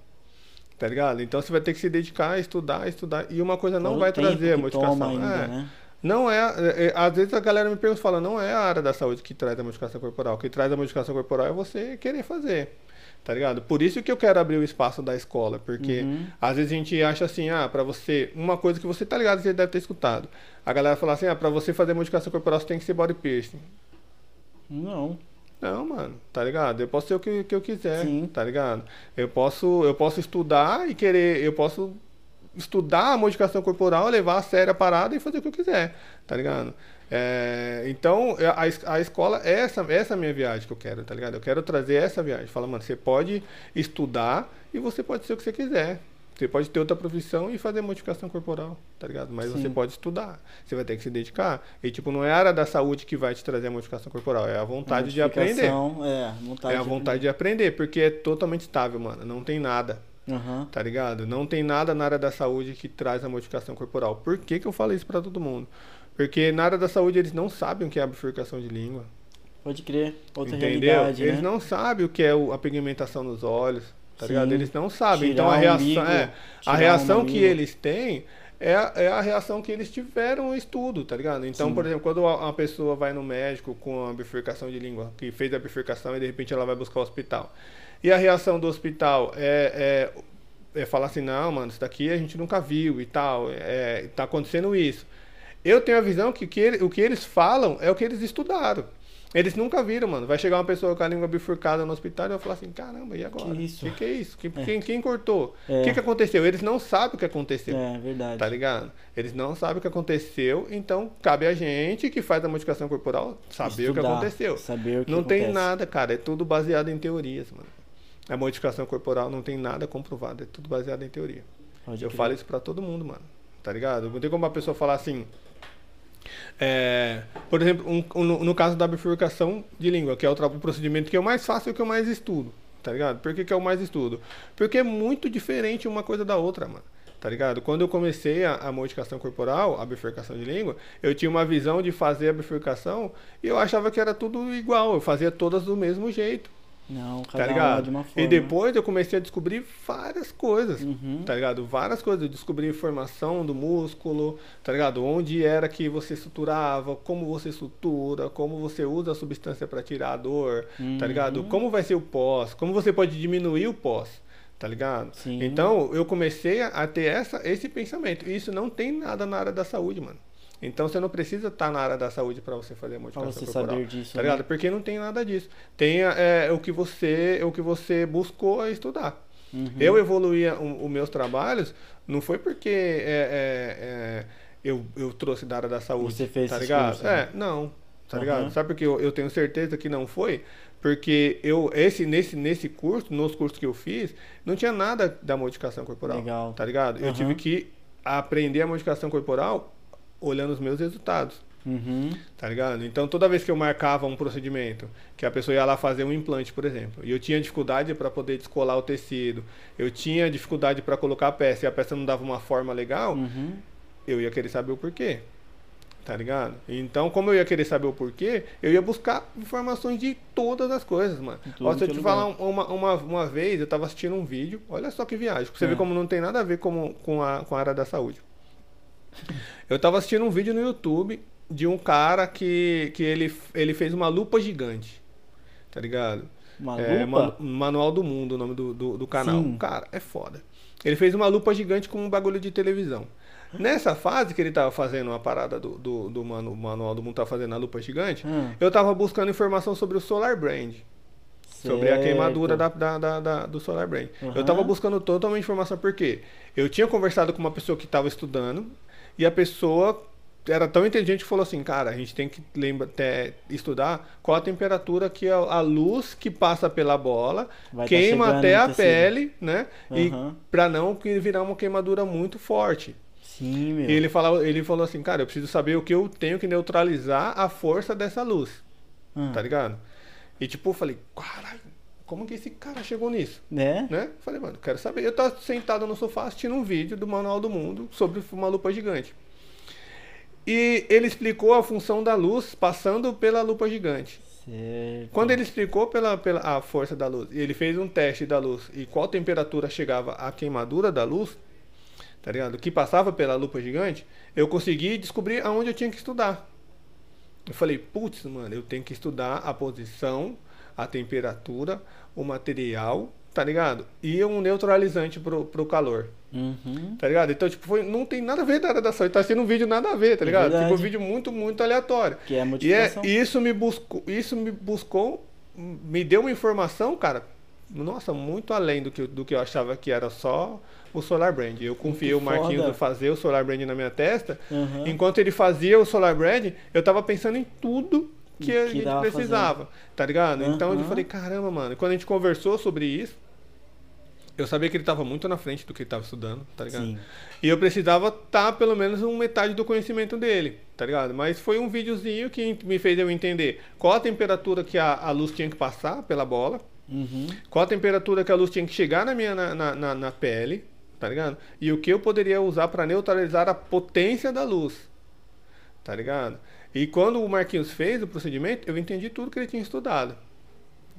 Tá ligado? Então você vai ter que se dedicar a estudar, estudar. E uma coisa não Fora o vai trazer a modificação. ainda, é. né? Não é, é, é, Às vezes a galera me pergunta fala, não é a área da saúde que traz a modificação corporal. O que traz a modificação corporal é você querer fazer. Tá ligado? Por isso que eu quero abrir o espaço da escola. Porque Uhum. às vezes a gente acha assim, ah, pra você. Uma coisa que você tá ligado, você deve ter escutado. A galera fala assim, ah, pra você fazer modificação corporal você tem que ser body piercing. Não. Não, mano, tá ligado? Eu posso ser o que, que eu quiser, Sim. tá ligado? Eu posso, eu posso estudar e querer, eu posso estudar a modificação corporal, levar a sério a parada e fazer o que eu quiser, tá ligado? É, então, a, es- a escola, é essa, essa é a minha viagem que eu quero, tá ligado? Eu quero trazer essa viagem. Fala, mano, você pode estudar e você pode ser o que você quiser. Você pode ter outra profissão e fazer modificação corporal, tá ligado? Mas Sim. você pode estudar. Você vai ter que se dedicar. E, tipo, não é a área da saúde que vai te trazer a modificação corporal, é a vontade de aprender. É, vontade É a vontade de aprender, porque é totalmente estável, mano. Não tem nada, Aham. tá ligado? Não tem nada na área da saúde que traz a modificação corporal. Por que, que eu falo isso pra todo mundo? Porque na área da saúde eles não sabem o que é a bifurcação de língua. Pode crer. Outra entendeu? realidade, Eles né? não sabem o que é a pigmentação nos olhos, tá Sim. ligado? Eles não sabem. Tirar então a reação, umbigo, é, a reação que eles têm é a, é a reação que eles tiveram no estudo, tá ligado? Então, Sim. por exemplo, quando a, a pessoa vai no médico com a bifurcação de língua, que fez a bifurcação e de repente ela vai buscar o hospital. E a reação do hospital é, é, é falar assim, não, mano, isso daqui a gente nunca viu e tal, é, tá acontecendo isso. Eu tenho a visão que, que ele- o que eles falam é o que eles estudaram. Eles nunca viram, mano. Vai chegar uma pessoa com a língua bifurcada no hospital e vai falar assim, caramba, e agora? Que isso? Que, que é isso? Que- Quem, quem cortou? O É. que, que aconteceu? Eles não sabem o que aconteceu. É, verdade. Tá ligado? Eles não sabem o que aconteceu, então cabe a gente que faz a modificação corporal saber o que Estudar, aconteceu. Saber o que não tem acontece. nada, cara. É tudo baseado em teorias, mano. A modificação corporal não tem nada comprovado, é tudo baseado em teoria. Pode Eu crer. falo isso pra todo mundo, mano. Tá ligado? Não tem como uma pessoa falar assim. é, por exemplo, um- um- no, no caso da bifurcação de língua, que é o, o procedimento que eu mais faço e que eu mais estudo. Tá ligado? Por que, que é o mais estudo? Porque é muito diferente uma coisa da outra, mano. Tá ligado? Quando eu comecei a, a modificação corporal, a bifurcação de língua, eu tinha uma visão de fazer a bifurcação e eu achava que era tudo igual. Eu fazia todas do mesmo jeito Não, tá cada uma ligado? de uma forma. E depois eu comecei a descobrir várias coisas, Uhum. tá ligado? Várias coisas. Eu descobri informação do músculo, tá ligado? Onde era que você suturava, como você sutura, como você usa a substância para tirar a dor, tá ligado? Uhum. Como vai ser o pós, como você pode diminuir o pós, tá ligado? Sim. Então eu comecei a ter essa, esse pensamento. E isso não tem nada na área da saúde, mano. Então você não precisa estar na área da saúde para você fazer a modificação você corporal. saber disso, Tá né? ligado? Porque não tem nada disso. Tem é, o que você o que você buscou estudar. Uhum. Eu evoluía o- os meus trabalhos não foi porque é, é, é, eu, eu trouxe da área da saúde. Você fez tá ligado? cursos, né? É, não. Tá Aham. ligado? Sabe por que eu, eu tenho certeza que não foi? Porque eu, esse, nesse, nesse curso, nos cursos que eu fiz, não tinha nada da modificação corporal. Legal. Tá ligado? Eu tive que aprender a modificação corporal olhando os meus resultados. Uhum. Tá ligado? Então toda vez que eu marcava um procedimento, que a pessoa ia lá fazer um implante, por exemplo, e eu tinha dificuldade para poder descolar o tecido, eu tinha dificuldade para colocar a peça e a peça não dava uma forma legal, Uhum. eu ia querer saber o porquê. Tá ligado? Então, como eu ia querer saber o porquê, eu ia buscar informações de todas as coisas, mano. Ó, se eu é te lugar. falar uma, uma, uma vez, eu tava assistindo um vídeo, olha só que viagem, você É. ver como não tem nada a ver com, com, a, com a área da saúde. Eu tava assistindo um vídeo no YouTube de um cara que, que ele, ele fez uma lupa gigante. Tá ligado? Uma É, lupa? Manu- Manual do Mundo, o nome do, do, do canal. Sim. Cara, é foda. Ele fez uma lupa gigante com um bagulho de televisão. Nessa fase que ele tava fazendo uma parada do, do, do manu- Manual do Mundo, tava fazendo a lupa gigante, Hum. eu tava buscando informação sobre o Solar Brand. Sobre a Certo. queimadura da, da, da- da- do Solar Brand. Eu Aham. tava buscando totalmente informação porque eu tinha conversado com uma pessoa que estava estudando e a pessoa era tão inteligente que falou assim, cara, a gente tem que lembra, te- estudar qual a temperatura que a, a luz que passa pela bola Vai tá queima chegando até a tecido. pele, né? E Aham. para não virar uma queimadura muito forte. Sim, meu. E ele, falava, ele falou assim, cara, eu preciso saber o que eu tenho que neutralizar a força dessa luz, Ah. tá ligado? E tipo, eu falei, caralho, como que esse cara chegou nisso? Né? Né? Falei, mano, quero saber. Eu tava sentado no sofá assistindo um vídeo do Manual do Mundo sobre uma lupa gigante. E ele explicou a função da luz passando pela lupa gigante. Certo. Quando ele explicou pela, pela a força da luz, e ele fez um teste da luz e qual temperatura chegava a queimadura da luz, tá ligado? Que passava pela lupa gigante, eu consegui descobrir aonde eu tinha que estudar. Eu falei, putz, mano, eu tenho que estudar a posição, a temperatura, o material, tá ligado? E um neutralizante pro, pro calor. Uhum. Tá ligado? Então, tipo, foi, não tem nada a ver da área da saúde. Tá sendo um vídeo nada a ver, tá É ligado? verdade. Tipo, um vídeo muito, muito aleatório. Que é E é, isso me buscou, isso me buscou, me deu uma informação, cara, nossa, muito além do que, do que eu achava que era só o Solar Brand. Eu confiei o Marquinhos de fazer o Solar Brand na minha testa. Uhum. Enquanto ele fazia o Solar Brand, eu tava pensando em tudo que, a gente precisava, tá ligado? Então eu Uhum. falei, caramba, mano. E quando a gente conversou sobre isso, eu sabia que ele tava muito na frente do que ele tava estudando, tá ligado? Sim. E eu precisava estar pelo menos um metade do conhecimento dele, tá ligado? Mas foi um videozinho que me fez eu entender qual a temperatura que a, a luz tinha que passar pela bola, Uhum. qual a temperatura que a luz tinha que chegar na minha na, na, na- na pele, tá ligado? E o que eu poderia usar para neutralizar a potência da luz, tá ligado? E quando o Marquinhos fez o procedimento, eu entendi tudo que ele tinha estudado.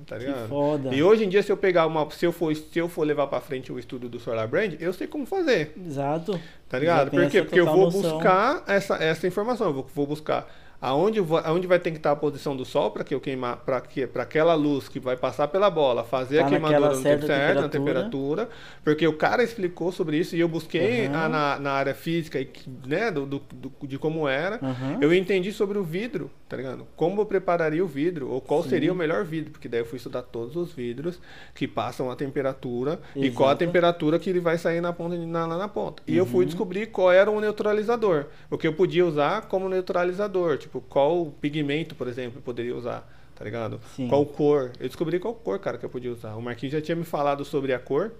Tá ligado? Que foda. E hoje em dia, se eu pegar uma. Se eu for, se eu for levar pra frente o estudo do Solar Brand, eu sei como fazer. Exato. Tá ligado? Por quê? Porque eu vou noção. buscar essa, essa informação. Eu vou, vou buscar aonde, vai- aonde vai ter que estar a posição do sol para que eu queimar, para que para aquela luz que vai passar pela bola, fazer Tá a queimadura no tempo certo, na temperatura. Porque o cara explicou sobre isso e eu busquei Aham. a- na, na área física, e né, do, do- do- de como era. Aham. Eu entendi sobre o vidro, tá ligado? Como eu prepararia o vidro, ou qual Sim. seria o melhor vidro, porque daí eu fui estudar todos os vidros que passam a temperatura e qual a Exato. temperatura que ele vai sair na ponta, na, lá na ponta. E eu Uhum. fui descobrir qual era o neutralizador, o que eu podia usar como neutralizador, tipo, qual pigmento, por exemplo, eu poderia usar, tá ligado? Sim. Qual cor. Eu descobri qual cor, cara, que eu podia usar. O Marquinhos já tinha me falado sobre a cor,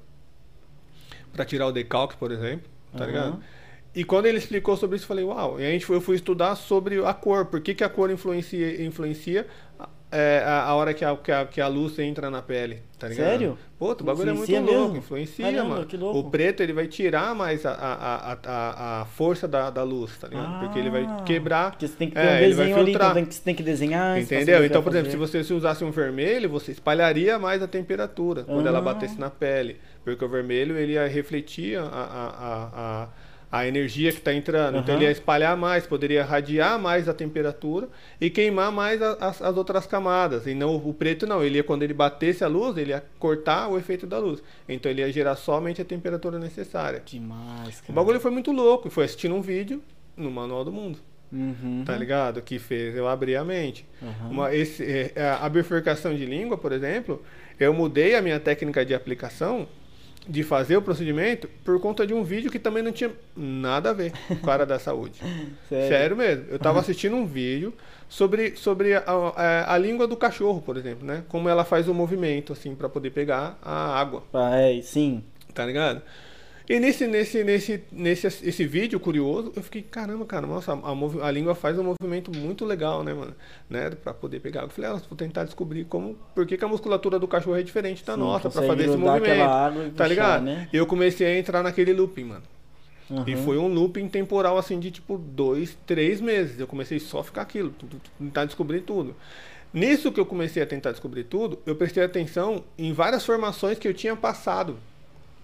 pra tirar o decalque, por exemplo, tá Aham. ligado? E quando ele explicou sobre isso, eu falei, uau. E a gente foi, eu fui estudar sobre a cor, por que, que a cor influencia, influencia é, a, a hora que a, que, a, que a luz entra na pele, tá ligado? Sério? Pô, o bagulho é muito Influencia louco, mesmo? influencia, Caramba, mano. que louco. O preto, ele vai tirar mais a, a, a, a, força da, da luz, tá ligado? Porque ele vai Ah, quebrar. Porque você tem que ter É, um desenho ali, tem que, você tem que desenhar. Entendeu? Então, por exemplo, se você se usasse um vermelho, você espalharia mais a temperatura quando ela Ah. batesse na pele. Porque o vermelho ele ia refletir a, a, a, a, a energia que está entrando. Então Aham. ele ia espalhar mais, poderia radiar mais a temperatura e queimar mais a- as, as outras camadas. E não o preto não. Ele ia, quando ele batesse a luz, ele ia cortar o efeito da luz. Então ele ia gerar somente a temperatura necessária. Demais, cara. O bagulho foi muito louco. Foi assistindo um vídeo no Manual do Mundo. Uhum. Tá ligado? Que fez eu abrir a mente. Aham. Uma, esse, é, a bifurcação de língua, por exemplo, eu mudei a minha técnica de aplicação de fazer o procedimento por conta de um vídeo que também não tinha nada a ver com a área da saúde. Sério? Sério mesmo. Eu tava assistindo um vídeo sobre, sobre a, a, a língua do cachorro, por exemplo, né? Como ela faz o movimento, assim, para poder pegar a água, Ah, é, sim. tá ligado? E nesse, nesse, nesse, nesse esse vídeo curioso, eu fiquei, caramba, cara, nossa, a, a língua faz um movimento muito legal, né, mano? Né, pra poder pegar. Eu falei, ah, vou tentar descobrir como, por que, que a musculatura do cachorro é diferente da Sim, nossa, pra fazer esse movimento. e tá puxar, ligado? né? E eu comecei a entrar naquele looping, mano. E Aham. foi um looping temporal, assim, de tipo dois, três meses. Eu comecei só a ficar aquilo, tentar descobrir tudo. Nisso que eu comecei a tentar descobrir tudo, eu prestei atenção em várias formações que eu tinha passado,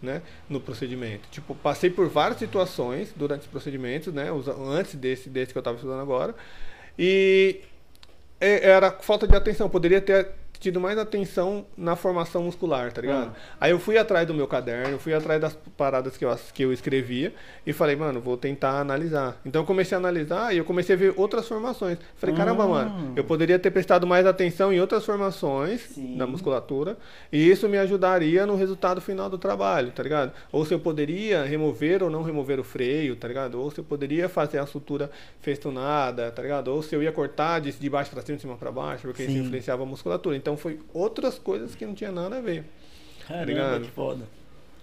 né, no procedimento. Tipo, passei por várias situações durante os procedimentos, né, antes desse, desse que eu estava estudando agora, e era falta de atenção. Poderia ter tido mais atenção na formação muscular, tá ligado? Aí eu fui atrás do meu caderno, fui atrás das paradas que eu, que eu escrevia e falei, mano, vou tentar analisar. Então eu comecei a analisar e eu comecei a ver outras formações. Falei, caramba, Ah. mano, eu poderia ter prestado mais atenção em outras formações Sim. da musculatura e isso me ajudaria no resultado final do trabalho, tá ligado? Ou se eu poderia remover ou não remover o freio, tá ligado? Ou se eu poderia fazer a sutura festunada, tá ligado? Ou se eu ia cortar de, de baixo pra cima, de cima pra baixo, porque isso Sim. influenciava a musculatura. Então foi outras coisas que não tinha nada a ver. Caramba, Obrigado. que foda.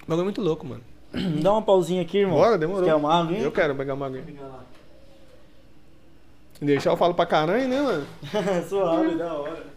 O bagulho é muito louco, mano. Dá uma pausinha aqui, irmão. Bora, demorou. Quer uma água, hein? Eu quero pegar uma água. Deixar eu falo pra caralho, né, mano? Suave, da hora.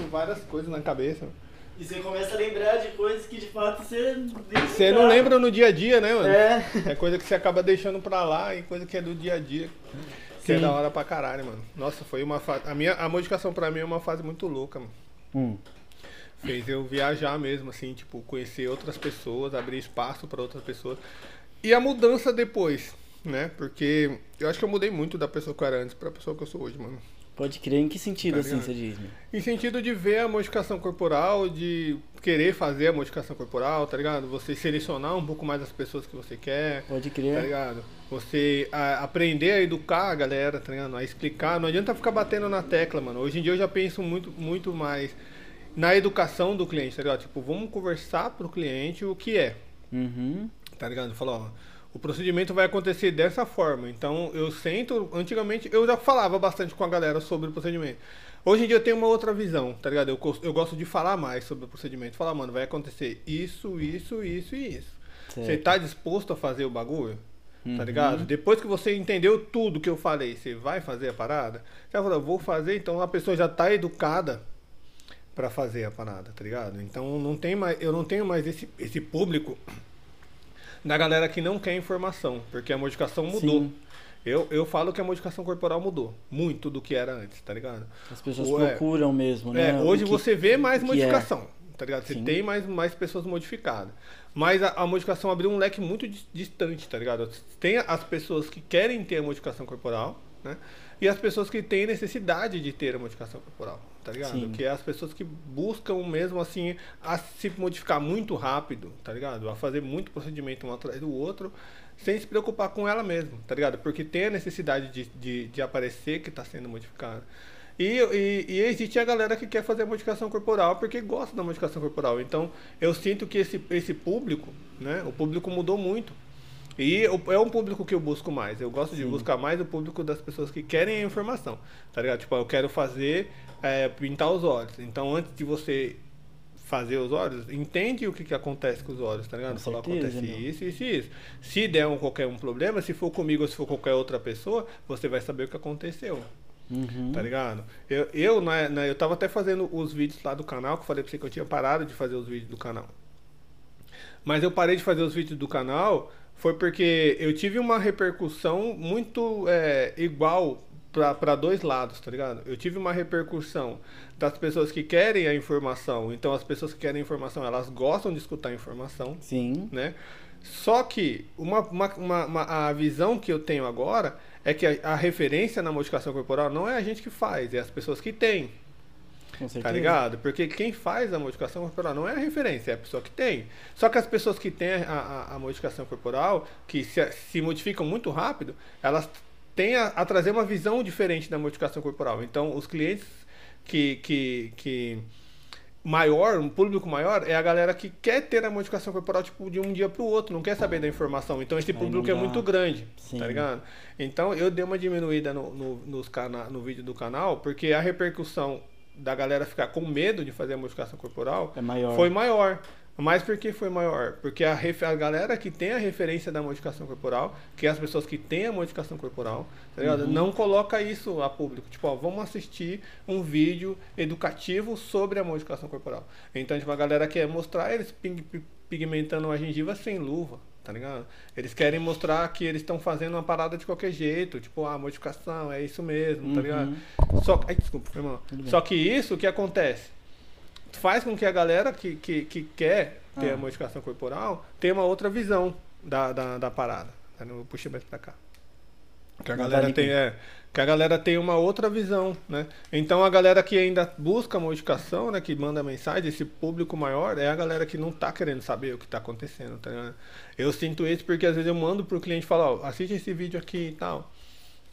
Por várias coisas na cabeça. E você começa a lembrar de coisas que de fato você nem Você não lembra no dia a dia, né, mano? É. É coisa que você acaba deixando pra lá e coisa que é do dia a dia. Que é da hora pra caralho, mano. Nossa, foi uma fase. A, minha, a modificação pra mim é uma fase muito louca, mano. Hum. Fez eu viajar mesmo, assim, tipo, conhecer outras pessoas, abrir espaço pra outras pessoas. E a mudança depois, né? Porque eu acho que eu mudei muito da pessoa que eu era antes pra pessoa que eu sou hoje, mano. Pode crer. Em que sentido Tá assim você diz? Em sentido de ver a modificação corporal, de querer fazer a modificação corporal, tá ligado? Você selecionar um pouco mais as pessoas que você quer. Pode Tá crer. ligado? Você a- aprender a educar a galera, tá ligado? A explicar. Não adianta ficar batendo na tecla, mano. Hoje em dia eu já penso muito, muito mais na educação do cliente, tá ligado? Tipo, vamos conversar pro cliente o que é, Uhum. tá ligado? Falar, ó, o procedimento vai acontecer dessa forma. Então eu sento. Antigamente eu já falava bastante com a galera sobre o procedimento. Hoje em dia eu tenho uma outra visão, tá ligado? Eu, eu gosto de falar mais sobre o procedimento. Falar, mano, vai acontecer isso, isso, isso e isso. Você Certo. tá disposto a fazer o bagulho? Tá Uhum. ligado? Depois que você entendeu tudo que eu falei, você vai fazer a parada? Já falou, vou fazer, então a pessoa já tá educada pra fazer a parada, tá ligado? Então não tem mais, eu não tenho mais esse, esse público da galera que não quer informação, porque a modificação mudou. Sim. Eu, eu falo que a modificação corporal mudou muito do que era antes, tá ligado? As pessoas O- é, procuram mesmo, né? É, hoje que- você vê mais é. modificação, tá ligado? Você Sim. tem mais, mais pessoas modificadas. Mas a, a modificação abriu um leque muito dis- distante, tá ligado? Tem as pessoas que querem ter a modificação corporal, né? E as pessoas que têm necessidade de ter a modificação corporal, tá ligado? Sim. Que é as pessoas que buscam mesmo assim a se modificar muito rápido, tá ligado? A fazer muito procedimento um atrás do outro, sem se preocupar com ela mesma, tá ligado? Porque tem a necessidade de, de, de aparecer que está sendo modificada. E, e, e existe a galera que quer fazer a modificação corporal porque gosta da modificação corporal. Então, eu sinto que esse, esse público, né? O público mudou muito. E é um público que eu busco mais. Eu gosto de Sim. buscar mais o público das pessoas que querem a informação. Tá ligado? Tipo, eu quero fazer, é, pintar os olhos. Então, antes de você fazer os olhos, entende o que, que acontece com os olhos, tá ligado? Falar, acontece meu. isso, isso e isso. Se der um, qualquer um problema, se for comigo ou se for qualquer outra pessoa, você vai saber o que aconteceu. Uhum. Tá ligado? Eu, eu, né, né, eu tava até fazendo os vídeos lá do canal, que eu falei pra você que eu tinha parado de fazer os vídeos do canal. Mas eu parei de fazer os vídeos do canal foi porque eu tive uma repercussão muito é, igual para dois lados, tá ligado? Eu tive uma repercussão das pessoas que querem a informação. Então, as pessoas que querem a informação, elas gostam de escutar a informação Sim. né? Só que uma, uma, uma- uma- a visão que eu tenho agora é que a, a referência na modificação corporal não é a gente que faz, é as pessoas que têm, Com certeza. tá ligado? Porque quem faz a modificação corporal não é a referência, é a pessoa que tem. Só que as pessoas que têm a, a- a modificação corporal, que se, se modificam muito rápido, elas têm a, a trazer uma visão diferente da modificação corporal. Então, os clientes que, que, que maior, um público maior, é a galera que quer ter a modificação corporal tipo, de um dia para o outro, não quer saber da informação. Então esse público é muito grande, Sim. tá ligado? Então eu dei uma diminuída no, no, nos cana no vídeo do canal, porque a repercussão da galera ficar com medo de fazer a modificação corporal É maior. foi maior. Mas por que foi maior? Porque a, a galera que tem a referência da modificação corporal, que é as pessoas que têm a modificação corporal, tá ligado? Uhum. não coloca isso a público. Tipo, ó, vamos assistir um vídeo educativo sobre a modificação corporal. Então, tipo, a galera quer mostrar eles pig- pi- pigmentando a gengiva sem luva, tá ligado? Eles querem mostrar que eles estão fazendo uma parada de qualquer jeito. Tipo, ah, modificação, é isso mesmo, tá Uhum. ligado? Só, ai, desculpa, bem. Só que isso, o que acontece? Faz com que a galera que, que, que quer ter Ah. a modificação corporal tenha uma outra visão da, da, da parada. Tá? Eu puxei mais pra cá. Que a tá galera tem, é, que a galera tem uma outra visão, né? Então a galera que ainda busca modificação, né, que manda mensagem, esse público maior, é a galera que não tá querendo saber o que tá acontecendo, tá ligado? Eu sinto isso porque às vezes eu mando pro cliente falar, ó, assiste esse vídeo aqui e tal.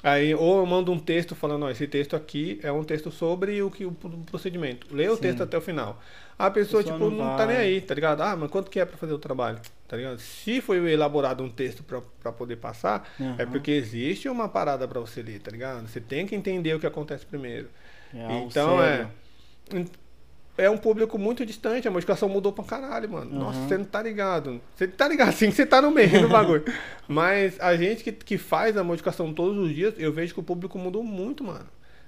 Aí, ou eu mando um texto falando, ó, esse texto aqui é um texto sobre o que o procedimento. Lê o Sim. texto até o final. A pessoa, A pessoa tipo, não não, tá nem aí, tá ligado? Ah, mas quanto que é pra fazer o trabalho? Tá ligado? Se foi elaborado um texto pra, pra poder passar, é Aham. porque existe uma parada pra você ler, tá ligado? Você tem que entender o que acontece primeiro. É então, sério. É. Um público muito distante, a modificação mudou pra caralho, mano. Nossa, Aham. você não tá ligado. Você tá ligado sim, que você tá no meio do bagulho. Mas a gente que, que faz a modificação todos os dias, eu vejo que o público mudou muito, mano.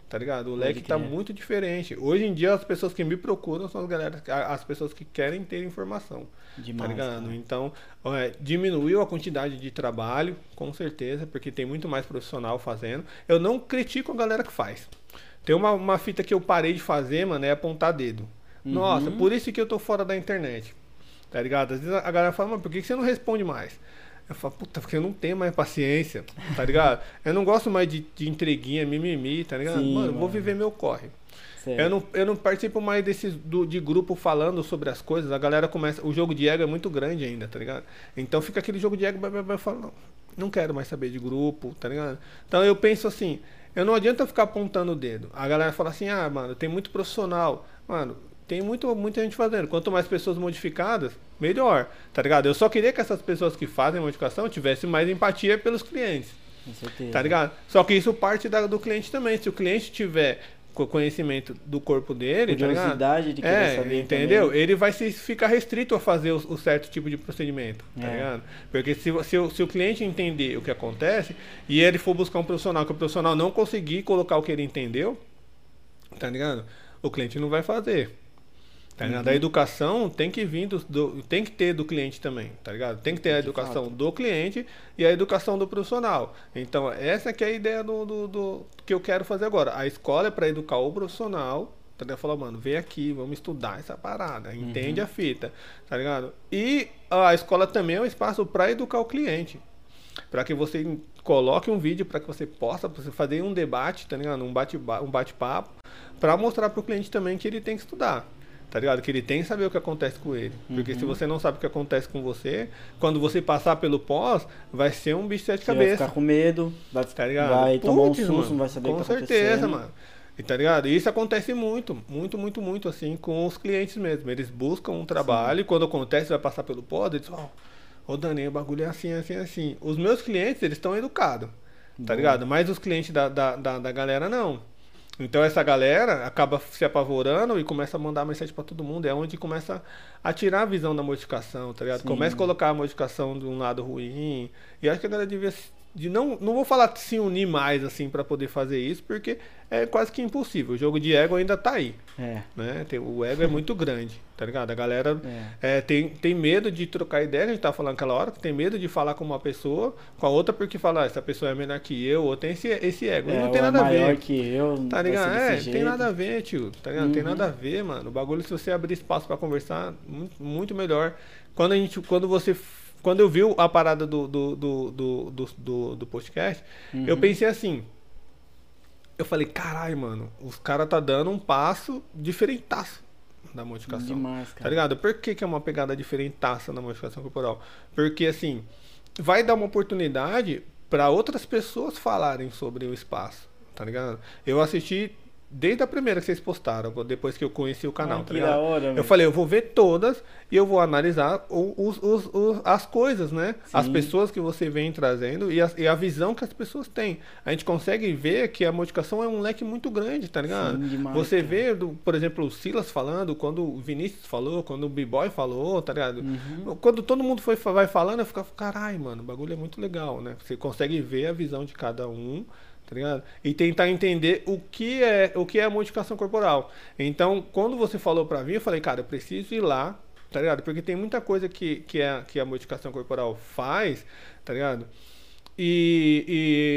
Tá ligado? O leque tá muito diferente. Hoje em dia, as pessoas que me procuram são as, galera, as pessoas que querem ter informação. Demais, tá ligado? cara. Então, é, diminuiu a quantidade de trabalho, com certeza, porque tem muito mais profissional fazendo. Eu não critico a galera que faz. Tem uma, uma fita que eu parei de fazer, mano, é apontar dedo. Nossa, Uhum. por isso que eu tô fora da internet. Tá ligado? Às vezes a galera fala, mas por que você não responde mais? Eu falo, puta, porque eu não tenho mais paciência, tá ligado? eu não gosto mais de, de entreguinha, mimimi, tá ligado? Sim, mano, eu vou mano. viver meu corre. Eu não, eu não participo mais desses do, de grupo falando sobre as coisas. A galera começa. O jogo de ego é muito grande ainda, tá ligado? Então fica aquele jogo de ego, eu falo, não, não quero mais saber de grupo, tá ligado? Então eu penso assim, eu não adianta ficar apontando o dedo. A galera fala assim, ah, mano, tem muito profissional. Mano, tem muito, muita gente fazendo. Quanto mais pessoas modificadas, melhor, tá ligado? Eu só queria que essas pessoas que fazem modificação tivessem mais empatia pelos clientes. Com certeza. Tá ligado? Só que isso parte da- do cliente também. Se o cliente tiver co- conhecimento do corpo dele, tá? Curiosidade de querer É, saber entendeu? também. Ele vai se ficar restrito a fazer o, o certo tipo de procedimento, tá É. ligado? Porque se, o- se, o, se o cliente entender o que acontece e ele for buscar um profissional, que o profissional não conseguir colocar o que ele entendeu, tá ligado? O cliente não vai fazer. Tá ligado? A educação tem que vir do, do- tem que ter do cliente também, tá ligado? Tem que ter a educação do cliente e a educação do profissional. Então, essa que é a ideia do, do, do- que eu quero fazer agora. A escola é para educar o profissional, tá ligado? Falar, mano, vem aqui, vamos estudar essa parada, entende a fita, tá ligado? E a escola também é um espaço para educar o cliente. Para que você coloque um vídeo, para que você possa você fazer um debate, tá ligado? Um bate um bate-papo, para mostrar para o cliente também que ele tem que estudar. Tá ligado? Que ele tem que saber o que acontece com ele. Porque Uhum. se você não sabe o que acontece com você, quando você passar pelo pós, vai ser um bicho de sete Você vai cabeças. ficar com medo, vai, Tá ligado? vai tomar um susto, mano, não vai saber Com o que tá certeza, acontecendo. mano. E tá ligado? E isso acontece muito, muito, muito, muito, assim, com os clientes mesmo. Eles buscam um trabalho e quando acontece, vai passar pelo pod, eles ó, ô Dani, o bagulho é assim, assim, assim. Os meus clientes, eles estão educados, tá Boa. ligado? Mas os clientes da, da, da, da galera, não. Então essa galera acaba se apavorando e começa a mandar mensagem pra todo mundo. É onde começa a tirar a visão da modificação, tá ligado? Sim. Começa a colocar a modificação de um lado ruim. E acho que a galera devia. De não, não vou falar de se unir mais assim pra poder fazer isso, porque é quase que impossível. O jogo de ego ainda tá aí, É, né? Tem- o ego é muito grande, tá ligado? A galera é. é, tem, tem medo de trocar ideia, a gente tava falando aquela hora, que tem medo de falar com uma pessoa, com a outra, porque fala, ah, essa pessoa é menor que eu, ou tem esse, esse ego. e É, não tem é nada a maior ver. que eu, Tá ligado? É, desse tem jeito. nada a ver, tio. Tá ligado? Tem Uhum. nada a ver, mano. O bagulho, se você abrir espaço pra conversar, muito, muito melhor. Quando a gente. Quando você. Quando eu vi a parada do, do, do, do, do, do- do podcast, eu Uhum. pensei assim. Eu falei, caralho, mano, os caras tá dando um passo diferentaço da modificação. Demais, Tá cara. ligado? Por que, que é uma pegada diferentaça na modificação corporal? Porque, assim, vai dar uma oportunidade para outras pessoas falarem sobre o espaço, tá ligado? Eu assisti desde a primeira que vocês postaram, depois que eu conheci o canal, Ah, tá ligado? hora, eu falei, eu vou ver todas e eu vou analisar os, os- os- as coisas, né? As Sim. pessoas que você vem trazendo e a, e a visão que as pessoas têm. A gente consegue ver que a modificação é um leque muito grande, tá ligado? Sim, demais, você cara. vê, do, por exemplo, o Silas falando, quando o Vinícius falou, quando o B-Boy falou, tá ligado? Uhum. Quando todo mundo foi, vai falando, eu ficava, caralho, mano, o bagulho é muito legal, né? Você consegue ver a visão de cada um, tá ligado? E tentar entender o que é, o que é a modificação corporal. Então, quando você falou pra mim, eu falei, cara, eu preciso ir lá, tá ligado? Porque tem muita coisa que, que, é, que a modificação corporal faz, tá ligado? E,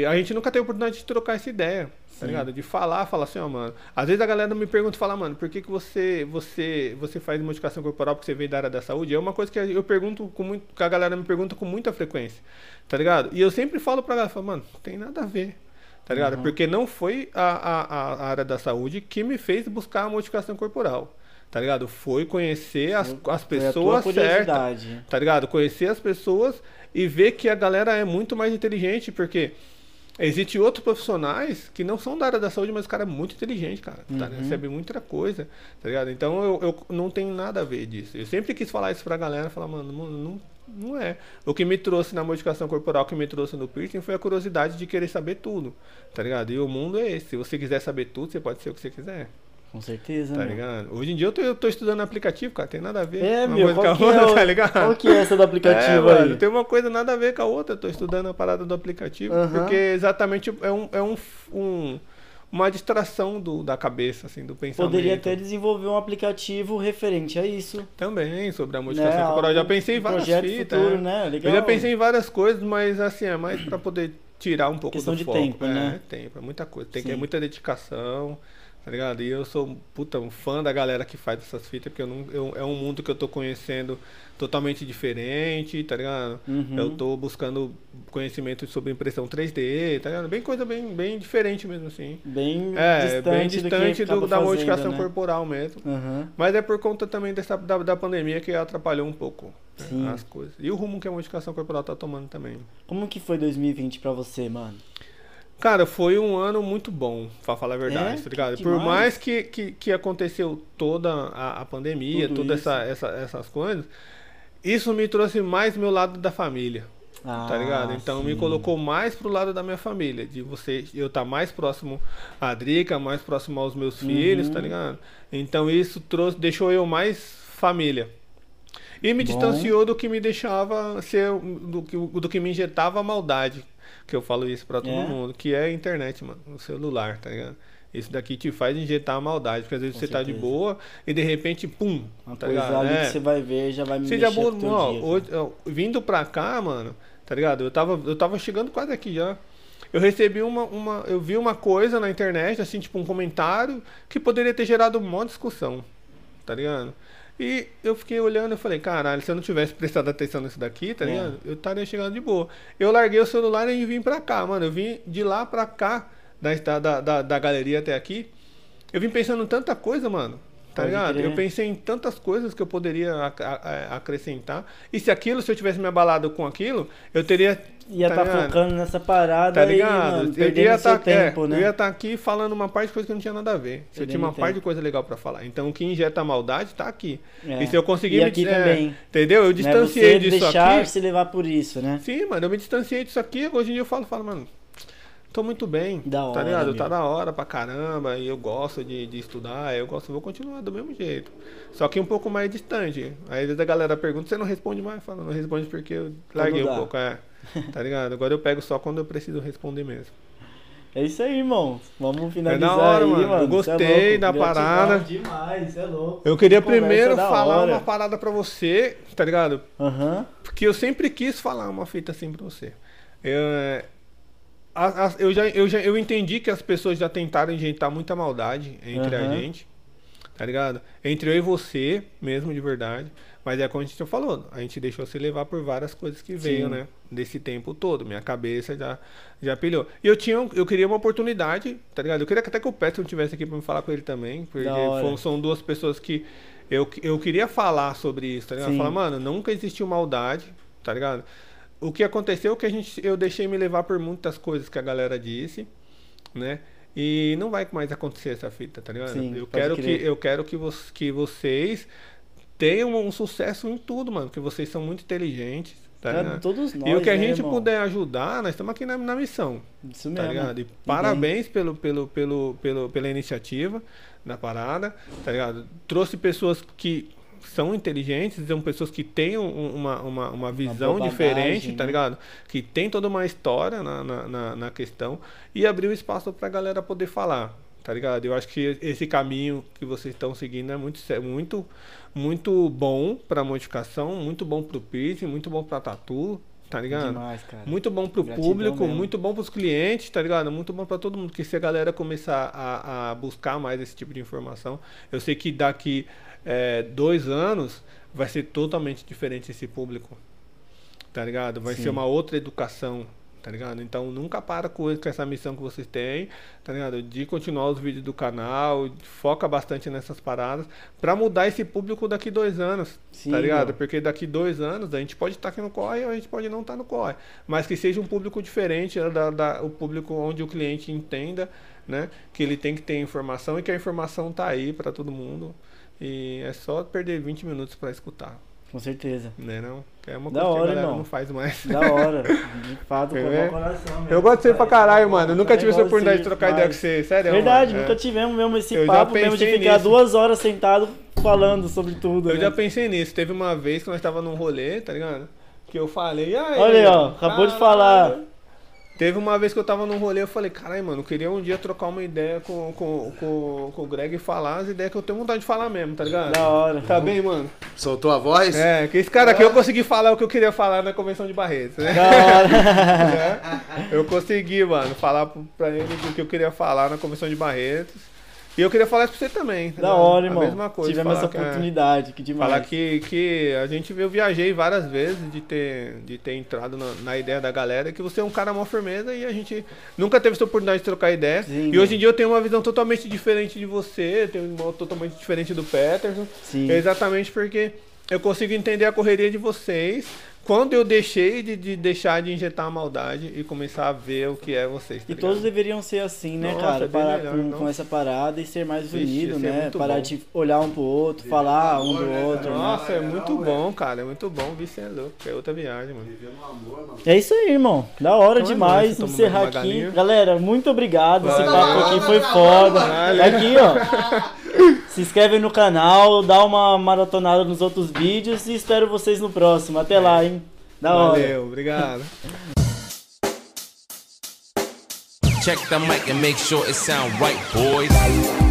e a gente nunca teve oportunidade de trocar essa ideia, tá Sim. ligado? De falar, falar assim, ó, mano. Às vezes a galera me pergunta, fala, mano, por que, que você, você, você faz modificação corporal porque você veio da área da saúde? É uma coisa que eu pergunto com muito, que a galera me pergunta com muita frequência, tá ligado? E eu sempre falo pra galera, falo, mano, não tem nada a ver. Tá ligado? Uhum. Porque não foi a, a, a- área da saúde que me fez buscar a modificação corporal. Tá ligado? Foi conhecer as, as pessoas certas tá ligado? Conhecer as pessoas e ver que a galera é muito mais inteligente, porque existe outros profissionais que não são da área da saúde, mas o cara é muito inteligente, cara. Tá? Uhum. Recebe muita coisa, tá ligado? Então eu, eu não tenho nada a ver disso. Eu sempre quis falar isso pra galera, falar, mano, não, não, não é. O que me trouxe na modificação corporal, o que me trouxe no piercing foi a curiosidade de querer saber tudo, tá ligado? E o mundo é esse. Se você quiser saber tudo, você pode ser o que você quiser. Com certeza, Tá meu. ligado? Hoje em dia eu tô, eu tô estudando aplicativo, cara. Tem nada a ver. É, uma meu, qual que, a é outra, o- tá ligado? qual que é essa do aplicativo é, aí? mano, tem uma coisa nada a ver com a outra. Eu tô estudando a parada do aplicativo. Aham. Porque exatamente é, um, é um, um- uma distração do, da cabeça, assim, do pensamento. Poderia até desenvolver um aplicativo referente a isso. Também, sobre a modificação né? corporal. Eu já pensei em várias fitas. futuro, é. né? Legal. Eu já pensei em várias coisas, mas assim, é mais pra poder tirar um pouco Questão do de foco. tempo, é, né? tempo, é muita coisa. Tem que Sim. ter muita dedicação, tá ligado? E eu sou, puta, um fã da galera que faz essas fitas, porque eu não, eu- é um mundo que eu tô conhecendo totalmente diferente, tá ligado? Uhum. Eu tô buscando conhecimento sobre impressão 3D, tá ligado? Bem coisa bem, bem diferente mesmo, assim. Bem É, distante, bem do, distante do- acaba da fazendo, modificação né? corporal mesmo. Aham. Mas é por conta também dessa, da, da pandemia que atrapalhou um pouco né, as coisas. E o rumo que a modificação corporal tá tomando também. Como que foi 2020 pra você, mano? Cara, foi um ano muito bom, pra falar a verdade, É? tá ligado? Que Por demais. mais que, que, que aconteceu toda a, a pandemia, todas essa, essa, essas coisas, isso me trouxe mais meu lado da família, Ah, tá ligado? Então me sim. colocou mais pro lado da minha família, de você, eu estar mais próximo à Drica, mais próximo aos meus filhos, Uhum. tá ligado? Então isso trouxe, deixou eu mais família. E me Bom. distanciou do que me deixava ser, do que, do que me injetava a maldade. Que eu falo isso pra todo É? mundo, que é a internet, mano, o celular, tá ligado? Isso daqui te faz injetar a maldade, porque às vezes Com você tá de certeza. boa e de repente, pum, Uma tá coisa ligado? ali É. que você vai ver já vai me Você mexer já com o bo- teu ó, dia, hoje, ó, vindo pra cá, mano, tá ligado? Eu tava, eu tava chegando quase aqui já. Eu recebi uma, uma. Eu vi uma coisa na internet, assim, tipo um comentário, que poderia ter gerado uma discussão. Tá ligado? E eu fiquei olhando e falei, caralho, se eu não tivesse prestado atenção nisso daqui, tá É. ligado? Eu estaria chegando de boa. Eu larguei o celular e vim pra cá, mano. Eu vim de lá pra cá, da, da, da, da galeria até aqui. Eu vim pensando em tanta coisa, mano. Tá Pode ligado? crer. Eu pensei em tantas coisas que eu poderia ac- acrescentar. E se aquilo, se eu tivesse me abalado com aquilo, eu teria. Ia tá estar ligado? focando nessa parada Tá e, ligado? mano, eu perdendo ia seu tá, é, tempo, né? eu ia estar aqui falando uma parte de coisa que não tinha nada a ver. Se eu tinha uma parte de coisa legal pra falar. Então o que injeta maldade tá aqui. É. E se eu conseguir E me aqui é, também. Entendeu? Eu Né? distanciei Você disso deixar aqui. se levar por isso, né? Sim, mano, eu me distanciei disso aqui. Hoje em dia eu falo, falo, mano, tô muito bem. Da tá ligado? meu. Tá da hora pra caramba. E eu gosto de, de estudar. Eu gosto, vou continuar do mesmo jeito. Só que um pouco mais distante. Aí às vezes a galera pergunta, você não responde mais? Fala, não responde porque eu larguei um pouco. É. Tá ligado? Agora eu pego só quando eu preciso responder mesmo. É isso aí, irmão. Vamos finalizar É da hora, aí, mano. mano. Eu gostei Cê é louco. da parada. Demais, é louco. Eu queria Que primeiro da falar hora. uma parada pra você, tá ligado? Aham. Porque eu sempre quis falar uma fita assim pra você. Eu, é, a- a- eu, já, eu, já, eu entendi que as pessoas já tentaram injetar muita maldade entre a Aham. gente, tá ligado? Entre eu e você, mesmo de verdade. Mas é como a gente já falou, a gente deixou se levar por várias coisas que veio, Sim. né? Desse tempo todo. Minha cabeça já, já pilhou. E eu, tinha, eu queria uma oportunidade, tá ligado? Eu queria que até que o Petro tivesse aqui pra me falar com ele também. Porque foram- são duas pessoas que eu, eu queria falar sobre isso, tá ligado? Sim. Falar, mano, nunca existiu maldade, tá ligado? O que aconteceu é que a gente, eu deixei me levar por muitas coisas que a galera disse, né? E não vai mais acontecer essa fita, tá ligado? Sim, eu, quero que, crer. eu quero que, vo que vocês tenham um sucesso em tudo, mano, porque vocês são muito inteligentes, tá ligado? todos nós, e o que a né, gente irmão? puder ajudar, nós estamos aqui na, na missão. Isso Tá mesmo. ligado? E Ninguém- parabéns pelo, pelo, pelo, pelo, pela iniciativa da parada, tá ligado? Trouxe pessoas que são inteligentes, são pessoas que têm um- uma, uma, uma visão boa diferente, tá né? ligado? Que tem toda uma história na, na, na, questão e abriu espaço pra galera poder falar, tá ligado? Eu acho que esse caminho que vocês estão seguindo é muito, muito, muito bom pra modificação, muito bom pro piercing, muito bom pra tatu, tá ligado? Demais. Muito bom pro Gratidão público, mesmo. muito bom pros clientes, tá ligado? Muito bom pra todo mundo. Que se a galera começar a, a buscar mais esse tipo de informação, eu sei que daqui é, dois anos vai ser totalmente diferente esse público, tá ligado? Vai Sim. ser uma outra educação, tá ligado? Então nunca para com, essa missão que vocês têm, tá ligado? De continuar os vídeos do canal, foca bastante nessas paradas, pra mudar esse público daqui dois anos, Sim, tá ligado? meu. Porque daqui dois anos a gente pode estar aqui no corre ou a gente pode não estar no corre. Mas que seja um público diferente, né, da, da- o público onde o cliente entenda, né? Que ele tem que ter informação e que a informação tá aí para todo mundo. E é só perder 20 minutos para escutar, Com certeza. né? Não? É uma Da coisa que a hora, galera irmão. não faz mais. Da hora. De fato, com o coração mesmo. Eu gosto de você pra caralho, mano. Eu nunca tive essa oportunidade de trocar ideia com faz. você. Sério, Verdade, mano. nunca É. tivemos mesmo esse Eu papo mesmo de ficar nisso. duas horas sentado falando sobre tudo. Eu né? já pensei nisso. Teve uma vez que nós tava num rolê, tá ligado? Que eu falei, aí, Olha aí, ó, acabou de falar. Teve uma vez que eu tava num rolê, eu falei, caralho, mano, eu queria um dia trocar uma ideia com, com, com, com o Greg e falar as ideias que eu tenho vontade de falar mesmo, tá ligado? Da hora. Tá bem, mano? Soltou a voz? É, que esse cara aqui eu consegui falar o que eu queria falar na convenção de Barretos, né? Da hora. Né? Eu consegui, mano, falar pra ele o que eu queria falar na convenção de Barretos. E eu queria falar isso pra você também. Da ligado? hora, A irmão. mesma coisa. Tivemos essa que, é, oportunidade, que demais. Falar que, que a gente, eu viajei várias vezes de ter, de ter entrado na, na ideia da galera, que você é um cara mó firmeza e a gente nunca teve essa oportunidade de trocar ideia. Sim, e hoje em dia eu tenho uma visão totalmente diferente de você, tenho uma totalmente diferente do Peterson. Sim. Exatamente porque eu consigo entender a correria de vocês quando eu deixei de, de deixar de injetar a maldade e começar a ver o que é vocês. tá E todos deveriam ser assim, né, Nossa, cara? é Parar melhor, com, com essa parada e ser mais unido, é né? muito Parar bom. de olhar um pro outro, falar um do amor, né, outro. cara? né? Nossa, é muito é. bom, cara. É muito bom. Vice é louco. É outra viagem, mano. Vivendo amor, mano. É isso aí, irmão. Da hora Então é demais tamo encerrar aqui. devagarinho. Galera, muito obrigado. Esse papo aqui foi foda. Aqui, ó. Se inscreve no canal, dá uma maratonada nos outros vídeos e espero vocês no próximo. Até lá, hein? Da hora. Valeu, obrigado. Check the mic and make sure it sound right, boys.